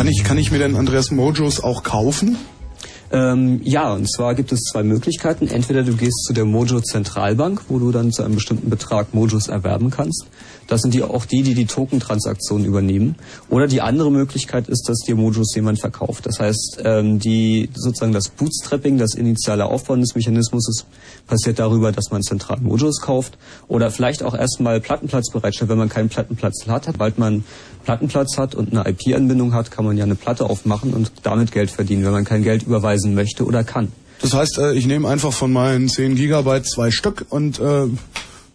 Kann, ich, kann ich mir denn Andreas Mojos auch kaufen? Ähm, ja, und zwar gibt es zwei Möglichkeiten. Entweder du gehst zu der Mojo Zentralbank, wo du dann zu einem bestimmten Betrag Mojos erwerben kannst. Das sind die auch die, die die Token-Transaktion übernehmen. Oder die andere Möglichkeit ist, dass dir Mojos jemand verkauft. Das heißt, ähm, die sozusagen das Bootstrapping, das initiale Aufbauen des Mechanismus ist, passiert darüber, dass man zentral Mojos kauft oder vielleicht auch erstmal Plattenplatz bereitstellt, wenn man keinen Plattenplatz hat. Sobald man Plattenplatz hat und eine IP-Anbindung hat, kann man ja eine Platte aufmachen und damit Geld verdienen, wenn man kein Geld überweisen möchte oder kann. Das heißt, äh, ich nehme einfach von meinen 10 Gigabyte zwei Stück und äh,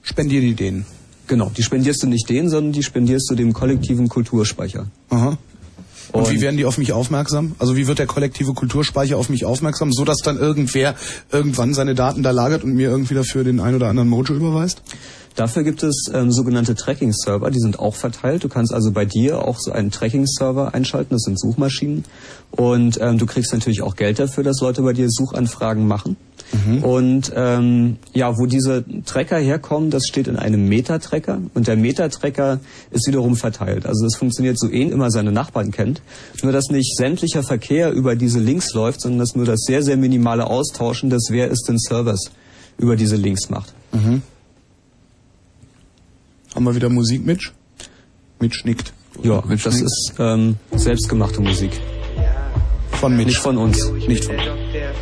spendiere die denen. Genau, die spendierst du nicht denen, sondern die spendierst du dem kollektiven Kulturspeicher. Aha. Und, Und- wie werden die auf mich aufmerksam? Also wie wird der kollektive Kulturspeicher auf mich aufmerksam, so dass dann irgendwer irgendwann seine Daten da lagert und mir irgendwie dafür den ein oder anderen Mojo überweist? Dafür gibt es ähm, sogenannte Tracking-Server, die sind auch verteilt. Du kannst also bei dir auch so einen Tracking-Server einschalten, das sind Suchmaschinen. Und ähm, du kriegst natürlich auch Geld dafür, dass Leute bei dir Suchanfragen machen. Und ähm, ja, wo diese Tracker herkommen, das steht in einem Meta-Tracker. Und der Meta-Tracker ist wiederum verteilt. Also es funktioniert so ähnlich immer seine Nachbarn kennt. Nur dass nicht sämtlicher Verkehr über diese Links läuft, sondern dass nur das sehr, sehr minimale Austauschen des Wer ist denn Servers über diese Links macht. Mhm. Haben wir wieder Musik, Mitch? Mitch nickt. Ja, das ist ähm, selbstgemachte Musik. Von Mitch. Nicht von uns. Nicht von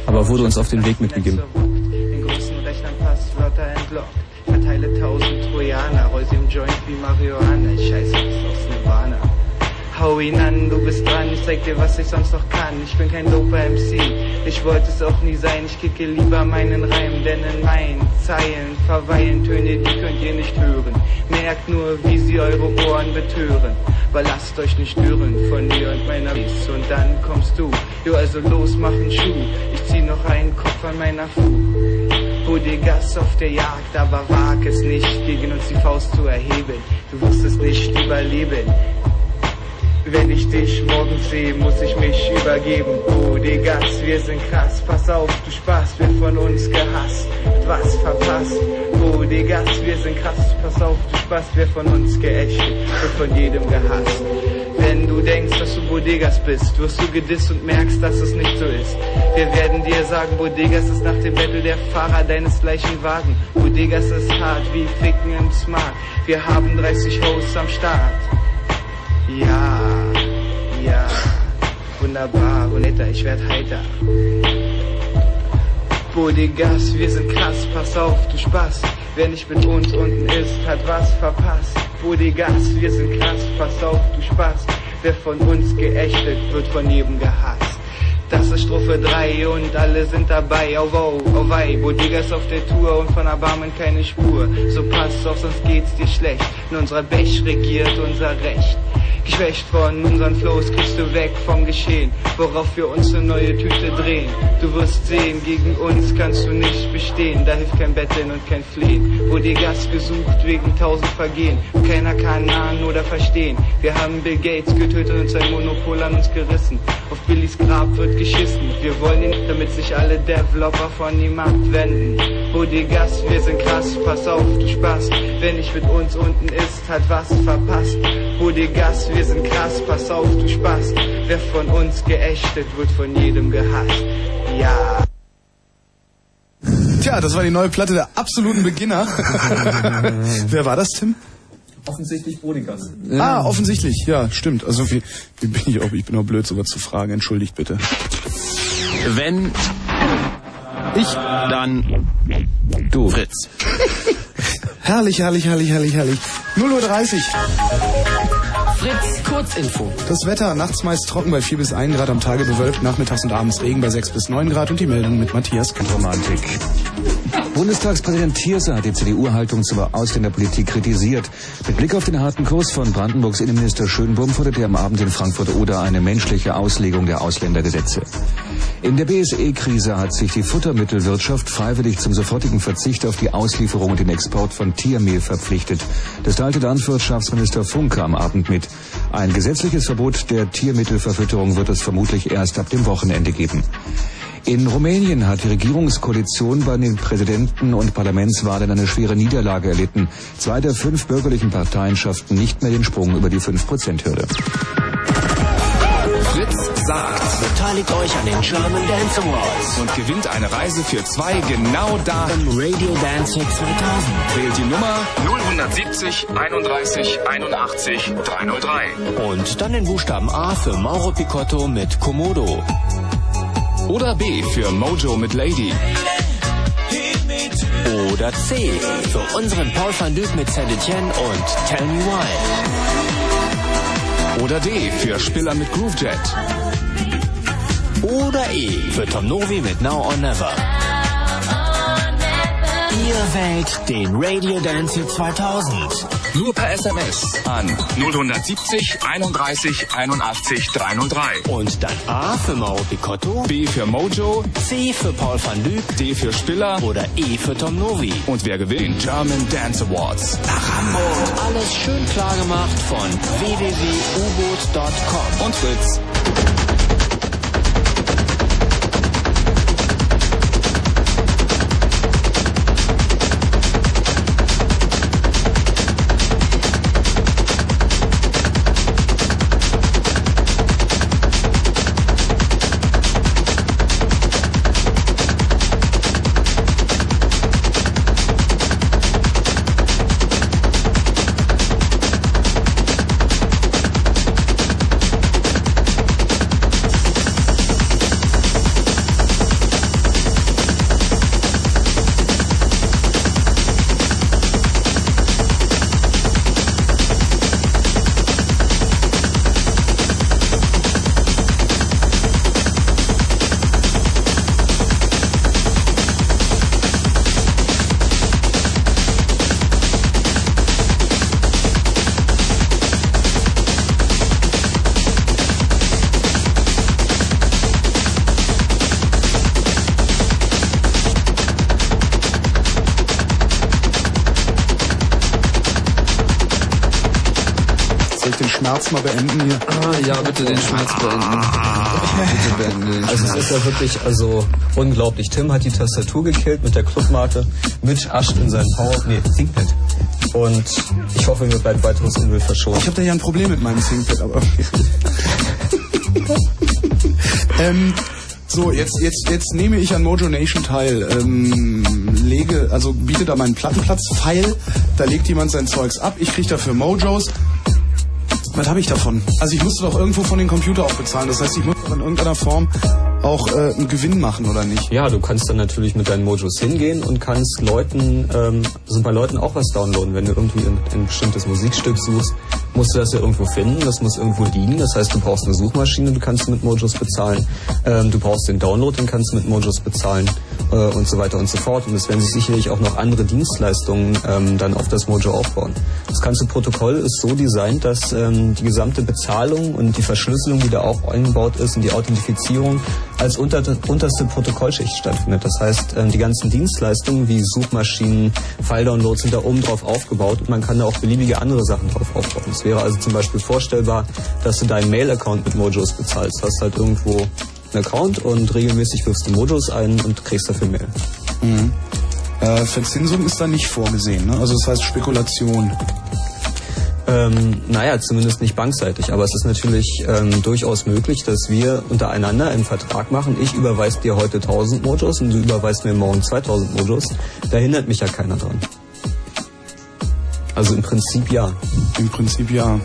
Aber wurde uns auf den Weg mitgegeben. Den großen Rechnern Passwörter entlockt. Verteile tausend Trojaner, roll sie im Joint wie Marihuana. Hau ihn an, du bist dran, ich zeig dir, was ich sonst noch kann. Ich bin kein doper MC, ich wollte es auch nie sein. Ich kicke lieber meinen Reim, denn in meinen Zeilen verweilen Töne, die könnt ihr nicht hören. Merkt nur, wie sie eure Ohren betören. Aber lasst euch nicht stören von mir und meiner Biss. Und dann kommst du, jo also los, mach einen Schuh. Ich zieh noch einen Kopf an meiner Fuh. Bodegas auf der Jagd, aber wag es nicht, gegen uns die Faust zu erheben. Du wirst es nicht überleben. Wenn ich dich morgen sehe, muss ich mich übergeben. Bodegas, wir sind krass, pass auf, du Spaß, wird von uns gehasst. Wird was verpasst. Bodegas, wir sind krass, pass auf, du Spaß, wer von uns geächtet, wird von jedem gehasst. Wenn du denkst, dass du Bodegas bist, wirst du gedisst und merkst, dass es nicht so ist. Wir werden dir sagen, Bodegas ist nach dem Battle der Fahrer deinesgleichen Wagen. Bodegas ist hart wie Ficken im Smart. Wir haben 30 Hosts am Start. Ja, ja, wunderbar, Ronetta, ich werd heiter. Bodegas, wir sind krass, pass auf, du Spaß. Wer nicht mit uns unten ist, hat was verpasst. Bodegas, wir sind krass, pass auf, du Spaß. Wer von uns geächtet, wird von jedem gehasst. Das ist Strophe 3 und alle sind dabei. Oh wow, oh wei, Bodegas auf der Tour und von Erbarmen keine Spur. So pass auf, sonst geht's dir schlecht. In unserer Bech regiert unser Recht. Geschwächt von unseren Flows kriegst du weg vom Geschehen, worauf wir uns eine neue Tüte drehen. Du wirst sehen, gegen uns kannst du nicht bestehen, da hilft kein Betteln und kein Flehen. Bodegas gesucht wegen tausend Vergehen, keiner kann ahnen oder verstehen. Wir haben Bill Gates getötet und sein Monopol an uns gerissen. Auf Billys Grab wird geschissen, wir wollen ihn, damit sich alle Developer von ihm abwenden. Bodegas, wir sind krass, pass auf, du Spaß. Wer nicht mit uns unten ist, hat was verpasst. Bodegas, wir sind krass, pass auf, du Spaß. Wer von uns geächtet, wird von jedem gehasst. Ja. Tja, das war die neue Platte der absoluten Beginner. (laughs) Wer war das, Tim? Offensichtlich Bodegas. Ah, offensichtlich, ja, stimmt. Also wie, wie bin ich auch, ich bin auch blöd, sowas zu fragen. Entschuldigt bitte. Wenn ich, dann du. Fritz. Herrlich, herrlich, herrlich, herrlich, herrlich. 0.30 Uhr. Fritz, Kurzinfo. Das Wetter nachts meist trocken bei 4 bis 1 Grad am Tage bewölkt, nachmittags und abends Regen bei 6 bis 9 Grad und die Meldung mit Matthias. Romantik. Bundestagspräsident Thierse hat die CDU-Haltung zur Ausländerpolitik kritisiert. Mit Blick auf den harten Kurs von Brandenburgs Innenminister Schönbohm forderte er am Abend in Frankfurt oder eine menschliche Auslegung der Ausländergesetze. In der BSE-Krise hat sich die Futtermittelwirtschaft freiwillig zum sofortigen Verzicht auf die Auslieferung und den Export von Tiermehl verpflichtet. Das teilte Landwirtschaftsminister Funke am Abend mit. Ein gesetzliches Verbot der Tiermittelverfütterung wird es vermutlich erst ab dem Wochenende geben. In Rumänien hat die Regierungskoalition bei den Präsidenten- und Parlamentswahlen eine schwere Niederlage erlitten. Zwei der fünf bürgerlichen Parteien schafften nicht mehr den Sprung über die 5%-Hürde. Fritz sagt. Beteiligt euch an den German Dance Awards. Und gewinnt eine Reise für zwei genau da. Im Radio Dance Hit 2000. Wählt die Nummer 070 31 81 303. Und dann den Buchstaben A für Mauro Picotto mit Komodo. Oder B für Mojo mit Lady. Oder C für unseren Paul van Dyk mit Saint Etienne und Tell Me Why. Oder D für Spiller mit Groovejet. oder E für Tom Novi mit Now or Never. Ihr wählt den Radio Dance Hit 2000. Nur per SMS an 070 31 81 303. Und dann A für Mauro Picotto, B für Mojo, C für Paul van Dyk D für Spiller oder E für Tom Novi. und wer gewinnt? German Dance Awards. Und alles schön klar gemacht von www.uboot.com. Und Fritz. Mal beenden hier? Ah, ja, bitte den Schmerz beenden. Bitte beenden den Also es ist ja wirklich also unglaublich. Tim hat die Tastatur gekillt mit der Clubmate. Mitch ascht in sein Power... Nee, ThinkPad. Und ich hoffe, mir bleibt weiteres Unwill verschont. Ich habe da ja ein Problem mit meinem ThinkPad, aber (laughs) ähm, so, jetzt, jetzt, jetzt nehme ich an Mojo Nation teil. Ähm, lege, also biete da meinen Plattenplatz-File. Da legt jemand sein Zeugs ab. Ich kriege dafür Mojos. Was habe ich davon? Also ich musste doch irgendwo von den Computer auch bezahlen. Das heißt, ich muss doch in irgendeiner Form auch äh, einen Gewinn machen, oder nicht? Ja, du kannst dann natürlich mit deinen Mojos hingehen und kannst Leuten, ähm, also bei Leuten auch was downloaden. Wenn du irgendwie ein, ein bestimmtes Musikstück suchst, musst du das ja irgendwo finden, das muss irgendwo dienen. Das heißt, du brauchst eine Suchmaschine, du kannst mit Mojos bezahlen. Ähm, du brauchst den Download, den kannst du mit Mojos bezahlen äh, und so weiter und so fort. Und es werden sich sicherlich auch noch andere Dienstleistungen ähm, dann auf das Mojo aufbauen. Das ganze Protokoll ist so designt, dass ähm, die gesamte Bezahlung und die Verschlüsselung, die da auch eingebaut ist und die Authentifizierung als unter, unterste Protokollschicht stattfindet. Das heißt, ähm, die ganzen Dienstleistungen wie Suchmaschinen, File-Downloads sind da oben drauf aufgebaut und man kann da auch beliebige andere Sachen drauf aufbauen. Es wäre also zum Beispiel vorstellbar, dass du deinen Mail-Account mit Mojos bezahlst. Du hast halt irgendwo einen Account und regelmäßig wirfst du Mojos ein und kriegst dafür Mail. Mhm. Äh, Verzinsung ist da nicht vorgesehen, ne? Also das heißt Spekulation. Ähm, naja, zumindest nicht bankseitig, aber es ist natürlich ähm, durchaus möglich, dass wir untereinander einen Vertrag machen. Ich überweise dir heute 1000 Mojos und du überweist mir morgen 2000 Mojos. Da hindert mich ja keiner dran. Also im Prinzip ja. Im Prinzip ja.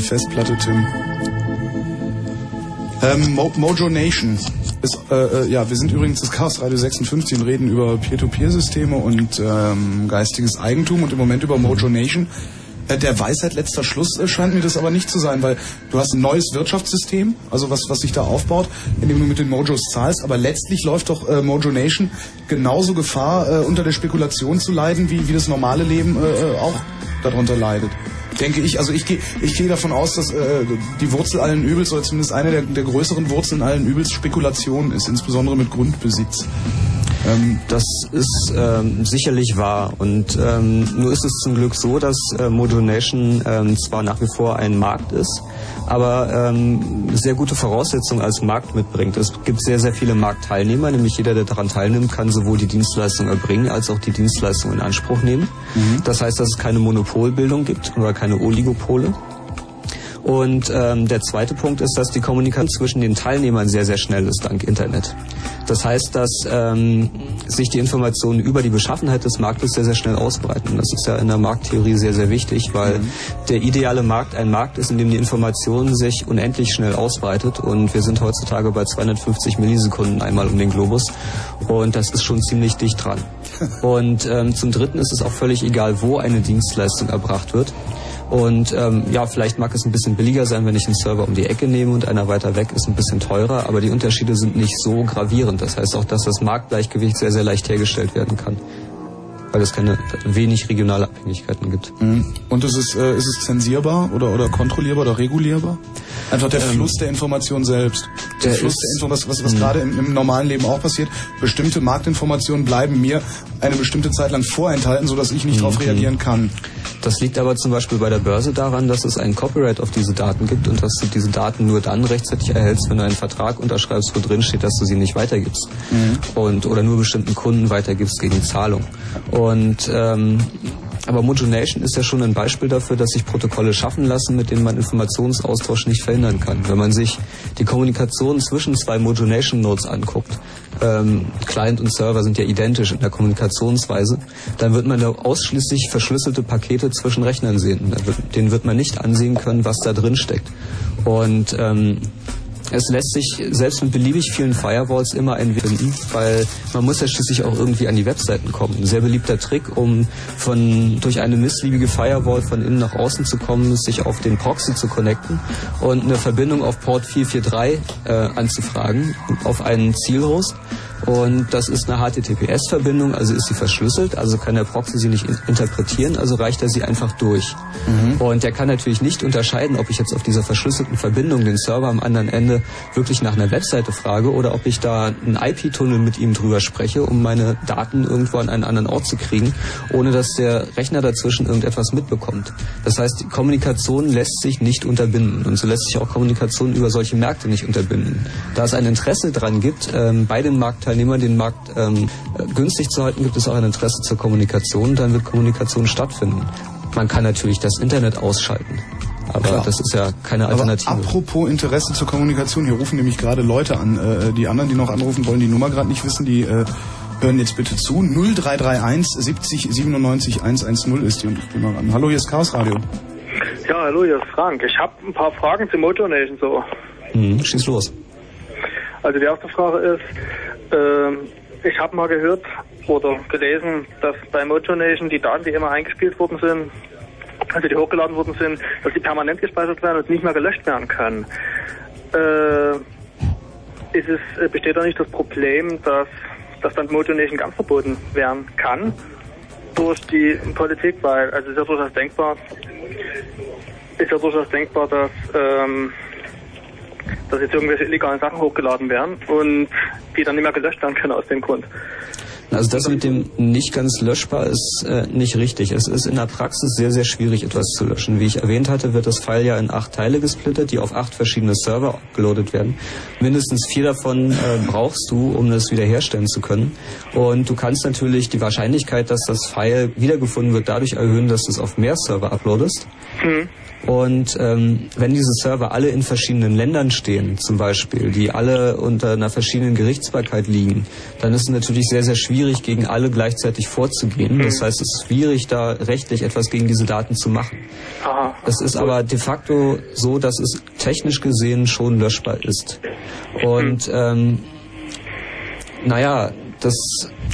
Deine Festplatte, Tim. Ähm, Mo Mojo Nation. Ist, äh, äh, ja, wir sind übrigens das Chaos Radio 56 und reden über Peer-to-Peer-Systeme und ähm, geistiges Eigentum und im Moment über Mojo Nation. Äh, der Weisheit letzter Schluss äh, scheint mir das aber nicht zu sein, weil du hast ein neues Wirtschaftssystem, also was, was sich da aufbaut, indem du mit den Mojos zahlst, aber letztlich läuft doch äh, Mojo Nation genauso Gefahr, äh, unter der Spekulation zu leiden, wie, wie das normale Leben äh, äh, auch darunter leidet. Denke ich, also ich gehe ich gehe davon aus, dass äh, die Wurzel allen Übels oder zumindest eine der, der größeren Wurzeln allen Übels Spekulation ist, insbesondere mit Grundbesitz. Ähm, das ist ähm, sicherlich wahr. Und ähm, nur ist es zum Glück so, dass äh, Mojo Nation ähm, zwar nach wie vor ein Markt ist, aber ähm, sehr gute Voraussetzungen als Markt mitbringt. Es gibt sehr, sehr viele Marktteilnehmer, nämlich jeder, der daran teilnimmt, kann sowohl die Dienstleistung erbringen als auch die Dienstleistung in Anspruch nehmen. Mhm. Das heißt, dass es keine Monopolbildung gibt oder keine Oligopole. Und ähm, der zweite Punkt ist, dass die Kommunikation zwischen den Teilnehmern sehr, sehr schnell ist dank Internet. Das heißt, dass ähm, sich die Informationen über die Beschaffenheit des Marktes sehr, sehr schnell ausbreiten. Das ist ja in der Markttheorie sehr, sehr wichtig, weil Mhm. der ideale Markt ein Markt ist, in dem die Information sich unendlich schnell ausbreitet. Und wir sind heutzutage bei 250 Millisekunden einmal um den Globus. Und das ist schon ziemlich dicht dran. (laughs) Und ähm, zum Dritten ist es auch völlig egal, wo eine Dienstleistung erbracht wird. Und ähm, ja, vielleicht mag es ein bisschen billiger sein, wenn ich einen Server um die Ecke nehme und einer weiter weg ist ein bisschen teurer, aber die Unterschiede sind nicht so gravierend. Das heißt auch, dass das Marktgleichgewicht sehr, sehr leicht hergestellt werden kann. Weil es keine wenig regionale Abhängigkeiten gibt. Mhm. Und ist es, äh, ist es zensierbar oder, oder kontrollierbar oder regulierbar? Einfach der Ähm, Fluss der Information selbst. Der, der Fluss ist- der Information, was, was, was Mhm. gerade im, im normalen Leben auch passiert. Bestimmte Marktinformationen bleiben mir eine bestimmte Zeit lang vorenthalten, sodass ich nicht Mhm. darauf reagieren kann. Das liegt aber zum Beispiel bei der Börse daran, dass es ein Copyright auf diese Daten gibt und dass du diese Daten nur dann rechtzeitig erhältst, wenn du einen Vertrag unterschreibst, wo drin steht, dass du sie nicht weitergibst. Und, oder nur bestimmten Kunden weitergibst gegen Zahlung. Und ähm, aber Mojo ist ja schon ein Beispiel dafür, dass sich Protokolle schaffen lassen, mit denen man Informationsaustausch nicht verhindern kann. Wenn man sich die Kommunikation zwischen zwei Mojo Nation Nodes anguckt, ähm, Client und Server sind ja identisch in der Kommunikationsweise, dann wird man da ausschließlich verschlüsselte Pakete zwischen Rechnern sehen. Denen wird man nicht ansehen können, was da drin steckt. Und ähm, es lässt sich selbst mit beliebig vielen Firewalls immer ein Weg finden, weil man muss ja schließlich auch irgendwie an die Webseiten kommen. Ein sehr beliebter Trick, um von durch eine missliebige Firewall von innen nach außen zu kommen, ist sich auf den Proxy zu connecten und eine Verbindung auf Port 443 äh, anzufragen auf einen Zielhost. Und das ist eine HTTPS-Verbindung, also ist sie verschlüsselt, also kann der Proxy sie nicht in interpretieren, also reicht er sie einfach durch. Und der kann natürlich nicht unterscheiden, ob ich jetzt auf dieser verschlüsselten Verbindung den Server am anderen Ende wirklich nach einer Webseite frage oder ob ich da einen IP-Tunnel mit ihm drüber spreche, um meine Daten irgendwo an einen anderen Ort zu kriegen, ohne dass der Rechner dazwischen irgendetwas mitbekommt. Das heißt, die Kommunikation lässt sich nicht unterbinden und so lässt sich auch Kommunikation über solche Märkte nicht unterbinden. Da es ein Interesse dran gibt, ähm, bei den Marktteilnehmern den Markt ähm, äh, günstig zu halten, gibt es auch ein Interesse zur Kommunikation, dann wird Kommunikation stattfinden. Man kann natürlich das Internet ausschalten, aber Klar. das ist ja keine Aber Alternative. apropos Interesse zur Kommunikation, hier rufen nämlich gerade Leute an. Äh, die anderen, die noch anrufen, wollen die Nummer gerade nicht wissen, die äh, hören jetzt bitte zu. 0331 70 97 110 ist die und ich gehe mal ran. Hallo, hier ist Chaos Radio. Ja, hallo, hier ist Frank. Ich habe ein paar Fragen zu Motor Nation so. Hm, schieß los. Also die erste Frage ist, ähm, ich habe mal gehört oder gelesen, dass bei Mojo Nation die Daten, die immer eingespielt worden sind, also die hochgeladen worden sind, dass die permanent gespeichert werden und nicht mehr gelöscht werden können. Äh, ist es, äh, besteht da nicht das Problem, dass, dass dann Mojo Nation ganz verboten werden kann durch die Politik, weil also ist ja durchaus denkbar, ist ja durchaus denkbar, dass ähm, dass jetzt irgendwelche illegalen Sachen hochgeladen werden und die dann nicht mehr gelöscht werden können aus dem Grund. Also das mit dem nicht ganz löschbar ist äh, nicht richtig. Es ist in der Praxis sehr, sehr schwierig, etwas zu löschen. Wie ich erwähnt hatte, wird das File ja in acht Teile gesplittert, die auf acht verschiedene Server abgeloadet werden. Mindestens vier davon äh, brauchst du, um das wiederherstellen zu können. Und du kannst natürlich die Wahrscheinlichkeit, dass das File wiedergefunden wird, dadurch erhöhen, dass du es auf mehr Server uploadest. Hm. Und ähm, wenn diese Server alle in verschiedenen Ländern stehen, zum Beispiel, die alle unter einer verschiedenen Gerichtsbarkeit liegen, dann ist es natürlich sehr, sehr schwierig, gegen alle gleichzeitig vorzugehen. Das heißt, es ist schwierig, da rechtlich etwas gegen diese Daten zu machen. Aha. Es ist aber de facto so, dass es technisch gesehen schon löschbar ist. Und ähm, naja, das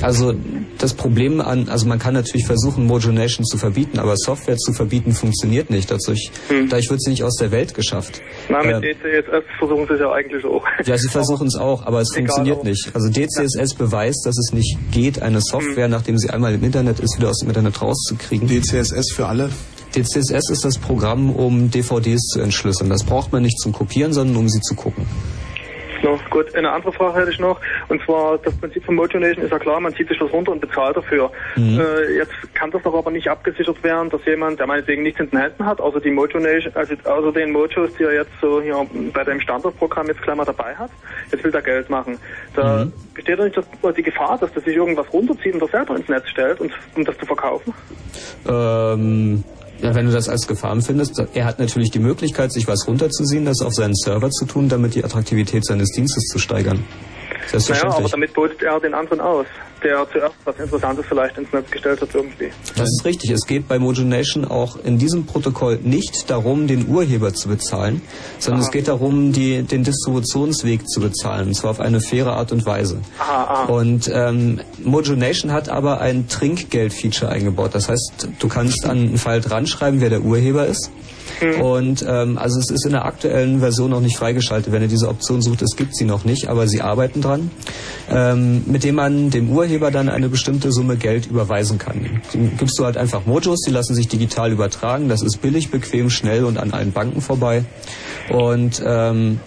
also das Problem an, also man kann natürlich versuchen, Mojonation zu verbieten, aber Software zu verbieten funktioniert nicht. Dadurch, dadurch wird sie nicht aus der Welt geschafft. Na, mit Äh, DCSS versuchen sie es ja eigentlich auch. ja, sie versuchen es auch, aber es Egal, funktioniert aber- nicht. Also DCSS beweist, dass es nicht geht, eine Software, nachdem sie einmal im Internet ist, wieder aus dem Internet rauszukriegen. DCSS für alle? DCSS ist das Programm, um DVDs zu entschlüsseln. Das braucht man nicht zum Kopieren, sondern um sie zu gucken. No, gut, eine andere Frage hätte ich noch. Und zwar, das Prinzip von Mojonation ist ja klar, man zieht sich das runter und bezahlt dafür. Mhm. Äh, jetzt kann das doch aber nicht abgesichert werden, dass jemand, der meinetwegen nichts in den Händen hat, außer die Mojonation, also außer den Mojos, die er jetzt so hier bei dem Standardprogramm jetzt gleich mal dabei hat, jetzt will er Geld machen. Da Mhm. besteht doch nicht das, die Gefahr, dass der sich irgendwas runterzieht und das selber ins Netz stellt, und, um das zu verkaufen? Ähm, ja, wenn du das als Gefahr empfindest, er hat natürlich die Möglichkeit, sich was runterzuziehen, das auf seinen Server zu tun, damit die Attraktivität seines Dienstes zu steigern. Naja, aber damit beutet er den anderen aus, der zuerst was Interessantes vielleicht ins Netz gestellt hat irgendwie. Das ist richtig. Es geht bei Mojonation auch in diesem Protokoll nicht darum, den Urheber zu bezahlen, sondern es geht darum, die, den Distributionsweg zu bezahlen, und zwar auf eine faire Art und Weise. Aha, aha. Und ähm, Mojonation hat aber ein Trinkgeld-Feature eingebaut. Das heißt, du kannst an einen Fall dran schreiben, wer der Urheber ist. Und ähm, also es ist in der aktuellen Version noch nicht freigeschaltet. Wenn ihr diese Option sucht, es gibt sie noch nicht, aber sie arbeiten dran, ähm, mit dem man dem Urheber dann eine bestimmte Summe Geld überweisen kann. Dann gibst du halt einfach Mojos, die lassen sich digital übertragen. Das ist billig, bequem, schnell und an allen Banken vorbei. Und ähm,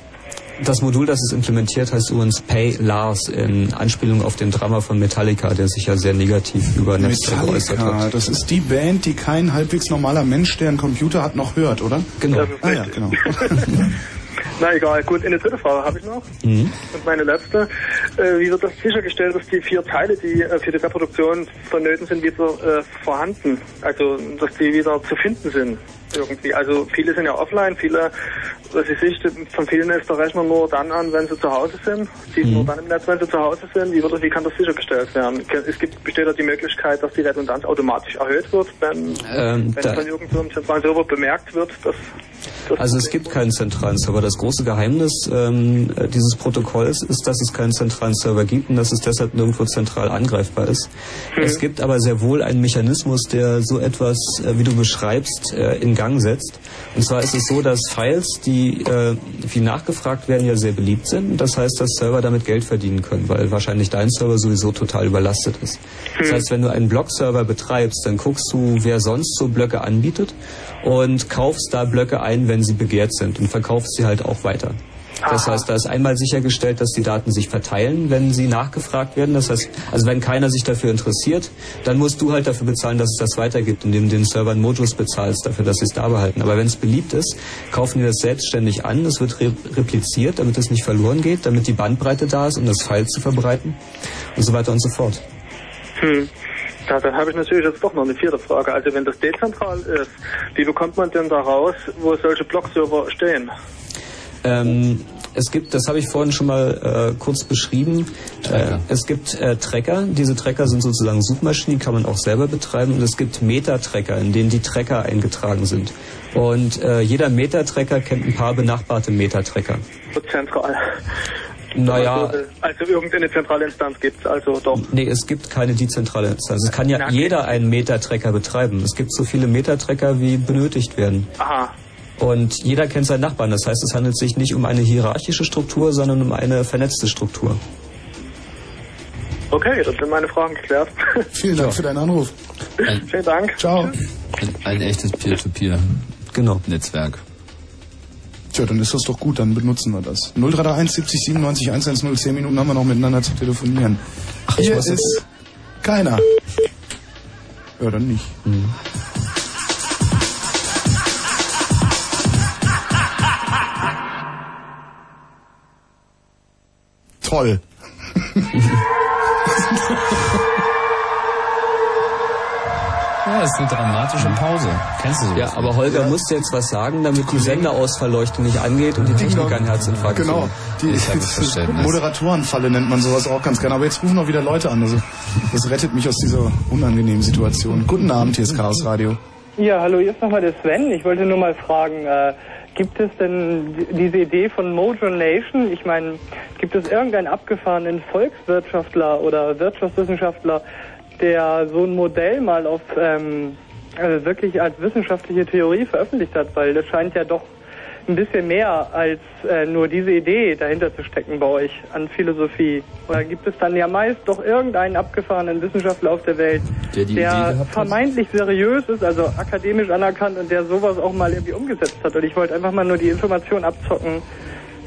das Modul, das es implementiert, heißt übrigens Pay Lars in Anspielung auf den Drama von Metallica, der sich ja sehr negativ über Napster geäußert hat. das ist die Band, die kein halbwegs normaler Mensch, der einen Computer hat, noch hört, oder? Genau. Ah ja, genau. (laughs) Na egal, gut, eine dritte Frage habe ich noch. Mhm. Und meine letzte. Äh, wie wird das sichergestellt, dass die vier Teile, die äh, für die Reproduktion vonnöten sind, wieder äh, vorhanden? Also, dass die wieder zu finden sind? Irgendwie. Also, viele sind ja offline, viele, was ich sehe, von vielen ist der Rechner nur dann an, wenn sie zu Hause sind. Die sind nur dann im Netz, wenn sie zu Hause sind. Wie, wird wie kann das sichergestellt werden? Es gibt, besteht da die Möglichkeit, dass die Redundanz automatisch erhöht wird, wenn, Ähm, wenn von irgendwo im zentralen Server bemerkt wird, dass Also es gibt keinen zentralen Server. Das große Geheimnis ähm, äh, dieses Protokolls ist, dass es keinen zentralen Server gibt und dass es deshalb nirgendwo zentral angreifbar ist. Es gibt aber sehr wohl einen Mechanismus, der so etwas, äh, wie du beschreibst, äh, in Gang setzt. Und zwar ist es so, dass Files, die äh, wie nachgefragt werden, ja sehr beliebt sind. Das heißt, dass Server damit Geld verdienen können, weil wahrscheinlich dein Server sowieso total überlastet ist. Das heißt, wenn du einen Blog-Server betreibst, dann guckst du, wer sonst so Blöcke anbietet und kaufst da Blöcke ein, wenn sie begehrt sind und verkaufst sie halt auch weiter. Das heißt, da ist einmal sichergestellt, dass die Daten sich verteilen, wenn sie nachgefragt werden. Das heißt, also wenn keiner sich dafür interessiert, dann musst du halt dafür bezahlen, dass es das weitergibt, indem du den Servern Mojos bezahlst dafür, dass sie es da behalten. Aber wenn es beliebt ist, kaufen die das selbstständig an. Es wird re repliziert, damit es nicht verloren geht, damit die Bandbreite da ist, um das File zu verbreiten und so weiter und so fort. Hm. Ja, dann habe ich natürlich jetzt doch noch eine vierte Frage. Also wenn das dezentral ist, wie bekommt man denn da raus, wo solche Blog-Server stehen? Ähm, es gibt, das habe ich vorhin schon mal äh, kurz beschrieben, äh, es gibt äh, Tracker. Diese Tracker sind sozusagen Suchmaschinen, die kann man auch selber betreiben. Und es gibt Meta-Tracker, in denen die Tracker eingetragen sind. Und äh, jeder Meta-Tracker kennt ein paar benachbarte Meta-Tracker. So zentral. Naja, Also, also irgendeine zentrale Instanz gibt es also doch. nee, es gibt keine dezentrale Instanz. Es kann ja jeder einen Meta-Tracker betreiben. Es gibt so viele Meta-Tracker, wie benötigt werden. Aha. Und jeder kennt seinen Nachbarn. Das heißt, es handelt sich nicht um eine hierarchische Struktur, sondern um eine vernetzte Struktur. Okay, das sind meine Fragen geklärt. (laughs) Vielen Dank für deinen Anruf. Vielen Dank. Ciao. Ein, ein echtes Peer-to-Peer-Netzwerk. Genau. Tja, dann ist das doch gut, dann benutzen wir das. 0331 70 97 110, 10 Minuten haben wir noch miteinander zu telefonieren. Ach, ich Hier ist keiner. Ja, dann nicht. Toll. Ja, das ist eine dramatische Pause. Kennst du so? Ja, aber Holger muss jetzt was sagen, damit die Senderausverleuchtung nicht angeht und die Techniker einen Herzinfarkt Genau, kriegen. die Moderatorenfalle nennt man sowas auch ganz gerne. Aber jetzt rufen noch wieder Leute an. Also das rettet mich aus dieser unangenehmen Situation. Guten Abend, hier ist Chaos Radio. Ja, hallo, hier ist nochmal der Sven. Ich wollte nur mal fragen, äh, gibt es denn diese Idee von Mojo Nation? Ich meine, gibt es irgendeinen abgefahrenen Volkswirtschaftler oder Wirtschaftswissenschaftler, der so ein Modell mal auf ähm, also wirklich als wissenschaftliche Theorie veröffentlicht hat? Weil das scheint ja doch ein bisschen mehr als äh, nur diese Idee dahinter zu stecken bei euch an Philosophie. Oder gibt es dann ja meist doch irgendeinen abgefahrenen Wissenschaftler auf der Welt, Der hat? vermeintlich seriös ist, also akademisch anerkannt und der sowas auch mal irgendwie umgesetzt hat. Und ich wollte einfach mal nur die Information abzocken,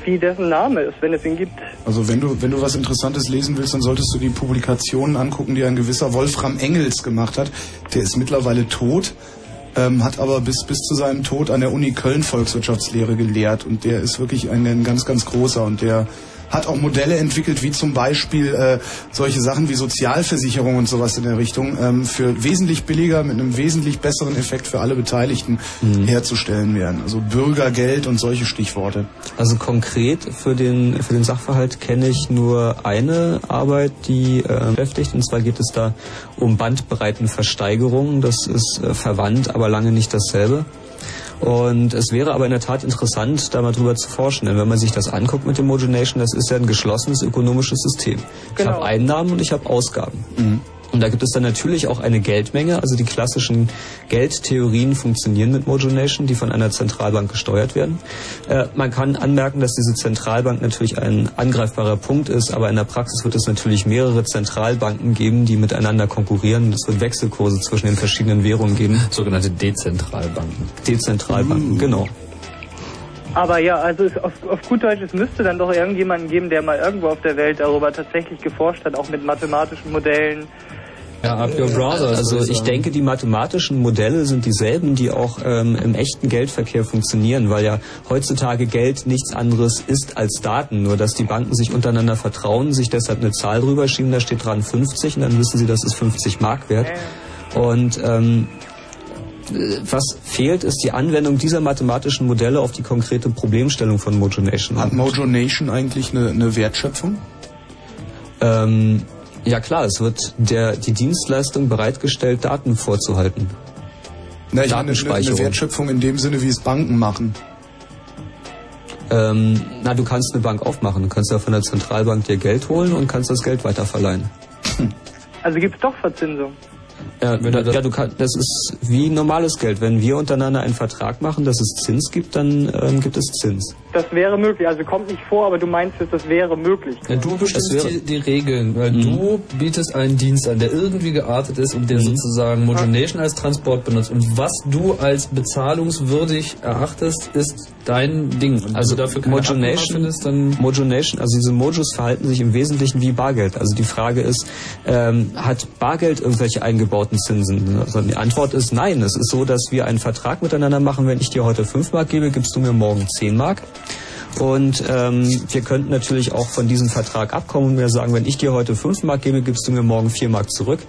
wie dessen Name ist, wenn es ihn gibt. Also wenn du, wenn du was Interessantes lesen willst, dann solltest du die Publikationen angucken, die ein gewisser Wolfram Engels gemacht hat. Der ist mittlerweile tot, ähm, hat aber bis, bis zu seinem Tod an der Uni Köln Volkswirtschaftslehre gelehrt. Und der ist wirklich ein, ein ganz, ganz großer. Und der hat auch Modelle entwickelt, wie zum Beispiel äh, solche Sachen wie Sozialversicherung und sowas in der Richtung, ähm, für wesentlich billiger, mit einem wesentlich besseren Effekt für alle Beteiligten herzustellen wären. Also Bürgergeld und solche Stichworte. Also konkret für den, für den Sachverhalt kenne ich nur eine Arbeit, die äh, beschäftigt. Und zwar geht es da um Bandbreitenversteigerung. Das ist äh, verwandt, aber lange nicht dasselbe. Und es wäre aber in der Tat interessant, da mal drüber zu forschen. Denn wenn man sich das anguckt mit dem Mogenation, das ist ja ein geschlossenes ökonomisches System. Ich habe Einnahmen und ich habe Ausgaben. Und da gibt es dann natürlich auch eine Geldmenge. Also die klassischen Geldtheorien funktionieren mit Mojonation, die von einer Zentralbank gesteuert werden. Äh, man kann anmerken, dass diese Zentralbank natürlich ein angreifbarer Punkt ist, aber in der Praxis wird es natürlich mehrere Zentralbanken geben, die miteinander konkurrieren. Es wird Wechselkurse zwischen den verschiedenen Währungen geben. Sogenannte Dezentralbanken. Dezentralbanken, genau. Aber ja, also es, auf, auf gut Deutsch, es müsste dann doch irgendjemanden geben, der mal irgendwo auf der Welt darüber tatsächlich geforscht hat, auch mit mathematischen Modellen. Ja, up your brothers. Also ich denke, die mathematischen Modelle sind dieselben, die auch ähm, im echten Geldverkehr funktionieren, weil ja heutzutage Geld nichts anderes ist als Daten, nur dass die Banken sich untereinander vertrauen, sich deshalb eine Zahl drüber schieben, da steht dran 50 und dann wissen sie, das ist 50 Mark wert. Und ähm, äh, was fehlt, ist die Anwendung dieser mathematischen Modelle auf die konkrete Problemstellung von Mojonation. Hat Mojonation eigentlich eine, eine Wertschöpfung? Ähm, ja klar, es wird der, die Dienstleistung bereitgestellt, Daten vorzuhalten. Na, ich meine, eine, eine. Wertschöpfung in dem Sinne, wie es Banken machen. Ähm, na, du kannst eine Bank aufmachen. Du kannst ja von der Zentralbank dir Geld holen und kannst das Geld weiterverleihen. Also gibt es doch Verzinsung. Ja, ja, du kannst, das ist wie normales Geld. Wenn wir untereinander einen Vertrag machen, dass es Zins gibt, dann ähm, gibt es Zins. Das wäre möglich. Also kommt nicht vor, aber du meinst jetzt, das wäre möglich. Ja, du bestimmst wäre- die, die Regeln, weil Mhm. du bietest einen Dienst an, der irgendwie geartet ist und der sozusagen Mojonation als Transport benutzt. Und was du als bezahlungswürdig erachtest, ist dein Ding. Und Also dafür Mojonation, findest, dann Mojonation, also diese Mojos verhalten sich im Wesentlichen wie Bargeld. Also die Frage ist, ähm, hat Bargeld irgendwelche eingebauten Zinsen? Also die Antwort ist nein. Es ist so, dass wir einen Vertrag miteinander machen. Wenn ich dir heute 5 Mark gebe, gibst du mir morgen 10 Mark. Und ähm, wir könnten natürlich auch von diesem Vertrag abkommen und mir sagen, wenn ich dir heute 5 Mark gebe, gibst du mir morgen 4 Mark zurück.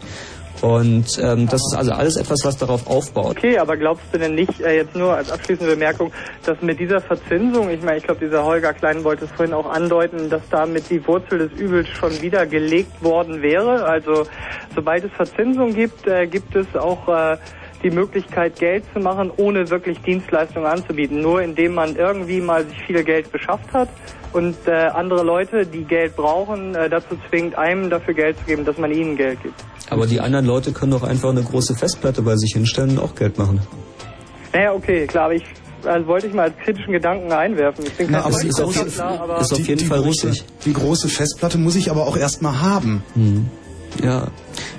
Und ähm, das ist also alles etwas, was darauf aufbaut. Okay, aber glaubst du denn nicht, äh, jetzt nur als abschließende Bemerkung, dass mit dieser Verzinsung, ich meine, ich glaube, dieser Holger Klein wollte es vorhin auch andeuten, dass damit die Wurzel des Übels schon wieder gelegt worden wäre? Also, sobald es Verzinsung gibt, äh, gibt es auch äh, die Möglichkeit, Geld zu machen, ohne wirklich Dienstleistungen anzubieten. Nur indem man irgendwie mal sich viel Geld beschafft hat und äh, andere Leute, die Geld brauchen, äh, dazu zwingt, einem dafür Geld zu geben, dass man ihnen Geld gibt. Aber die anderen Leute können doch einfach eine große Festplatte bei sich hinstellen und auch Geld machen. Naja, okay, klar, aber ich also wollte ich mal als kritischen Gedanken einwerfen. Ich bin kein Na, aber die Wissenschaftler, aber ist auf die, jeden die Fall große, richtig. Die große Festplatte muss ich aber auch erstmal haben. Ja.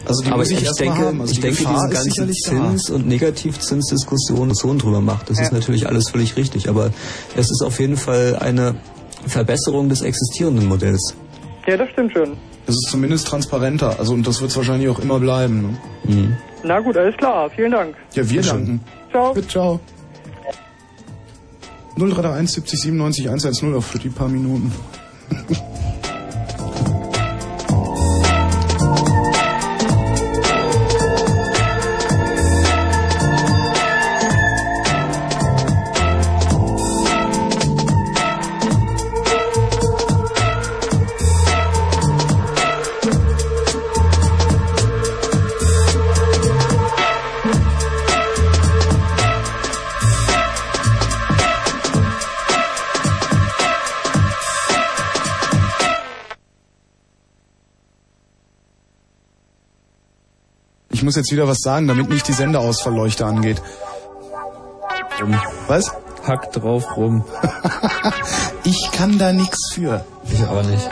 Also die Aber muss ich, ich denke, haben. Also ich die denke, Gefahr diese ist ganzen da. Zins- und Negativzinsdiskussionen so drüber macht, das ist natürlich alles völlig richtig. Aber es ist auf jeden Fall eine Verbesserung des existierenden Modells. Ja, das stimmt schon. Es ist zumindest transparenter. Also und das wird es wahrscheinlich auch immer bleiben. Ne? Na gut, alles klar. Vielen Dank. Ja, wir danken. Ciao. Bitte, ciao. 0331 70 97 110 auch für die paar Minuten. (laughs) muss jetzt wieder was sagen, damit nicht die Senderausfallleuchte angeht. Was? Hack drauf rum. (laughs) ich kann da nix für. Ich aber nicht.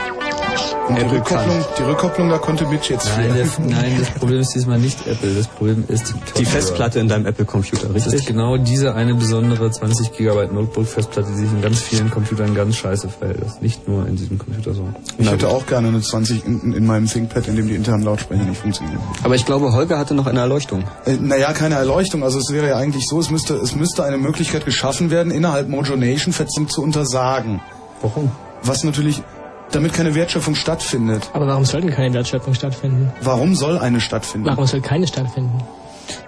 Und die Rückkopplung, die Rückkopplung, da konnte Mitch jetzt Nein, der, nein, das Problem ist diesmal nicht Apple. Das Problem ist die, Die. Festplatte in deinem Apple-Computer, Das ist richtig? genau diese eine besondere 20 GB Notebook-Festplatte, die sich in ganz vielen Computern ganz scheiße verhält. Das ist nicht nur in diesem Computer so. Ich hätte auch gerne eine 20 in, in meinem ThinkPad, in dem die internen Lautsprecher nicht funktionieren. Aber ich glaube, Holger hatte noch eine Erleuchtung. Äh, naja, keine Erleuchtung. Also es wäre ja eigentlich so, es müsste, es müsste eine Möglichkeit geschaffen werden, innerhalb Mojo Nation Fetzen zu untersagen. Warum? Was natürlich, damit keine Wertschöpfung stattfindet. Aber warum sollten keine Wertschöpfung stattfinden? Warum soll eine stattfinden? Warum soll keine stattfinden?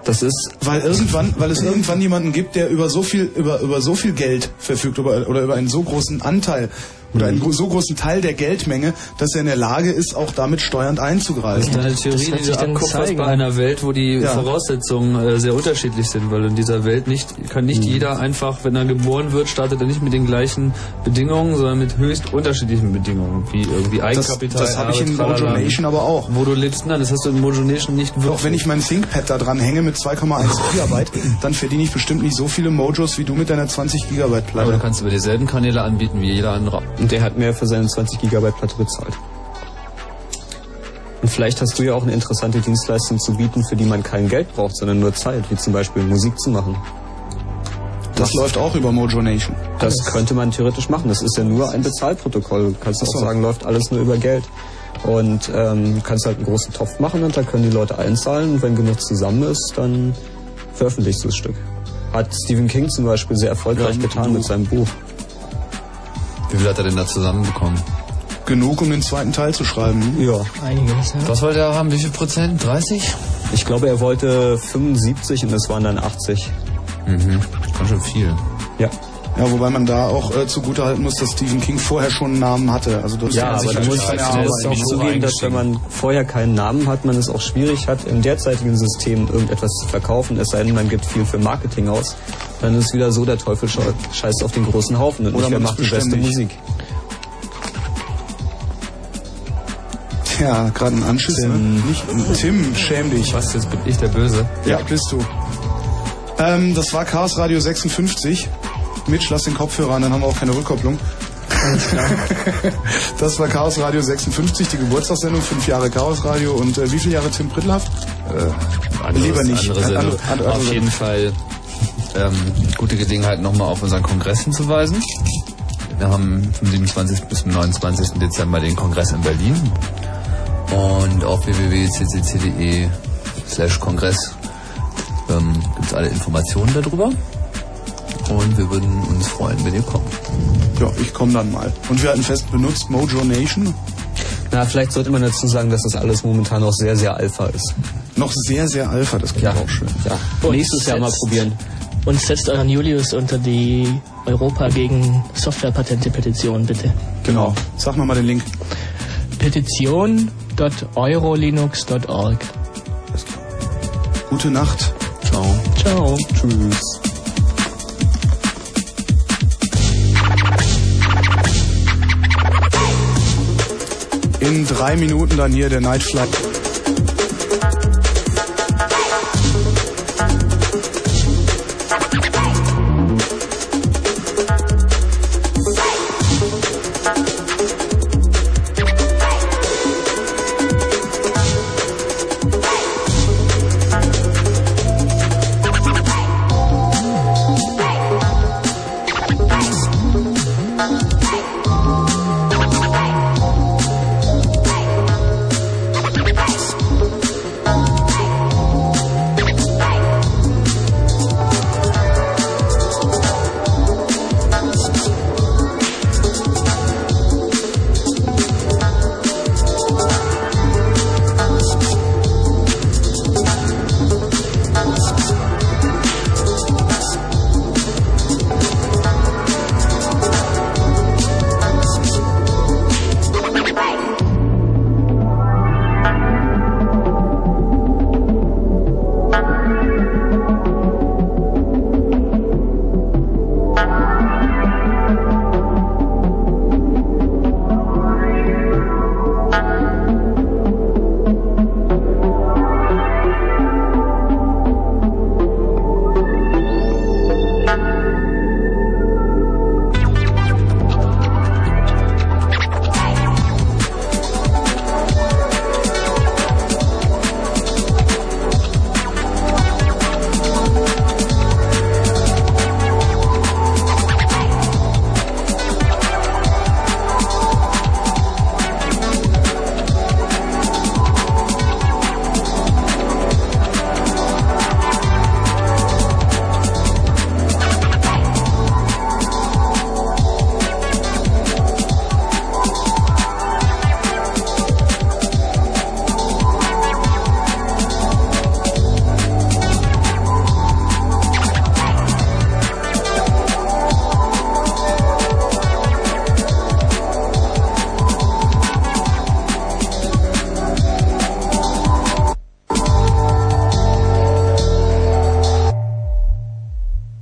Das ist, Weil irgendwann, weil es irgendwann jemanden gibt, der über so viel, über, über so viel Geld verfügt über, oder über einen so großen Anteil oder einen gro- so großen Teil der Geldmenge, dass er in der Lage ist, auch damit steuernd Das einzugreifen. ist eine Theorie, die du abkupferst bei einer Welt, wo die Ja. Voraussetzungen äh, sehr unterschiedlich sind, weil in dieser Welt nicht, kann nicht jeder einfach, wenn er geboren wird, startet er nicht mit den gleichen Bedingungen, sondern mit höchst unterschiedlichen Bedingungen, wie irgendwie Eigenkapital. das habe ich in Mojo. Nation aber auch. Wo du lebst, nein, das hast du in Mojo Nation nicht wirklich. Auch wenn ich mein ThinkPad da dran hänge mit 2,1 Gigabyte, dann verdiene ich bestimmt nicht so viele Mojos wie du mit deiner 20 Gigabyte Aber du Platte. kannst über dieselben Kanäle anbieten wie jeder andere. Und der hat mehr für seine 20 Gigabyte Platte bezahlt. Und vielleicht hast du ja auch eine interessante Dienstleistung zu bieten, für die man kein Geld braucht, sondern nur Zeit, wie zum Beispiel Musik zu machen. Das läuft auch über Mojo Nation. Das könnte man theoretisch machen. Das ist ja nur ein Bezahlprotokoll. Du kannst auch sagen, läuft alles nur über Geld. Und ähm, kannst halt einen großen Topf machen und da können die Leute einzahlen und wenn genug zusammen ist, dann veröffentlichst du das Stück. Hat Stephen King zum Beispiel sehr erfolgreich Ja, getan mit seinem Buch. Wie viel hat er denn da zusammenbekommen? Genug, um den zweiten Teil zu schreiben. Ja. Einiges, ja. Was wollte er haben? Wie viel Prozent? 30? Ich glaube, er wollte 75 und es waren dann 80. Mhm. Ganz schön viel. Ja. Ja, wobei man da auch äh, zugutehalten muss, dass Stephen King vorher schon einen Namen hatte. Also das Ja, aber du Arbeit. musst auch zugeben, dass wenn man vorher keinen Namen hat, man es auch schwierig hat, im derzeitigen System irgendetwas zu verkaufen, es sei denn, man gibt viel für Marketing aus. Dann ist es wieder so, der Teufel sche- scheißt auf den großen Haufen und Oder nicht wer man macht die beste. Musik. Ja, gerade ein Anschiss, ne? Nicht, Tim, schäm dich. Was, jetzt bin ich der Böse? Ja, bist du. Ähm, das war Chaos Radio 56. Mitch, lass den Kopfhörer an, dann haben wir auch keine Rückkopplung. (laughs) das war Chaos Radio 56, die Geburtstagssendung, fünf Jahre Chaos Radio und äh, wie viele Jahre Tim Prittlaff? Anderes, Lieber nicht. Andere Andere- Sendung. andere- Auf andere- jeden Fall ähm, gute Gelegenheit, nochmal auf unseren Kongress hinzuweisen. Wir haben vom 27. bis zum 29. Dezember den Kongress in Berlin. Und auf www.ccc.de slash Kongress ähm, gibt es alle Informationen darüber. Und wir würden uns freuen, wenn ihr kommt. Ja, ich komme dann mal. Und wir hatten fest benutzt Mojo Nation. Na, vielleicht sollte man dazu sagen, dass das alles momentan noch sehr, sehr alpha ist. Noch sehr, sehr alpha, das klingt auch schön. Ja, Und nächstes Jahr mal setzt- probieren. Und setzt euren Julius unter die Europa gegen Softwarepatente-Petition, bitte. Genau. Sag noch mal den Link. Petition.eurolinux.org. Gute Nacht. Ciao. Ciao. Tschüss. In drei Minuten dann hier der Night Flight.